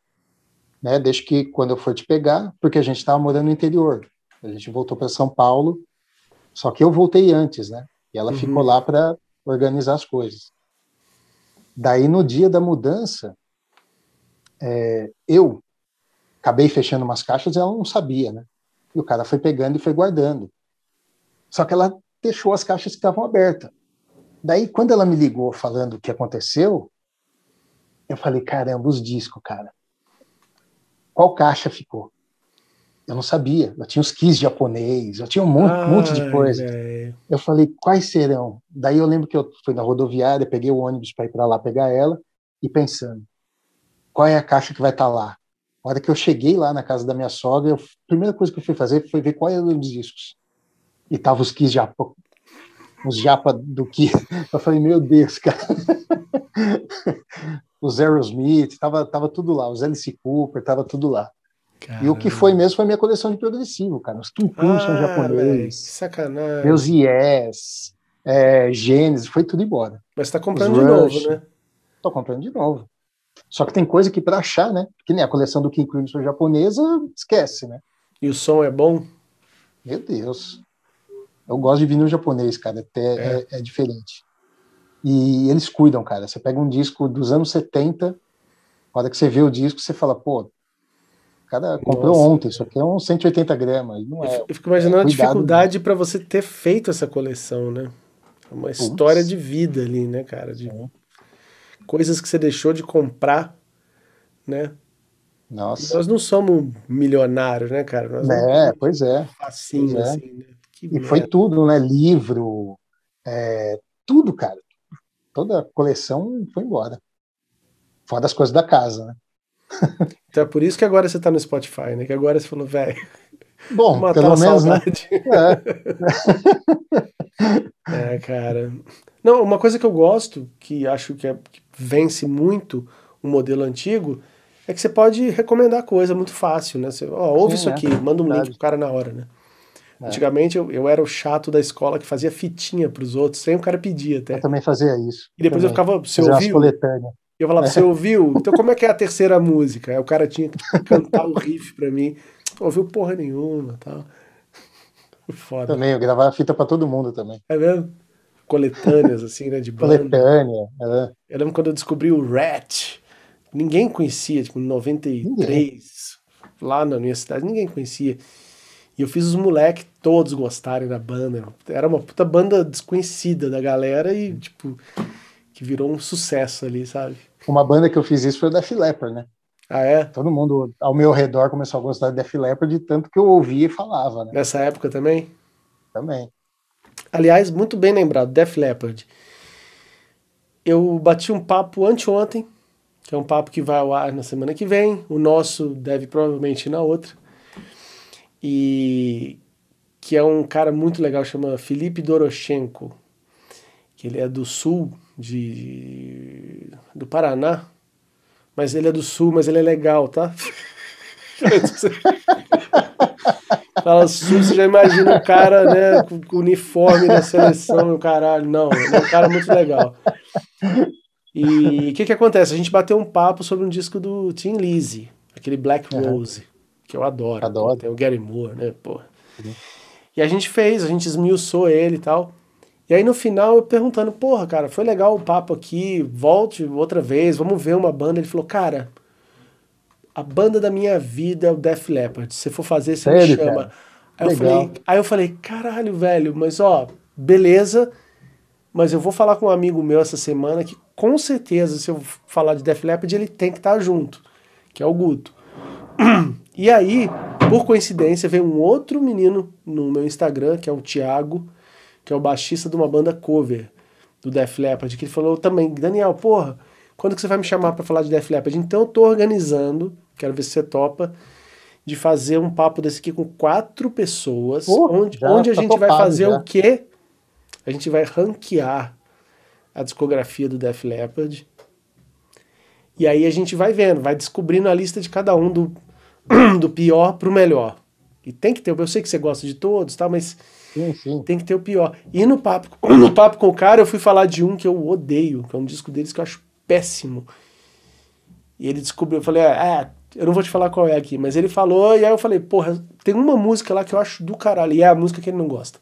né? Deixa que quando eu for te pegar, porque a gente estava morando no interior. A gente voltou para São Paulo, só que eu voltei antes, né? E ela uhum. ficou lá para organizar as coisas. Daí no dia da mudança, é, eu acabei fechando umas caixas e ela não sabia, né? E o cara foi pegando e foi guardando. Só que ela deixou as caixas que estavam abertas. Daí, quando ela me ligou falando o que aconteceu, eu falei: caramba, os discos, cara. Qual caixa ficou? eu não sabia. Eu tinha os kits japonês, eu tinha um monte, Ai, monte de coisa. Véio. Eu falei, quais serão? Daí eu lembro que eu fui na rodoviária, peguei o ônibus para ir para lá pegar ela e pensando, qual é a caixa que vai estar tá lá? A hora que eu cheguei lá na casa da minha sogra, a primeira coisa que eu fui fazer foi ver qual eram os discos. E tava os Kiss Japa, os Japa do Kiss. Eu falei, meu Deus, cara. os Aerosmith, tava, tava tudo lá. Os Alice Cooper, tava tudo lá. Caramba. E o que foi mesmo foi minha coleção de progressivo, cara. Os Tum Tum ah, são japoneses. sacanagem. Meus Yes, é, Gênesis, foi tudo embora. Mas tá comprando Os de Rush, novo, né? Tô comprando de novo. Só que tem coisa que para achar, né? Que nem a coleção do King Crimson japonesa, esquece, né? E o som é bom? Meu Deus. Eu gosto de vinil japonês, cara. Até é. É, é diferente. E eles cuidam, cara. Você pega um disco dos anos 70, a hora que você vê o disco, você fala, pô, o cara comprou Nossa. ontem, isso aqui é uns 180 gramas. Não é, eu fico imaginando é a dificuldade para você ter feito essa coleção, né? É uma história de vida ali, né, cara? De coisas que você deixou de comprar, né? Nossa. Nós não somos milionários, né, cara? Nós é, pois é. Facinho, pois é. assim, né? E merda. foi tudo, né? Livro, é, tudo, cara. Toda a coleção foi embora. Fora das coisas da casa, né? Então é por isso que agora você tá no Spotify, né? Que agora você falou, velho. Bom, pelo menos, né? É. é, cara. Não, uma coisa que eu gosto, que acho que, é, que vence muito o modelo antigo, é que você pode recomendar coisa muito fácil, né? Você, ó, ouve Sim, isso é, aqui, manda um verdade. link pro cara na hora, né? É. Antigamente eu, eu era o chato da escola que fazia fitinha pros outros, sem o cara pedir até. Eu também fazia isso. E depois também. eu ficava, você fazia ouviu? E eu falava, é. você ouviu? Então como é que é a terceira música? Aí o cara tinha que cantar o riff pra mim. Ouviu porra nenhuma tal. Foda. Também, eu gravava fita pra todo mundo também. É mesmo? Coletâneas, assim, né? De banda. Coletânea, é. Eu lembro quando eu descobri o Rat. Ninguém conhecia, tipo, em 93, ninguém. lá na minha cidade, ninguém conhecia. E eu fiz os moleques todos gostarem da banda. Era uma puta banda desconhecida da galera e, tipo, que virou um sucesso ali, sabe? Uma banda que eu fiz isso foi o Def Leppard, né? Ah, é? Todo mundo ao meu redor começou a gostar de Def Leppard de tanto que eu ouvia e falava, né? Nessa época também? Também. Aliás, muito bem lembrado, Def Leppard. Eu bati um papo anteontem, que é um papo que vai ao ar na semana que vem. O nosso deve provavelmente ir na outra e que é um cara muito legal, chama Felipe Doroshenko, que ele é do sul de, do Paraná, mas ele é do sul, mas ele é legal, tá? Fala sul, você já imagina o cara, né, com o uniforme da seleção e o caralho. Não, ele é um cara muito legal. E o que que acontece? A gente bateu um papo sobre um disco do Tim Lizzy, aquele Black Rose. Uhum que eu adoro. Adoro. Tem o Gary Moore, né, pô. Uhum. E a gente fez, a gente esmiuçou ele e tal. E aí no final eu perguntando, porra, cara, foi legal o papo aqui, volte outra vez, vamos ver uma banda. Ele falou, cara, a banda da minha vida é o Def Leppard. Se você for fazer, você Sério, me chama. Aí eu, falei, aí eu falei, caralho, velho, mas ó, beleza, mas eu vou falar com um amigo meu essa semana que com certeza, se eu falar de Def Leppard, ele tem que estar tá junto, que é o Guto. E aí, por coincidência, veio um outro menino no meu Instagram, que é o Thiago, que é o baixista de uma banda cover do Def Leppard, que ele falou também, Daniel, porra, quando que você vai me chamar para falar de Def Leppard? Então eu tô organizando, quero ver se você topa, de fazer um papo desse aqui com quatro pessoas, porra, onde, onde a tá gente vai fazer já. o quê? A gente vai ranquear a discografia do Def Leppard. E aí a gente vai vendo, vai descobrindo a lista de cada um do do pior pro melhor. E tem que ter, eu sei que você gosta de todos, tá, mas sim, sim. tem que ter o pior. E no papo, no papo com o cara, eu fui falar de um que eu odeio, que é um disco deles que eu acho péssimo. E ele descobriu, eu falei, ah, eu não vou te falar qual é aqui, mas ele falou, e aí eu falei, porra, tem uma música lá que eu acho do caralho, e é a música que ele não gosta.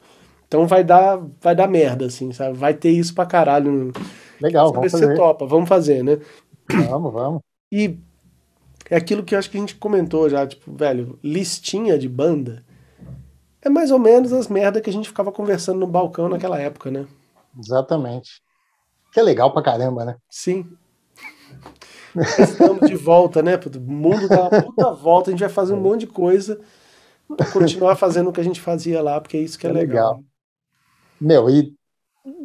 Então vai dar, vai dar merda, assim, sabe? Vai ter isso pra caralho. Legal, vamos fazer. você topa, vamos fazer, né? Vamos, vamos. E é aquilo que eu acho que a gente comentou já, tipo, velho, listinha de banda é mais ou menos as merdas que a gente ficava conversando no balcão naquela época, né? Exatamente. Que é legal pra caramba, né? Sim. Estamos de volta, né? O mundo dá uma puta volta, a gente vai fazer um monte de coisa, pra continuar fazendo o que a gente fazia lá, porque é isso que é, é legal. legal. Meu, e,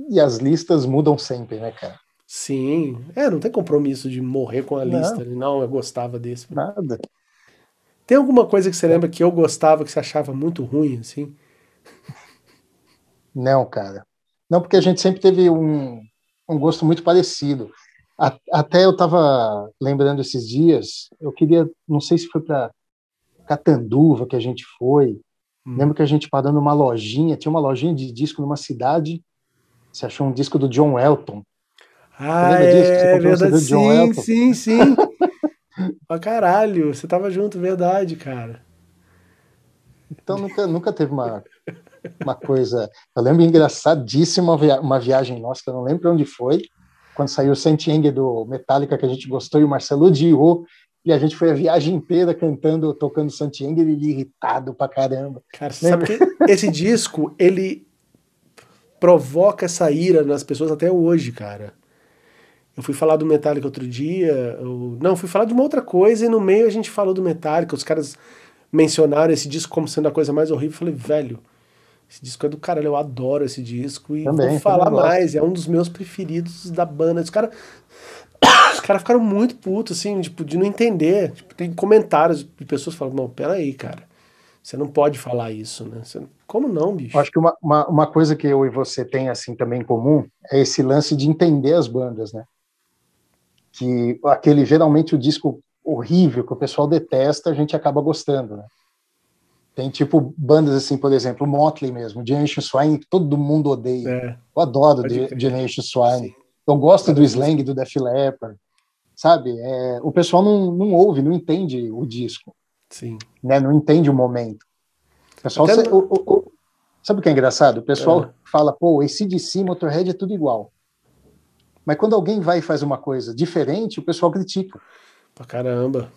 e as listas mudam sempre, né, cara? Sim. É, não tem compromisso de morrer com a não. lista. Não, eu gostava desse. Nada. Tem alguma coisa que você lembra que eu gostava, que você achava muito ruim, assim? Não, cara. Não, porque a gente sempre teve um, um gosto muito parecido. A, até eu estava lembrando esses dias, eu queria, não sei se foi para Catanduva que a gente foi. Hum. Lembro que a gente parou numa lojinha, tinha uma lojinha de disco numa cidade. Você achou um disco do John Elton. Ah, é, verdade. Sim, sim, sim. pra caralho, você tava junto, verdade, cara. Então nunca, nunca teve uma, uma coisa. Eu lembro engraçadíssima uma viagem nossa, que eu não lembro onde foi, quando saiu o Santieng do Metallica, que a gente gostou, e o Marcelo odiou, e a gente foi a viagem inteira cantando, tocando Santieng, ele irritado pra caramba. Cara, você sabe que esse disco, ele provoca essa ira nas pessoas até hoje, cara. Eu fui falar do Metallica outro dia, eu... não, fui falar de uma outra coisa e no meio a gente falou do Metallica, os caras mencionaram esse disco como sendo a coisa mais horrível. Eu falei, velho, esse disco é do caralho, eu adoro esse disco e também, vou falar mais, é um dos meus preferidos da banda. Os caras os caras ficaram muito putos, assim, tipo, de não entender. Tipo, tem comentários de pessoas falando, não, peraí, cara, você não pode falar isso, né? Você... Como não, bicho? Eu acho que uma, uma, uma, coisa que eu e você tem, assim, também em comum é esse lance de entender as bandas, né? Que aquele, geralmente, o disco horrível que o pessoal detesta, a gente acaba gostando, né? Tem tipo bandas assim, por exemplo, Motley mesmo, Generation Swine, que todo mundo odeia. É. Eu adoro Generation Swine. Sim. Eu gosto do slang do Def Leppard, sabe? É, o pessoal não, não ouve, não entende o disco. Sim. Né? Não entende o momento. O pessoal, o, o, o, sabe o que é engraçado? O pessoal é. fala, pô, esse DC, Motorhead é tudo igual. Mas quando alguém vai e faz uma coisa diferente, o pessoal critica. Pra caramba.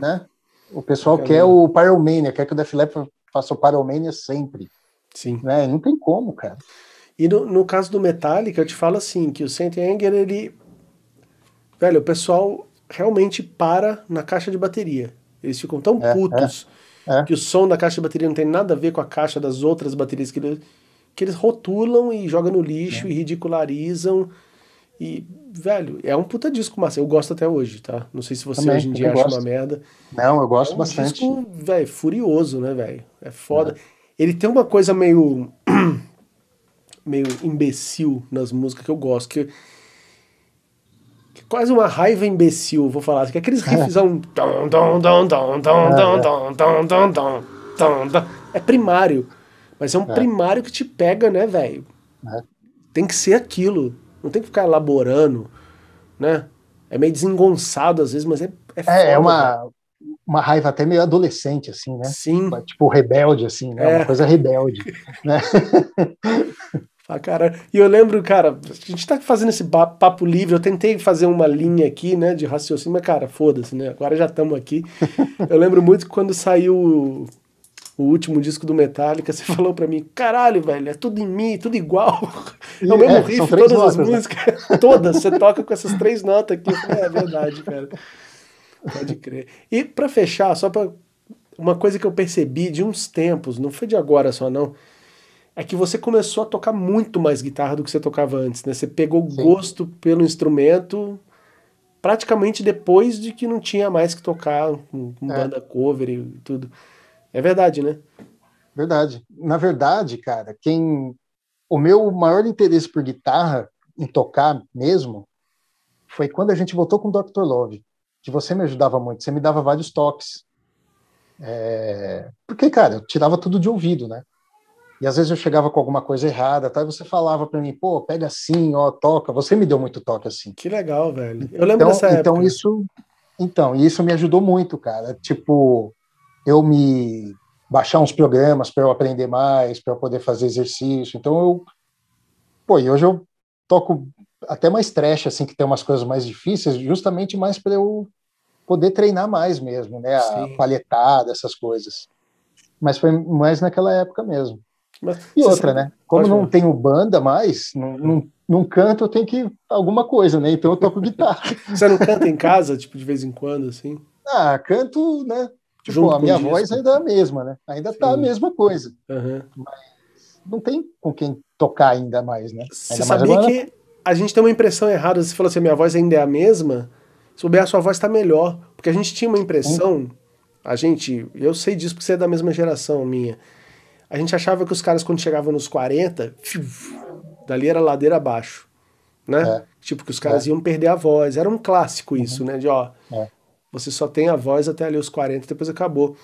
Né? O pessoal quer o Pyromania, quer que o Def Leppard faça o Pyromania sempre. Sim. Né? Não tem como, cara. E no, no caso do Metallica, eu te falo assim, que o Saint Anger, ele... Velho, o pessoal realmente para na caixa de bateria. Eles ficam tão é, putos é, é. que o som da caixa de bateria não tem nada a ver com a caixa das outras baterias que eles, que eles rotulam e jogam no lixo é. e ridicularizam e, velho, é um puta disco massa. Eu gosto até hoje, tá? Não sei se você também, hoje em dia acha gosto. uma merda. Não, eu gosto é um bastante. disco, velho, furioso, né, velho? É foda. É. Ele tem uma coisa meio. meio imbecil nas músicas que eu gosto. Que, que é quase uma raiva imbecil, vou falar. Que é aqueles riffs. um... É primário. Mas é um é. primário que te pega, né, velho? É. Tem que ser aquilo. Não tem que ficar elaborando, né? É meio desengonçado às vezes, mas é É, é, é uma, uma raiva até meio adolescente, assim, né? Sim. Tipo, rebelde, assim, né? É. Uma coisa rebelde, né? Ah, cara, e eu lembro, cara, a gente tá fazendo esse papo livre, eu tentei fazer uma linha aqui, né, de raciocínio, mas, cara, foda-se, né, agora já estamos aqui. Eu lembro muito que quando saiu o último disco do Metallica, você falou para mim, caralho, velho, é tudo em mim, tudo igual. É o mesmo é, riff, todas notas, as né? músicas, né? todas, você toca com essas três notas aqui. Falei, é verdade, cara. Pode crer. E para fechar, só para uma coisa que eu percebi de uns tempos, não foi de agora só não, é que você começou a tocar muito mais guitarra do que você tocava antes, né? Você pegou Sim. gosto pelo instrumento praticamente depois de que não tinha mais que tocar com, com é. banda cover e tudo. É verdade, né? Verdade. Na verdade, cara, quem. O meu maior interesse por guitarra, em tocar mesmo, foi quando a gente voltou com o Dr. Love, que você me ajudava muito, você me dava vários toques. É... Porque, cara, eu tirava tudo de ouvido, né? E às vezes eu chegava com alguma coisa errada, tá? E você falava para mim, pô, pega assim, ó, toca. Você me deu muito toque assim. Que legal, velho. Eu lembro então, dessa época. Então isso, então isso me ajudou muito, cara. Tipo, eu me baixar uns programas para eu aprender mais, para eu poder fazer exercício. Então eu, pô, e hoje eu toco até mais trash, assim, que tem umas coisas mais difíceis, justamente mais para eu poder treinar mais mesmo, né? A palhetada, essas coisas. Mas foi mais naquela época mesmo. Mas, e outra, sabe? né? Como não tenho banda mais, não, não, não canto, eu tenho que alguma coisa, né? Então eu toco guitarra. Você não canta em casa, tipo, de vez em quando, assim? Ah, canto, né? Tipo, a minha voz ainda é a mesma, né? Ainda Sim. tá a mesma coisa. Uhum. Mas não tem com quem tocar ainda mais, né? Você sabia agora... que a gente tem uma impressão errada. Você falou assim, minha voz ainda é a mesma. Se a sua voz tá melhor. Porque a gente tinha uma impressão, a gente, eu sei disso porque você é da mesma geração minha. A gente achava que os caras, quando chegavam nos 40, dali era ladeira abaixo. Né? É. Tipo, que os caras é. iam perder a voz. Era um clássico isso, uhum. né? De ó, é. Você só tem a voz até ali os 40, depois acabou.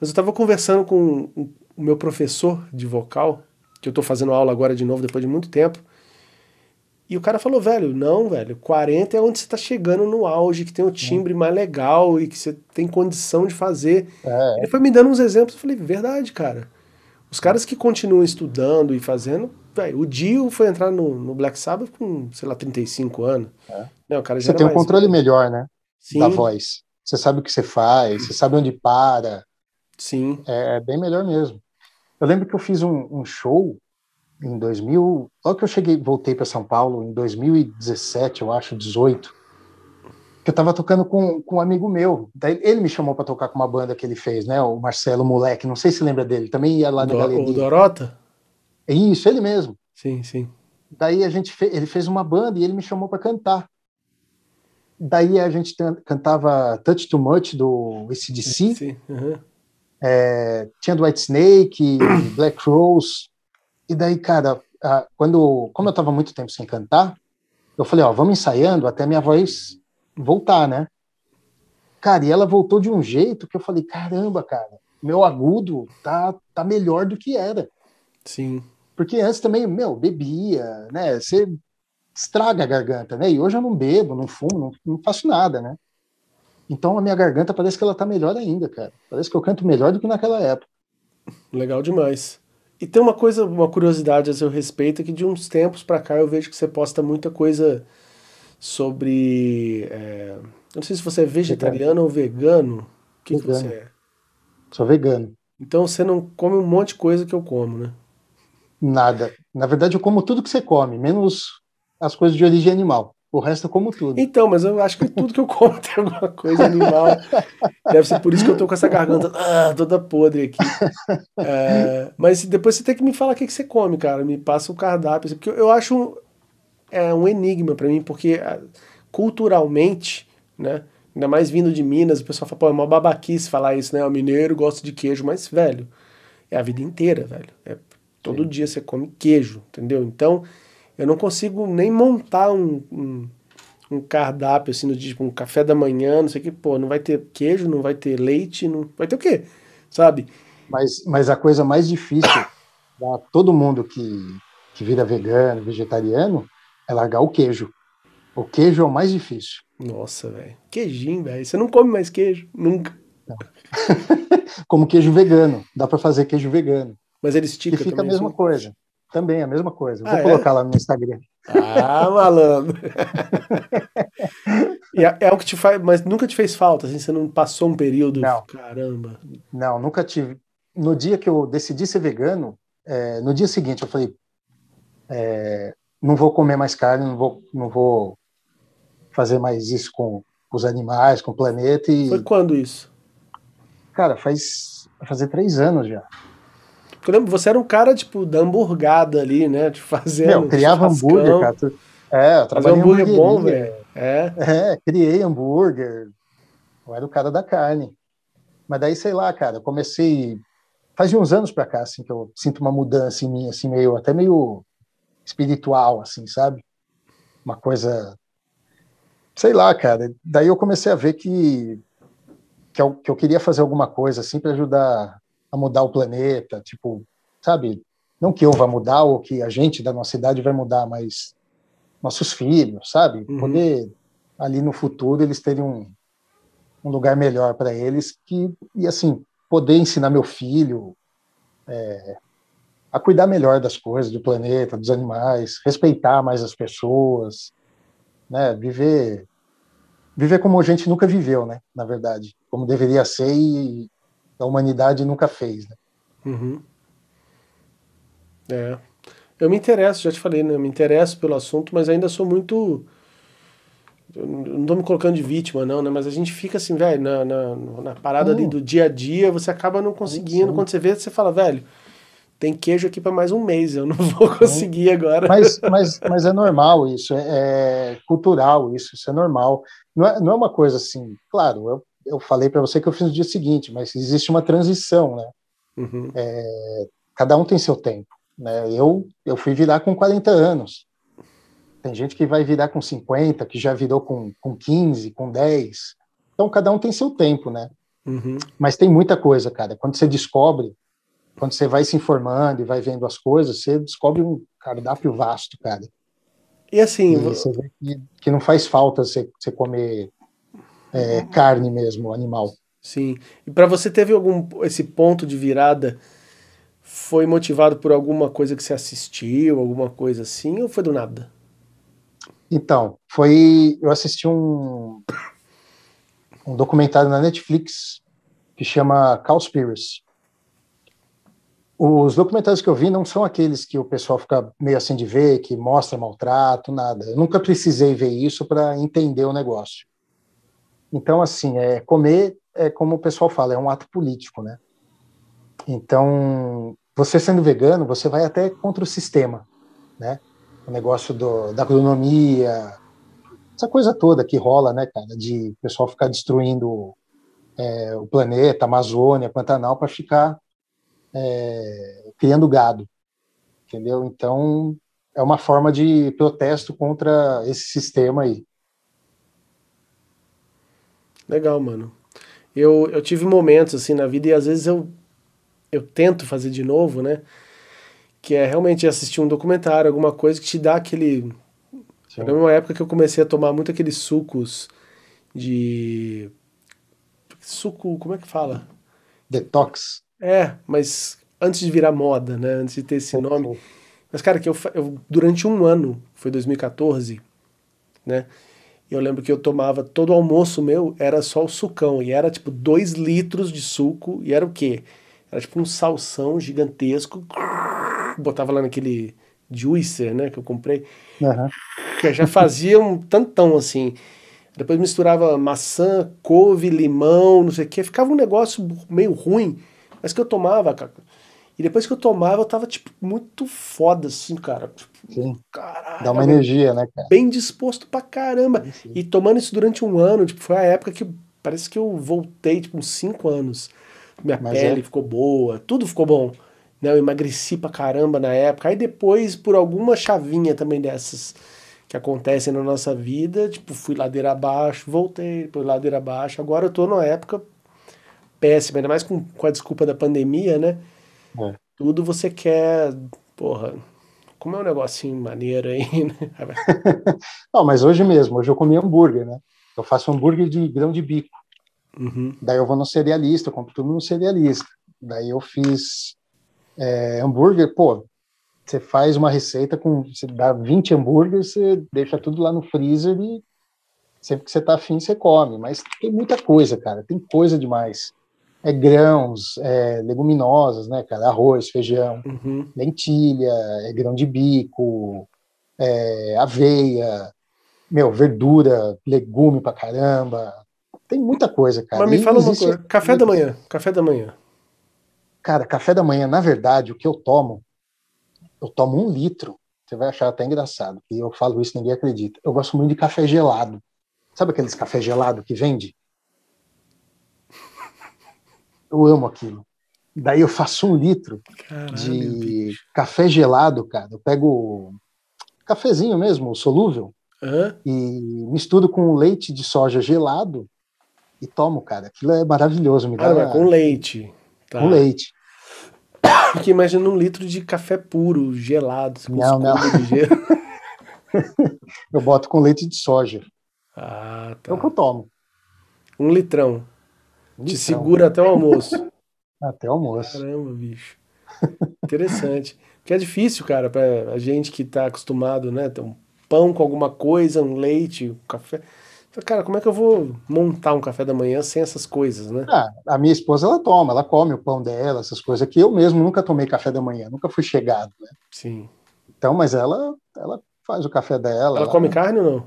Mas eu tava conversando com o meu professor de vocal, que eu tô fazendo aula agora de novo depois de muito tempo. E o cara falou, velho, não, velho, 40 é onde você tá chegando no auge, que tem o timbre mais legal e que você tem condição de fazer. É. Ele foi me dando uns exemplos, eu falei, verdade, cara. Os caras que continuam estudando e fazendo, velho, o Dio foi entrar no, no, Black Sabbath com, sei lá, 35 anos. É. Não, o cara já você tem um controle melhor, né? Sim. Da voz. Você sabe o que você faz, você sabe onde para. Sim. É, é bem melhor mesmo. Eu lembro que eu fiz um, um show em 2000, logo que eu cheguei, voltei para São Paulo em 2017, eu acho, 18, que eu estava tocando com, com um amigo meu. Daí ele me chamou para tocar com uma banda que ele fez, né? O Marcelo Moleque, não sei se lembra dele, também ia lá na Do, galeria. O Dorota? Isso, ele mesmo. Sim, sim. Daí a gente fez, ele fez uma banda e ele me chamou para cantar. Daí a gente cantava Touch Too Much do ACDC. Sim, uhum. é, tinha do White Snake, Black Rose. E daí, cara, quando, como eu estava muito tempo sem cantar, eu falei, ó, vamos ensaiando até minha voz voltar, né? Cara, e ela voltou de um jeito que eu falei, caramba, cara, meu agudo tá, tá melhor do que era. Sim. Porque antes também, meu, bebia, né? Você estraga a garganta, né? E hoje eu não bebo, não fumo, não, não faço nada, né? Então a minha garganta parece que ela tá melhor ainda, cara. Parece que eu canto melhor do que naquela época. Legal demais. E tem uma coisa, uma curiosidade a seu respeito, que de uns tempos para cá eu vejo que você posta muita coisa sobre. É, não sei se você é vegetariano ou vegano. O que, que você é? Sou vegano. Então você não come um monte de coisa que eu como, né? Nada. Na verdade, eu como tudo que você come, menos as coisas de origem animal. O resto eu como tudo. Então, mas eu acho que tudo que eu como tem alguma coisa animal. Deve ser por isso que eu tô com essa garganta ah, toda podre aqui. É, mas depois você tem que me falar o que, que você come, cara. Me passa o cardápio. Porque eu acho um, é um enigma para mim, porque ah, culturalmente, né? Ainda mais vindo de Minas, o pessoal fala, pô, é uma babaquice falar isso, né? O mineiro gosta de queijo, mas, velho, é a vida inteira, velho. É, todo Sim. dia você come queijo, entendeu? Então, eu não consigo nem montar um, um, um cardápio assim, no dia, tipo, um café da manhã, não sei o que, pô, não vai ter queijo, não vai ter leite, não vai ter o quê? Sabe? Mas, mas a coisa mais difícil para todo mundo que, que vira vegano, vegetariano, é largar o queijo. O queijo é o mais difícil. Nossa, velho. Queijinho, velho. Você não come mais queijo? Nunca. Como queijo vegano. Dá para fazer queijo vegano. Mas ele estica E fica a mesma assim? coisa. Também, a mesma coisa. Vou ah, é? colocar é? lá no Instagram. Ah, malandro. é, é, o que te faz, mas nunca te fez falta, assim, você não passou um período. Não. Caramba. Não, nunca tive. No dia que eu decidi ser vegano, é, no dia seguinte eu falei, é, não vou comer mais carne, não vou, não vou fazer mais isso com, os animais, com o planeta. E... Foi quando isso? Cara, faz fazer três anos já. Eu lembro, você era um cara, tipo, da hamburgada ali, né? De fazer. Meu, criava hambúrguer, cara. É, eu trabalhei hambúrguer bom, velho. É. é, criei hambúrguer. Eu era o cara da carne. Mas daí, sei lá, cara, eu comecei. Faz uns anos pra cá, assim, que eu sinto uma mudança em mim, assim, meio, até meio espiritual, assim, sabe? Uma coisa. Sei lá, cara. Daí eu comecei a ver que, que, eu, que eu queria fazer alguma coisa, assim, para ajudar a mudar o planeta, tipo, sabe? Não que eu vá mudar ou que a gente da nossa cidade vai mudar, mas nossos filhos, sabe? Uhum. Poder ali no futuro eles terem um, um lugar melhor para eles que e assim poder ensinar meu filho é, a cuidar melhor das coisas do planeta, dos animais, respeitar mais as pessoas, né? Viver viver como a gente nunca viveu, né? Na verdade, como deveria ser e, a humanidade nunca fez. Né? Uhum. É. Eu me interesso, já te falei, né? Eu me interesso pelo assunto, mas ainda sou muito. eu não tô me colocando de vítima, não, né? Mas a gente fica assim, velho, na, na, na parada ali do dia a dia, você acaba não conseguindo. Quando você vê, você fala, velho, tem queijo aqui para mais um mês, eu não vou conseguir agora. Mas, mas, mas é normal isso, é, é cultural isso, isso é normal. Não é, não é uma coisa assim, claro, eu, eu falei para você que eu fiz no dia seguinte, mas existe uma transição, né? Uhum. É, cada um tem seu tempo. Né? Eu, eu fui virar com 40 anos. Tem gente que vai virar com 50, que já virou com, com 15, com 10. Então, cada um tem seu tempo, né? Uhum. Mas tem muita coisa, cara. Quando você descobre, quando você vai se informando e vai vendo as coisas, você descobre um cardápio vasto, cara. E assim. E você vê que, que não faz falta você, você comer é, carne mesmo, animal. Sim. E para você teve algum esse ponto de virada foi motivado por alguma coisa que você assistiu, alguma coisa assim, ou foi do nada? Então, foi. Eu assisti um, um documentário na Netflix que chama Cowspiracy. Os documentários que eu vi não são aqueles que o pessoal fica meio assim de ver, que mostra maltrato, nada. Eu nunca precisei ver isso para entender o negócio. Então, assim, é, comer é como o pessoal fala, é um ato político, né? Então, você sendo vegano, você vai até contra o sistema, né? O negócio do, da agronomia, essa coisa toda que rola, né, cara, de o pessoal ficar destruindo é, o planeta, Amazônia, Pantanal, para ficar é, criando gado, entendeu? Então, é uma forma de protesto contra esse sistema aí. Legal, mano. Eu, eu tive momentos assim na vida e às vezes eu eu tento fazer de novo, né? Que é realmente assistir um documentário, alguma coisa que te dá aquele. Sim. Era uma época que eu comecei a tomar muito aqueles sucos de. Suco, como é que fala? Detox. É, mas antes de virar moda, né? Antes de ter esse nome. Mas, cara, que eu, eu durante um ano, foi 2014, né? Eu lembro que eu tomava todo o almoço meu, era só o sucão, e era tipo dois litros de suco, e era o quê? Era tipo um salsão gigantesco. Botava lá naquele juicer, né, que eu comprei. Uhum. Que já fazia um tantão assim. Depois misturava maçã, couve, limão, não sei o que. Ficava um negócio meio ruim, mas que eu tomava. E depois que eu tomava, eu tava, tipo, muito foda, assim, cara. Tipo, sim. Caralho. Dá uma energia, né, cara? Bem disposto pra caramba. Sim, sim. E tomando isso durante um ano, tipo, foi a época que parece que eu voltei, tipo, uns cinco anos minha Mas pele é... ficou boa, tudo ficou bom. Né? Eu emagreci pra caramba na época. Aí depois, por alguma chavinha também dessas que acontecem na nossa vida, tipo, fui ladeira abaixo, voltei, depois ladeira abaixo. Agora eu tô numa época péssima, ainda mais com, com a desculpa da pandemia, né? É. Tudo você quer, porra, como é um negocinho maneiro aí, né? Não, mas hoje mesmo, hoje eu comi hambúrguer, né? Eu faço hambúrguer de grão de bico. Uhum. Daí eu vou no cerealista, eu compro tudo no cerealista. Daí eu fiz é, hambúrguer, pô, você faz uma receita com, você dá 20 hambúrgueres, você deixa tudo lá no freezer e sempre que você tá afim, você come. Mas tem muita coisa, cara, tem coisa demais. É grãos, é leguminosas, né, cara? Arroz, feijão, uhum. lentilha, é grão de bico, é aveia, meu, verdura, legume pra caramba, tem muita coisa, cara. Mas me fala uma coisa, café da manhã, café da manhã. Cara, café da manhã, na verdade, o que eu tomo, eu tomo um litro. Você vai achar até engraçado, que eu falo isso ninguém acredita. Eu gosto muito de café gelado. Sabe aqueles café gelado que vende? Eu amo aquilo. Daí eu faço um litro Caralho, de café gelado, cara. Eu pego cafezinho mesmo, solúvel, uhum. e misturo com leite de soja gelado e tomo, cara. Aquilo é maravilhoso. Me dá, ah, com leite. Tá. Com leite. Porque imagina um litro de café puro, gelado. Não, não. eu boto com leite de soja. Ah, tá. É o que eu tomo. Um litrão. Te segura até o almoço. até o almoço. Caramba, bicho. Interessante. Porque é difícil, cara, pra a gente que tá acostumado, né? Ter um pão com alguma coisa, um leite, um café. Cara, como é que eu vou montar um café da manhã sem essas coisas, né? Ah, a minha esposa, ela toma, ela come o pão dela, essas coisas que eu mesmo nunca tomei café da manhã, nunca fui chegado, né? Sim. Então, mas ela, ela faz o café dela. Ela, ela come carne ou não?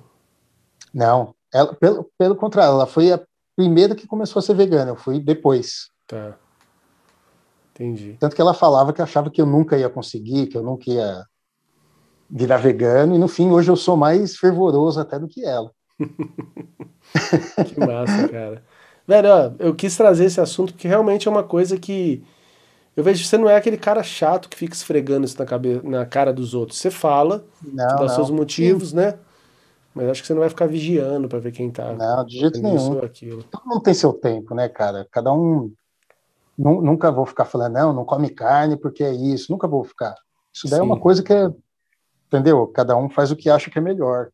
Não, ela, pelo, pelo contrário, ela foi a primeira que começou a ser vegana, eu fui depois. Tá. Entendi. Tanto que ela falava que achava que eu nunca ia conseguir, que eu nunca ia virar vegano, e no fim, hoje eu sou mais fervoroso até do que ela. que massa, cara. Velho, ó, eu quis trazer esse assunto porque realmente é uma coisa que eu vejo que você não é aquele cara chato que fica esfregando isso na, cabeça, na cara dos outros. Você fala, não, dá não. seus motivos, Sim. né? Mas acho que você não vai ficar vigiando para ver quem tá. Não, de jeito nenhum. Aquilo. Todo mundo tem seu tempo, né, cara? Cada um. Nunca vou ficar falando, não, não come carne porque é isso. Nunca vou ficar. Isso daí Sim. é uma coisa que é. Entendeu? Cada um faz o que acha que é melhor.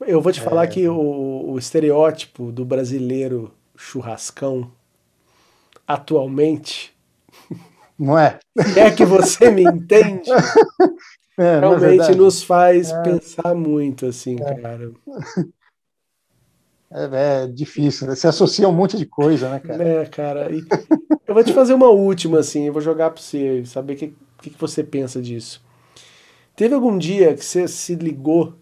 Eu vou te falar é... que o, o estereótipo do brasileiro churrascão atualmente. Não é? É que você me entende. É, realmente nos faz é. pensar muito, assim, é. cara. É, é, difícil, né? Se associa um monte de coisa, né, cara? É, cara. E eu vou te fazer uma última, assim, eu vou jogar pra você, saber o que, que, que você pensa disso. Teve algum dia que você se ligou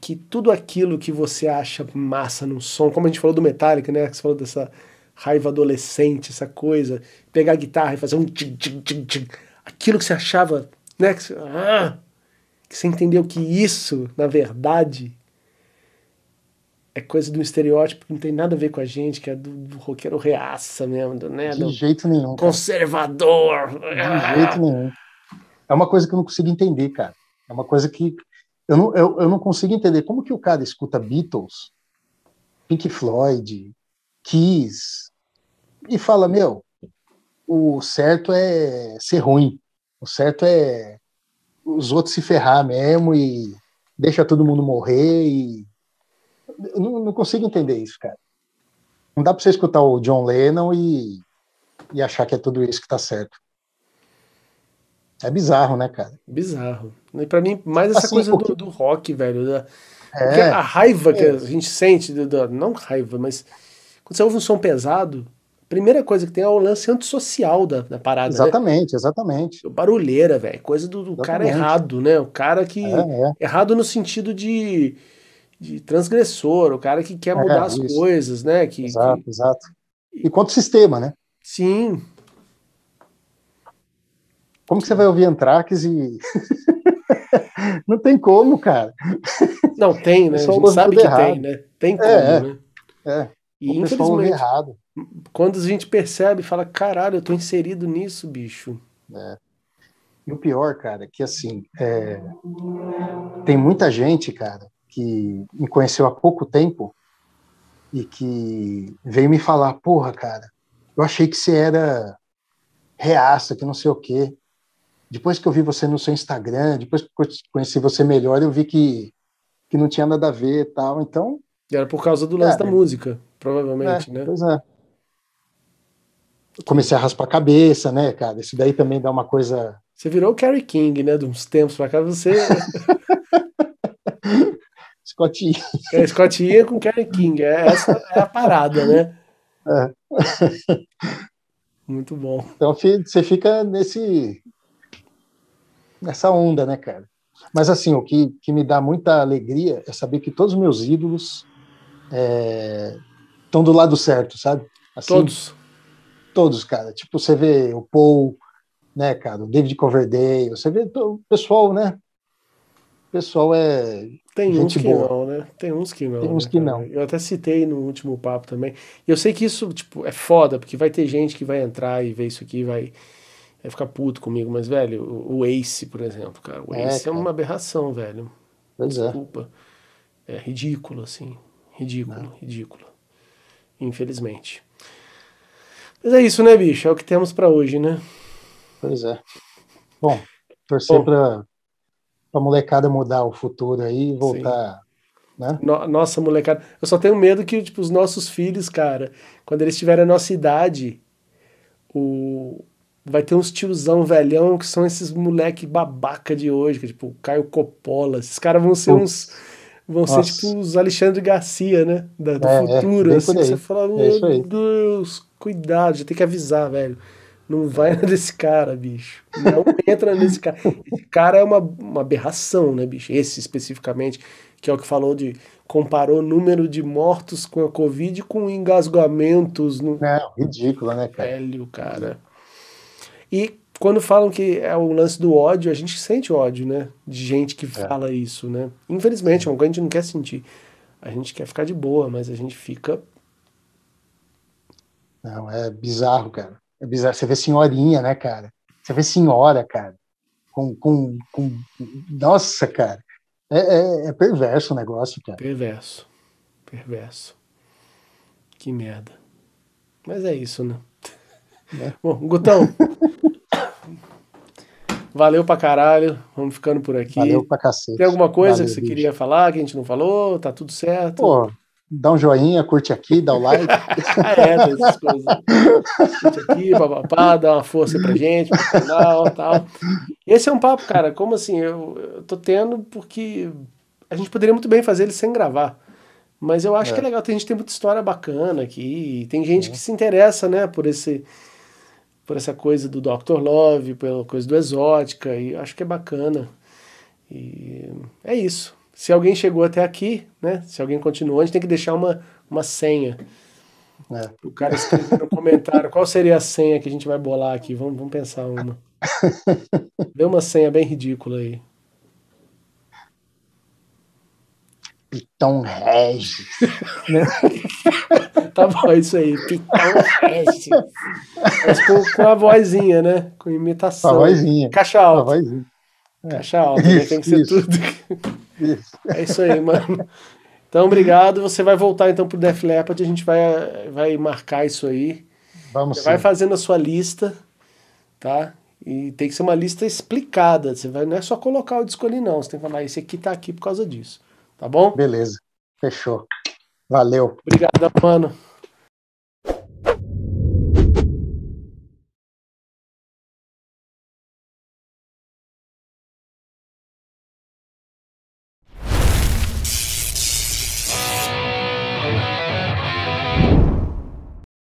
que tudo aquilo que você acha massa num som, como a gente falou do Metallica, né? Que você falou dessa raiva adolescente, essa coisa, pegar a guitarra e fazer um tchim, tchim, tchim, tchim, aquilo que você achava, né? Que você, ah, que você entendeu que isso, na verdade, é coisa de um estereótipo que não tem nada a ver com a gente, que é do, do roqueiro reaça mesmo, do, né? De do jeito nenhum. Cara. Conservador. De ah. jeito nenhum. É uma coisa que eu não consigo entender, cara. É uma coisa que eu não, eu, eu não consigo entender como que o cara escuta Beatles, Pink Floyd, Kiss, e fala, meu, o certo é ser ruim, o certo é os outros se ferrar mesmo e deixa todo mundo morrer e eu não, não consigo entender isso, cara. Não dá para você escutar o John Lennon e, e achar que é tudo isso que tá certo. É bizarro, né, cara? Bizarro. E pra mim, mais essa Assim, coisa o do, que- do rock, velho. da- É. porque a raiva que É. a gente sente, do- do- não raiva, mas quando você ouve um som pesado, primeira coisa que tem é o lance antissocial da, da parada, né? Exatamente, exatamente. Barulheira, velho. Coisa do, do cara Exatamente. errado, né? O cara que. É, é. Errado no sentido de, de transgressor, o cara que quer É, mudar as isso. coisas, né? Que, Exato, que- exato. E contra o sistema, né? sim, Como que você vai ouvir Anthrax e. não tem como, cara. não tem, né? A gente sabe que errado. tem, né? Tem como, É, é. né? É. E infelizmente, errado. Quando a gente percebe e fala, caralho, eu tô inserido nisso, bicho. E o pior, cara, é que assim, é, tem muita gente, cara, que me conheceu há pouco tempo e que veio me falar, porra, cara, eu achei que você era reaça, que não sei o quê. Depois que eu vi você no seu Instagram, depois que eu conheci você melhor, eu vi que, que não tinha nada a ver e tal. Então, E era por causa do lance Cara, da música, provavelmente, é, né? pois é. Comecei a raspar a cabeça, né, cara? Isso daí também dá uma coisa. Você virou o Kerry King, né? De uns tempos pra cá, você Scott, é Scott Ian com Kerry King. É, essa é a parada, né? É. Muito bom. Então você fica nesse nessa onda, né, cara? Mas assim, o que, que me dá muita alegria é saber que todos os meus ídolos estão do lado certo, sabe? Assim, Todos. Todos, cara. Tipo, você vê o Paul, né, cara, o David Coverdale, você vê o pessoal, né? O pessoal é Tem gente uns que boa. não, né? Tem uns que não. Tem uns né, que cara? não. Eu até citei no último papo também. E eu sei que isso, tipo, é foda, porque vai ter gente que vai entrar e ver isso aqui e vai, vai ficar puto comigo. Mas, velho, o, Ace, por exemplo, cara. O É, Ace é, cara. uma aberração, velho. Pois é. Desculpa. É ridículo, assim. Ridículo, ridículo. Infelizmente. Mas é isso, né, bicho? É o que temos pra hoje, né? Pois é. Bom, torcer para a molecada mudar o futuro aí e voltar, né? No- nossa, molecada. Eu só tenho medo que, tipo, os nossos filhos, cara, quando eles tiverem a nossa idade, o... vai ter uns tiozão velhão que são esses moleque babaca de hoje, que é, tipo, o Caio Coppola. Esses caras vão ser uns. Vão ser Nossa. tipo os Alexandre Garcia, né? Da- do É, é, futuro. bem assim, você fala, É meu aí. Deus, cuidado, já tem que avisar, velho. Não vai nesse cara, bicho. Não entra nesse cara. Esse cara é uma, uma aberração, né, bicho? Esse especificamente, que é o que falou de comparou o número de mortos com a Covid com engasgamentos no. Não, ridículo, né, cara? Velho, cara. E quando falam que é o lance do ódio, a gente sente ódio, né? De gente que é. fala isso, né? Infelizmente, é uma coisa que a gente não quer sentir. A gente quer ficar de boa, mas a gente fica. Não, é bizarro, cara. É bizarro. Você vê senhorinha, né, cara? Você vê senhora, cara. Com. com, com... Nossa, cara. É, é, é perverso o negócio, cara. Perverso. Perverso. Que merda. Mas é isso, né? É. Bom, Gutão. valeu pra caralho. Vamos ficando por aqui. Valeu pra cacete. Tem alguma coisa valeu, que você bicho. queria falar que a gente não falou? Tá tudo certo? Pô, dá um joinha, curte aqui, dá o like. é, tem essas coisas. Curte aqui, papapá, dá uma força pra gente, pro canal tal. Esse é um papo, cara, como assim, eu, eu tô tendo porque a gente poderia muito bem fazer ele sem gravar. Mas eu acho é. que é legal, tem gente tem muita história bacana aqui, tem gente é. que se interessa, né, por esse por essa coisa do Dr. Love, pela coisa do exótica, e acho que é bacana. E é isso se alguém chegou até aqui, né? Se alguém continuou, a gente tem que deixar uma, uma senha. É. O cara escreve no comentário qual seria a senha que a gente vai bolar aqui. Vamos, vamos pensar uma. Dê uma senha bem ridícula aí. Pitão Regis. tá bom, é isso aí. Pitão Regis. Mas com, com a vozinha, né? Com imitação. A vozinha. Caixa alta. A vozinha. É. Caixa alta, né? tem que ser isso. tudo. Isso. É isso aí, mano. Então, obrigado. Você vai voltar então pro Def Leppard, a gente vai, vai marcar isso aí. Vamos Você sim. vai fazendo a sua lista, tá? E tem que ser uma lista explicada. Você vai, não é só colocar o disco ali, não. Você tem que falar, esse aqui tá aqui por causa disso. Tá bom? Beleza. Fechou. Valeu. Obrigado, mano.